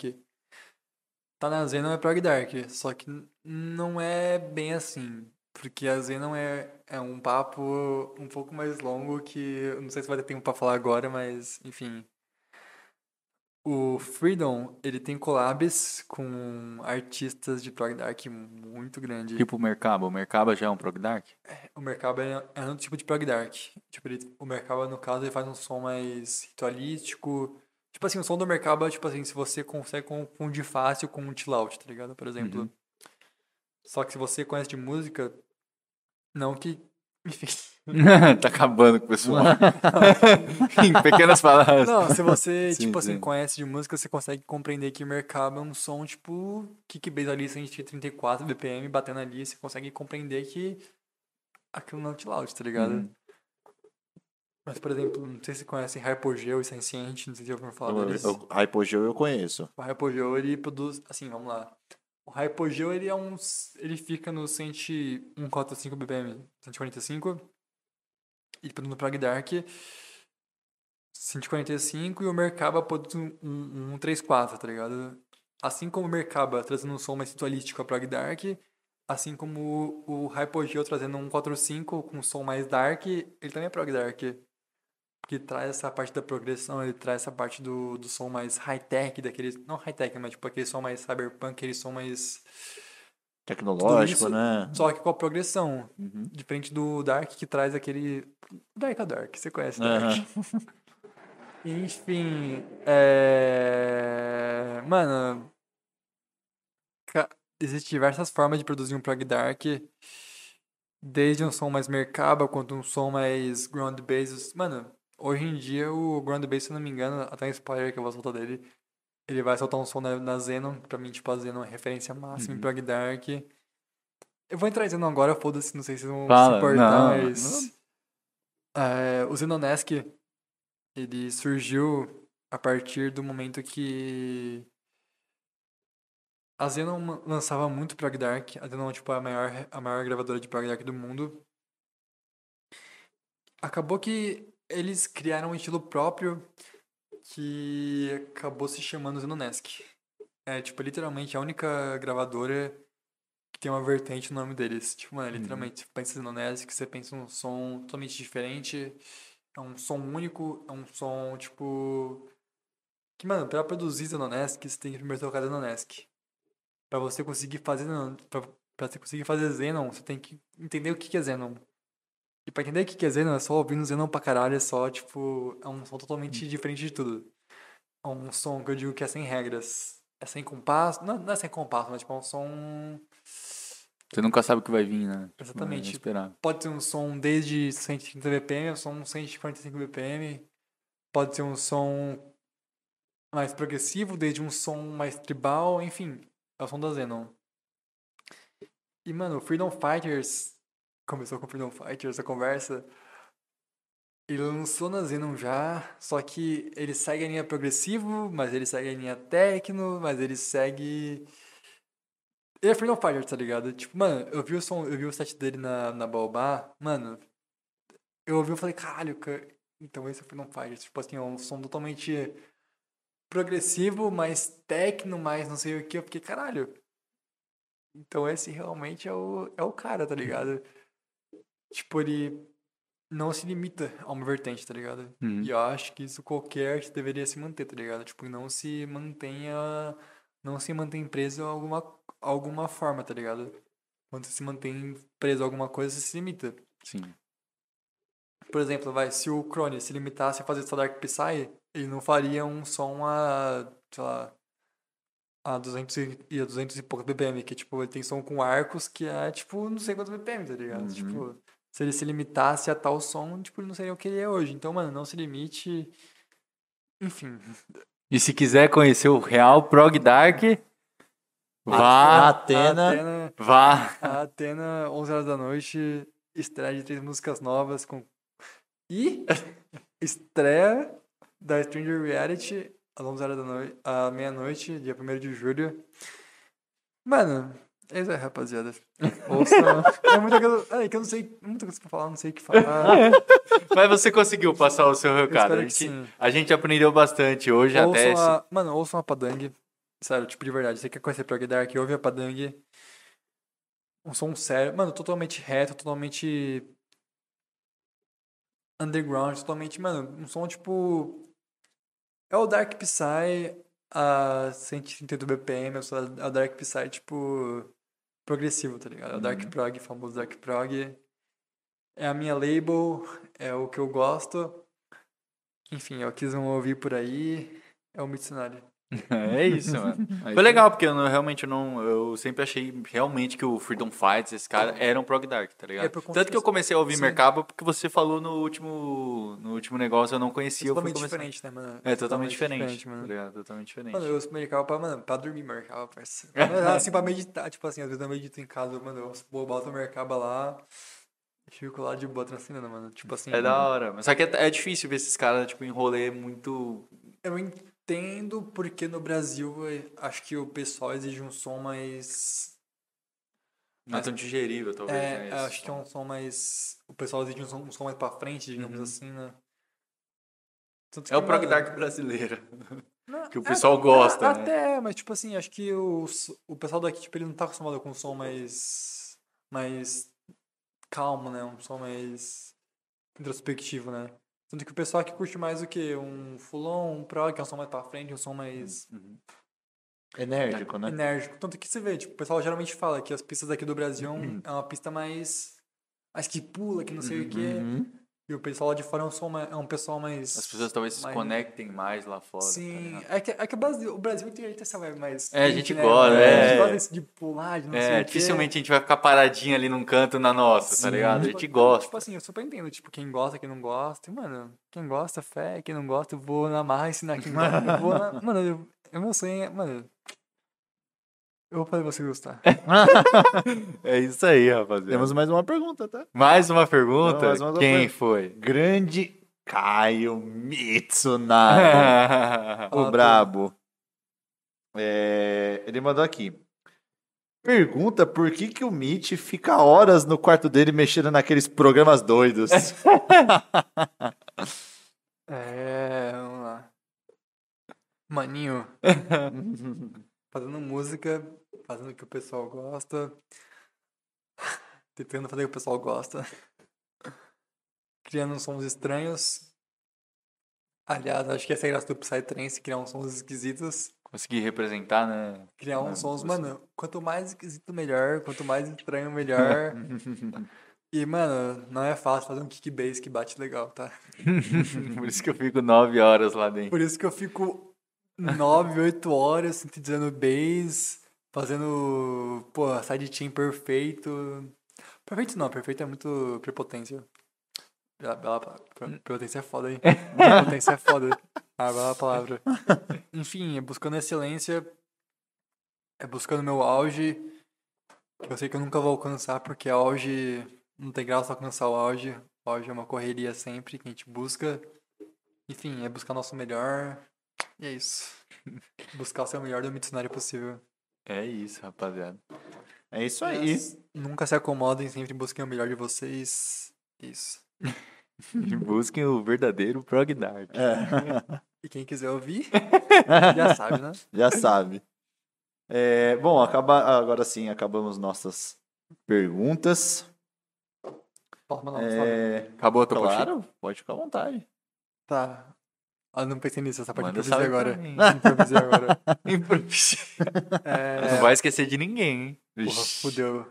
Tá na Xenon é Prog Dark, só que não é bem assim. Porque a Xenon é, é um papo um pouco mais longo que não sei se vai ter tempo pra falar agora, mas enfim. O Freedom, ele tem collabs com artistas de Prog Dark muito grande. Tipo o Mercaba. O Mercaba já é um prog dark? O Mercaba é, é um tipo de prog dark. Tipo, ele- o Mercaba, no caso, ele faz um som mais ritualístico. Tipo assim, o som do Mercaba, tipo assim, se você consegue confundir fácil com um chill out, tá ligado? Por exemplo. Uhum. Só que se você conhece de música, não que... [laughs] Tá acabando com o pessoal. [laughs] em pequenas palavras. Não, se você, Sim, tipo assim, sim. conhece de música, você consegue compreender que o Mercaba é um som, tipo, kick bass ali 134 BPM, batendo ali, você consegue compreender que aquilo não é out, tá ligado? Uhum. Mas, por exemplo, não sei se você conhece Hypogeo e Senciente, não sei se já ouviram falar deles. Hypogeo eu conheço. O Hypogeo, ele produz, assim, vamos lá. O Hypogeo, ele é um, ele fica no 145 BPM, 145. E no Prog Dark, 145 e o Merkaba produz um, um, um 134, tá ligado? Assim como o Merkaba trazendo um som mais ritualístico a Prog Dark, assim como o, o Hypogeo trazendo um 45 com um som mais dark, ele também é Prog Dark. Que traz essa parte da progressão, ele traz essa parte do, do som mais high-tech, daquele. Não high-tech, mas tipo aquele som mais cyberpunk, aquele som mais. Tecnológico, isso- né? Só que com a progressão. Uhum. Diferente do Dark, que traz aquele. Dark é Dark, você conhece Dark. Aham. [laughs] Enfim. É... Mano. Existem diversas formas de produzir um prog dark. Desde um som mais mercaba, quanto um som mais ground bass. Mano, hoje em dia o ground bass, se eu não me engano, até o spoiler que eu vou soltar dele, ele vai soltar um som na, na Xenon. Pra mim, tipo, a Xenon é referência máxima em Uhum. prog dark. Eu vou entrar em Xenon agora, foda-se, não sei se vocês vão Fala, se importar, não, mas... É, o Xenonesk, ele surgiu a partir do momento que a Xenon ma- lançava muito prog dark. A Xenon, tipo, é a maior, a maior gravadora de prog dark do mundo. Acabou que eles criaram um estilo próprio que acabou se chamando Xenonesk. É, tipo, literalmente a única gravadora que tem uma vertente no nome deles. Tipo, mano, literalmente, você pensa em Xenonesk, você pensa num som totalmente diferente. É um som único, é um som, tipo... Que, mano, pra produzir Xenonesk, você tem que primeiro tocar Xenonesk. Pra você conseguir fazer pra, pra você conseguir fazer Xenon, você tem que entender o que é Xenon. E pra entender o que que é Xenon, é só ouvindo Xenon pra caralho, é só, tipo, é um som totalmente diferente de tudo. É um som que eu digo que é sem regras. É sem compasso, não, não é sem compasso, mas tipo, é um som... Você nunca sabe o que vai vir, né? Exatamente. Vai esperar. Pode ser um som desde 130 BPM, um som 145 BPM. Pode ser um som mais progressivo, desde um som mais tribal, enfim, é o som da Xenon. E, mano, Freedom Fighters, começou com o Freedom Fighters a conversa, ele lançou na Xenon já, só que ele segue a linha progressivo, mas ele segue a linha techno, mas ele segue... Ele é Freedom Fighters, tá ligado? Tipo, mano, eu vi o som, eu vi o set dele na, na Baobá, mano, eu ouvi e falei, caralho, ca- então esse é o Freedom Fighters. Tipo assim, é um som totalmente progressivo, mais techno, mais não sei o que. Eu fiquei, caralho. Então esse realmente é o, é o cara, tá ligado? Tipo, ele não se limita a uma vertente, tá ligado? Uhum. E eu acho que isso qualquer arte deveria se manter, tá ligado? Tipo, não se mantenha. Não se mantém preso a alguma, alguma forma, tá ligado? Quando você se mantém preso a alguma coisa, você se limita. Sim. Por exemplo, vai, se o Crone se limitasse a fazer só Dark Psy, ele não faria um som a, sei lá, a 200 e, a 200 e poucos BPM, que, tipo, ele tem som com arcos que é, tipo, não sei quantos BPM, tá ligado? Uhum. Tipo, se ele se limitasse a tal som, tipo, ele não seria o que ele é hoje. Então, mano, não se limite. Enfim, E se quiser conhecer o real Prog Dark, vá, Atena. Atena, vá. a Atena, 11 horas da noite, estreia de três músicas novas com... E [laughs] estreia da Stranger Reality às 11 horas da noite, à meia-noite, dia 1 de julho. Mano, é isso aí, rapaziada. Ouça. é muita coisa. É que eu não sei. Muita coisa pra falar, não sei o que falar. [laughs] Mas você conseguiu passar o seu Eu recado. A gente, sim. a gente aprendeu bastante hoje até. Ouçam a, mano, ouçam a Padang. Sério, tipo, de verdade. Você quer conhecer Prog Dark, ouve a Padang. Um som sério. Mano, totalmente reto, totalmente. Underground, totalmente. Mano, um som tipo. É o Dark Psy a 132 BPM, é é o Dark Psy, tipo. Progressivo, tá ligado? É o Dark Prog, famoso Dark Prog. É a minha label, é o que eu gosto. Enfim, é o que vocês vão ouvir por aí. É o Mitsunari. [laughs] É isso, mano. Foi legal, porque eu não- realmente eu não. Eu sempre achei realmente que o Freedom Fights, esse cara, era um prog dark, tá ligado? É, Tanto que eu comecei a ouvir sim. Mercaba porque você falou no último, no último negócio, eu não É conhecia. eu totalmente começar- diferente, né, mano? É totalmente diferente, mano. tá ligado? Totalmente diferente. Mano, eu uso Mercaba pra, mano, pra dormir Mercaba, parceiro. [laughs] Assim, pra meditar, tipo assim, às vezes eu medito em casa, mano, eu boto o Mercaba lá, fico lá de boa transcendendo, mano. Tipo assim, É da hora. Mas só que é, é difícil ver esses caras, tipo, em rolê muito. eu entendo porque no Brasil eh, acho que o pessoal exige um som mais... Não é tão digerível, talvez. É, né, acho que é um som mais... O pessoal exige um som, um som mais pra frente, digamos Uhum. assim, né? É o prog dark brasileiro. Não, [laughs] Que o é, pessoal gosta, a- né? Até, mas tipo assim, acho que o, o pessoal daqui, tipo, ele não tá acostumado com um som mais. mais calmo, né? Um som mais introspectivo, né? Tanto que o pessoal aqui curte mais o que? Um fulon, um prog, que é um som mais pra frente, um som mais Uhum. Enérgico, né? enérgico. Tanto que você vê, tipo, o pessoal geralmente fala que as pistas daqui do Brasil é Uhum. um- é uma pista mais. mais que pula, que não sei o quê. E o pessoal lá de fora é um, som mais, é um pessoal mais. As pessoas talvez se mais- conectem mais lá fora. tá Sim, ligado? é que, é que o Brasil, o Brasil tem essa vibe mais. É, a gente né, gosta, é. A gente gosta desse de pular, de não sei É, o quê. dificilmente a gente vai ficar paradinho ali num canto na nossa, tá Sim, ligado? A tipo, gente não, gosta. Tipo assim, eu super entendo, tipo, quem gosta, quem não gosta. E, mano, quem gosta, fé, quem não gosta, eu vou na marra ensinar quem gosta. eu vou na... Mano, eu, eu meu sonho é, mano. Eu vou fazer você gostar. [laughs] É isso aí, rapaziada. Temos mais uma pergunta, tá? mais uma pergunta? Não, mais uma Quem pergunta. foi? Grande Caio Mitsunari. [laughs] O brabo. É, ele mandou aqui. Pergunta por que, que o Mitch fica horas no quarto dele mexendo naqueles programas doidos. [laughs] É, vamos lá. Maninho. fazendo música, fazendo o que o pessoal gosta, tentando fazer o que o pessoal gosta, criando uns sons estranhos. Aliás, acho que essa é a graça do Psytrance, criar uns sons esquisitos, Consegui representar, né? criar uns sons, mano, quanto mais esquisito melhor, quanto mais estranho melhor. [laughs] e, mano, não é fácil fazer um kick bass que bate legal, tá? [laughs] Por isso que eu fico nove horas lá dentro. Por isso que eu fico 9, 8 horas sintetizando bass, fazendo, pô, sidechain perfeito. Perfeito não, perfeito é muito prepotência. Bela, bela palavra. Pre- Prepotência é foda, hein? [laughs] Prepotência é foda. Ah, bela palavra. Enfim, é buscando excelência, é buscando meu auge, que eu sei que eu nunca vou alcançar, porque auge, não tem graça alcançar o auge. O auge é uma correria sempre que a gente busca. Enfim, é buscar nosso melhor. E é isso. [laughs] Buscar o seu melhor do Mitsunari possível. É isso, rapaziada. É isso aí. Nunca se acomodem, sempre busquem o melhor de vocês. Isso. [laughs] Busquem o verdadeiro prog dark. É, E quem quiser ouvir, [laughs] já sabe, né? já sabe. É, bom, acaba, agora sim, acabamos nossas perguntas. Uma salve? É, Acabou a tua claro, pode ficar à vontade. Tá. Ah, não pensei nisso, essa parte Manda improvisei agora. Improvisei agora. [laughs] É... Não vai esquecer de ninguém, hein? Porra, fudeu.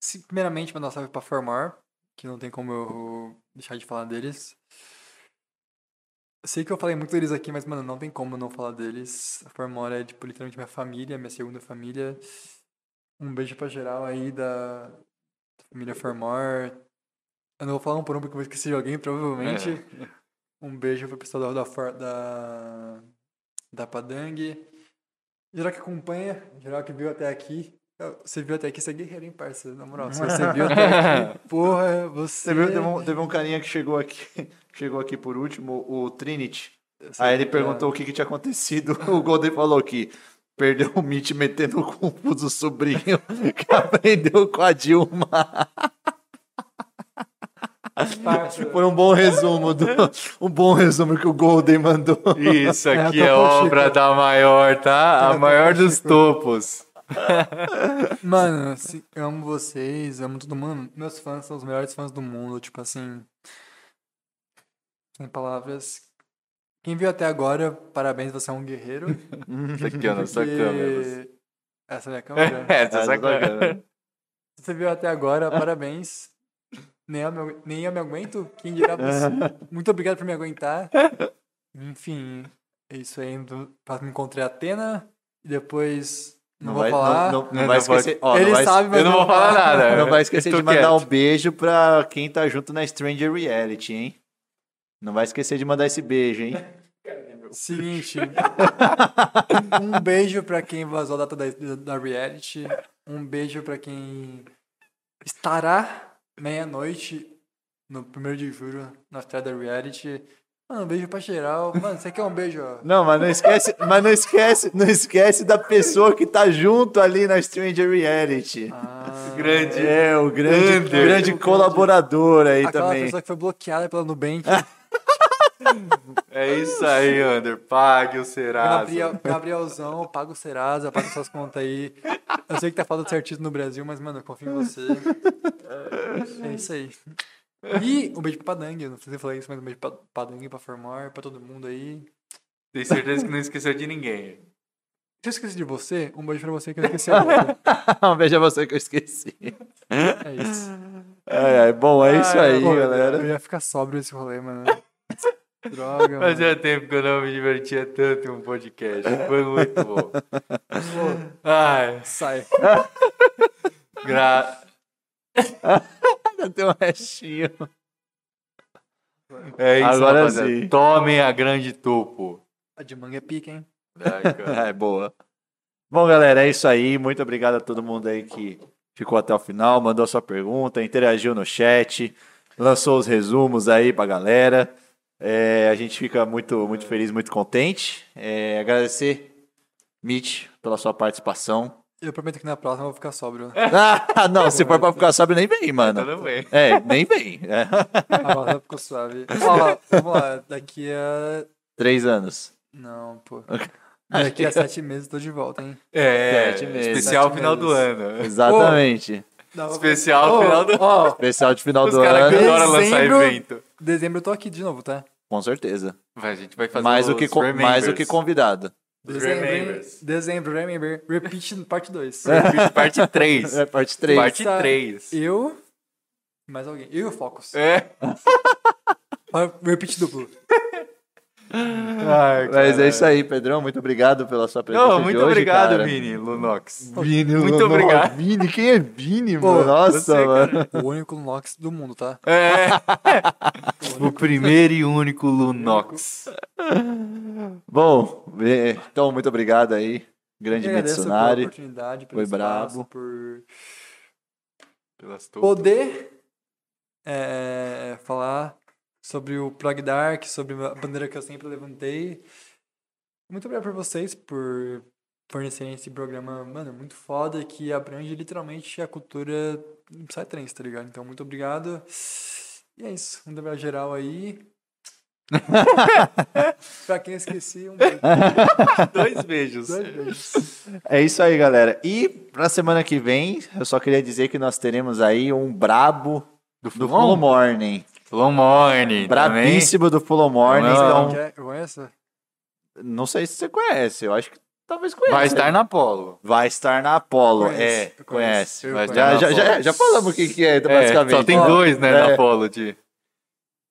se- primeiramente, mandar um salve pra Formar, que não tem como eu deixar de falar deles. Eu sei que eu falei muito deles aqui, mas, mano, não tem como eu não falar deles. A Formar é, tipo, literalmente minha família, minha segunda família. Um beijo pra geral aí da, da família Formar. Eu não vou falar um por um porque eu vou esquecer de alguém, provavelmente. Um beijo pro pessoal da, da, da, da Padang. Geral que acompanha, geral que viu até aqui. Você viu até aqui, você é guerreiro, hein, parça? Na moral, se você viu até aqui, [laughs] porra, você... Você viu, teve um, teve um carinha que chegou aqui, [laughs] chegou aqui por último, o Trinity. Aí ele perguntou o que, que tinha acontecido. [laughs] O Golden falou que perdeu o Mitch metendo o cu do sobrinho que aprendeu com a Dilma. Foi um bom resumo do, [laughs] um bom resumo que o Golden mandou. Isso [laughs] É, aqui Topo é obra Chico. da maior, tá? A É, maior dos Chico. topos. [laughs] Mano, assim, eu amo vocês, amo todo mundo. Meus fãs são os melhores fãs do mundo, tipo assim. Sem palavras. Quem viu até agora, parabéns, você é um guerreiro. Isso aqui é a nossa câmera. Essa é a minha câmera? Essa é Essa a câmera. Se você viu até agora, parabéns. Nem eu, me, nem eu me aguento. Quem dirá você? [laughs] Muito obrigado por me aguentar. Enfim, é isso aí. Me encontrei a Atena. E depois. Não, vou vai, falar. Não, não- não Não, vai não esquecer. ó, Ele não vai, sabe, mas Eu não vou falar nada. Não vai esquecer de mandar quieto. um beijo pra quem tá junto na Stranger Reality, hein? Não vai esquecer de mandar esse beijo, hein? Seguinte. um beijo pra quem vazou a data da, da reality. Um beijo pra quem estará meia-noite no 1 de julho na estreia da reality. Mano, um beijo pra geral. Mano, você quer um beijo, ó? Não, mas não esquece, mas não esquece, não esquece da pessoa que tá junto ali na Stranger Reality. Ah, Grande. É, o grande, Under. grande colaborador aí Aquela também. pessoa que foi bloqueada pela Nubank. [laughs] É isso aí, Ander. Pague o Serasa. Gabriel, Gabrielzão, paga o Serasa, paga suas contas aí. Eu sei que tá falando certíssimo no Brasil, mas, mano, eu confio em você. É isso aí. E um beijo pra Padang, eu não sei se eu falei isso, mas um beijo pra Padang, pra Formar, pra todo mundo aí. Tenho certeza que não esqueceu de ninguém. Se eu esqueci de você, um beijo pra você que eu esqueci a outra. [laughs] um beijo a você que eu esqueci. É isso. É, é, bom, é isso aí, Pô, galera. Eu ia ficar sóbrio esse rolê, mano. Droga, [laughs] mano. Fazia tempo que eu não me divertia tanto em um podcast. Foi muito bom. [laughs] Ai, Sai. gra... [laughs] Ainda tem um restinho. É isso, Agora rapaziada. sim. Tomem a grande topo. A de manga é pica, hein? Cara. É, boa. Bom, galera, é isso aí. Muito obrigado a todo mundo aí que ficou até o final, mandou sua pergunta, interagiu no chat, lançou os resumos aí pra galera. É, a gente fica muito, muito feliz, muito contente. É, agradecer, Mitch, pela sua participação. Eu prometo que na próxima eu vou ficar sóbrio. [laughs] Ah, não, se for pra ficar sóbrio, nem vem, [laughs] mano. Tudo bem. É, nem vem. É. [laughs] A próxima ficou suave. Ó, vamos lá, daqui a. Três anos. Não, pô. Daqui a sete meses tô de volta, hein? É, Sete meses. especial Sete final do meses. ano. Exatamente. Não, Especial Ô, final do Ó, Especial de final Os do caras ano. adoram lançar evento. Dezembro eu tô aqui de novo, tá? Com certeza. Vai, a gente vai fazer Mais do, que, co- mais do que convidado. Dezembro, remembers. Dezembro, remember. Repeat parte 2. [laughs] Parte 3. É parte 3. Parte 3. Eu. Mais alguém. Eu e o Focus. É. [laughs] Repeat duplo. [laughs] Ai, Mas é isso aí, Pedrão. Muito obrigado pela sua presença. Não, de muito hoje, obrigado, cara. Vini Lunox. Vini, Muito Luno- obrigado. Vini, quem é Vini, Pô, mano? Nossa, você, mano. O único Nox do mundo, tá? É. [laughs] o primeiro e único Lunox. Bom, é, então, muito obrigado aí. Grande Mitsunari. oportunidade, Foi brabo. por Pelas poder é, falar sobre o Prog Dark, sobre a bandeira que eu sempre levantei. Muito obrigado por vocês por fornecerem esse programa, mano, muito foda, que abrange literalmente a cultura Psytrance, tá ligado? Então, muito obrigado. E é isso. Um abraço geral aí. [laughs] pra quem esqueci, um beijo. [laughs] Dois beijos. Dois beijos. É isso aí, galera. E pra semana que vem, eu só queria dizer que nós teremos aí um brabo do Full Morning. Long Morning. Brabíssimo do Full Morning. Não. Então, Quer- conhece? não sei se você conhece. Eu acho que talvez conheça. Vai estar na Polo. Vai estar na Apollo. Conheço, é, eu conhece. conheço, eu conheço. Já, já, já, já falamos o que, que é, É, basicamente. só tem dois, né, é. na Polo. De...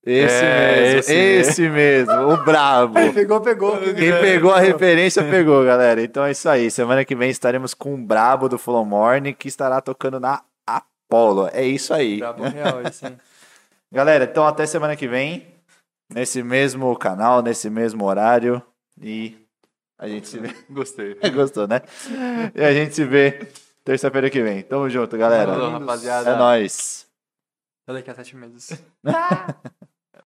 Esse É, mesmo, esse esse, mesmo, o brabo. [laughs] Pegou, pegou. Quem pegou a referência pegou, galera. Então é isso aí. Semana que vem estaremos com o brabo do Flow Morning que estará tocando na Apollo. É isso aí. Brabo real, esse, hein? [laughs] Galera, então até semana que vem, nesse mesmo canal, nesse mesmo horário. E a gente se vê. [laughs] Gostei. [laughs] Gostou, né? E a gente se vê terça-feira que vem. Tamo junto, galera. Falou, rapaziada. É nóis. Até daqui a sete meses. [laughs]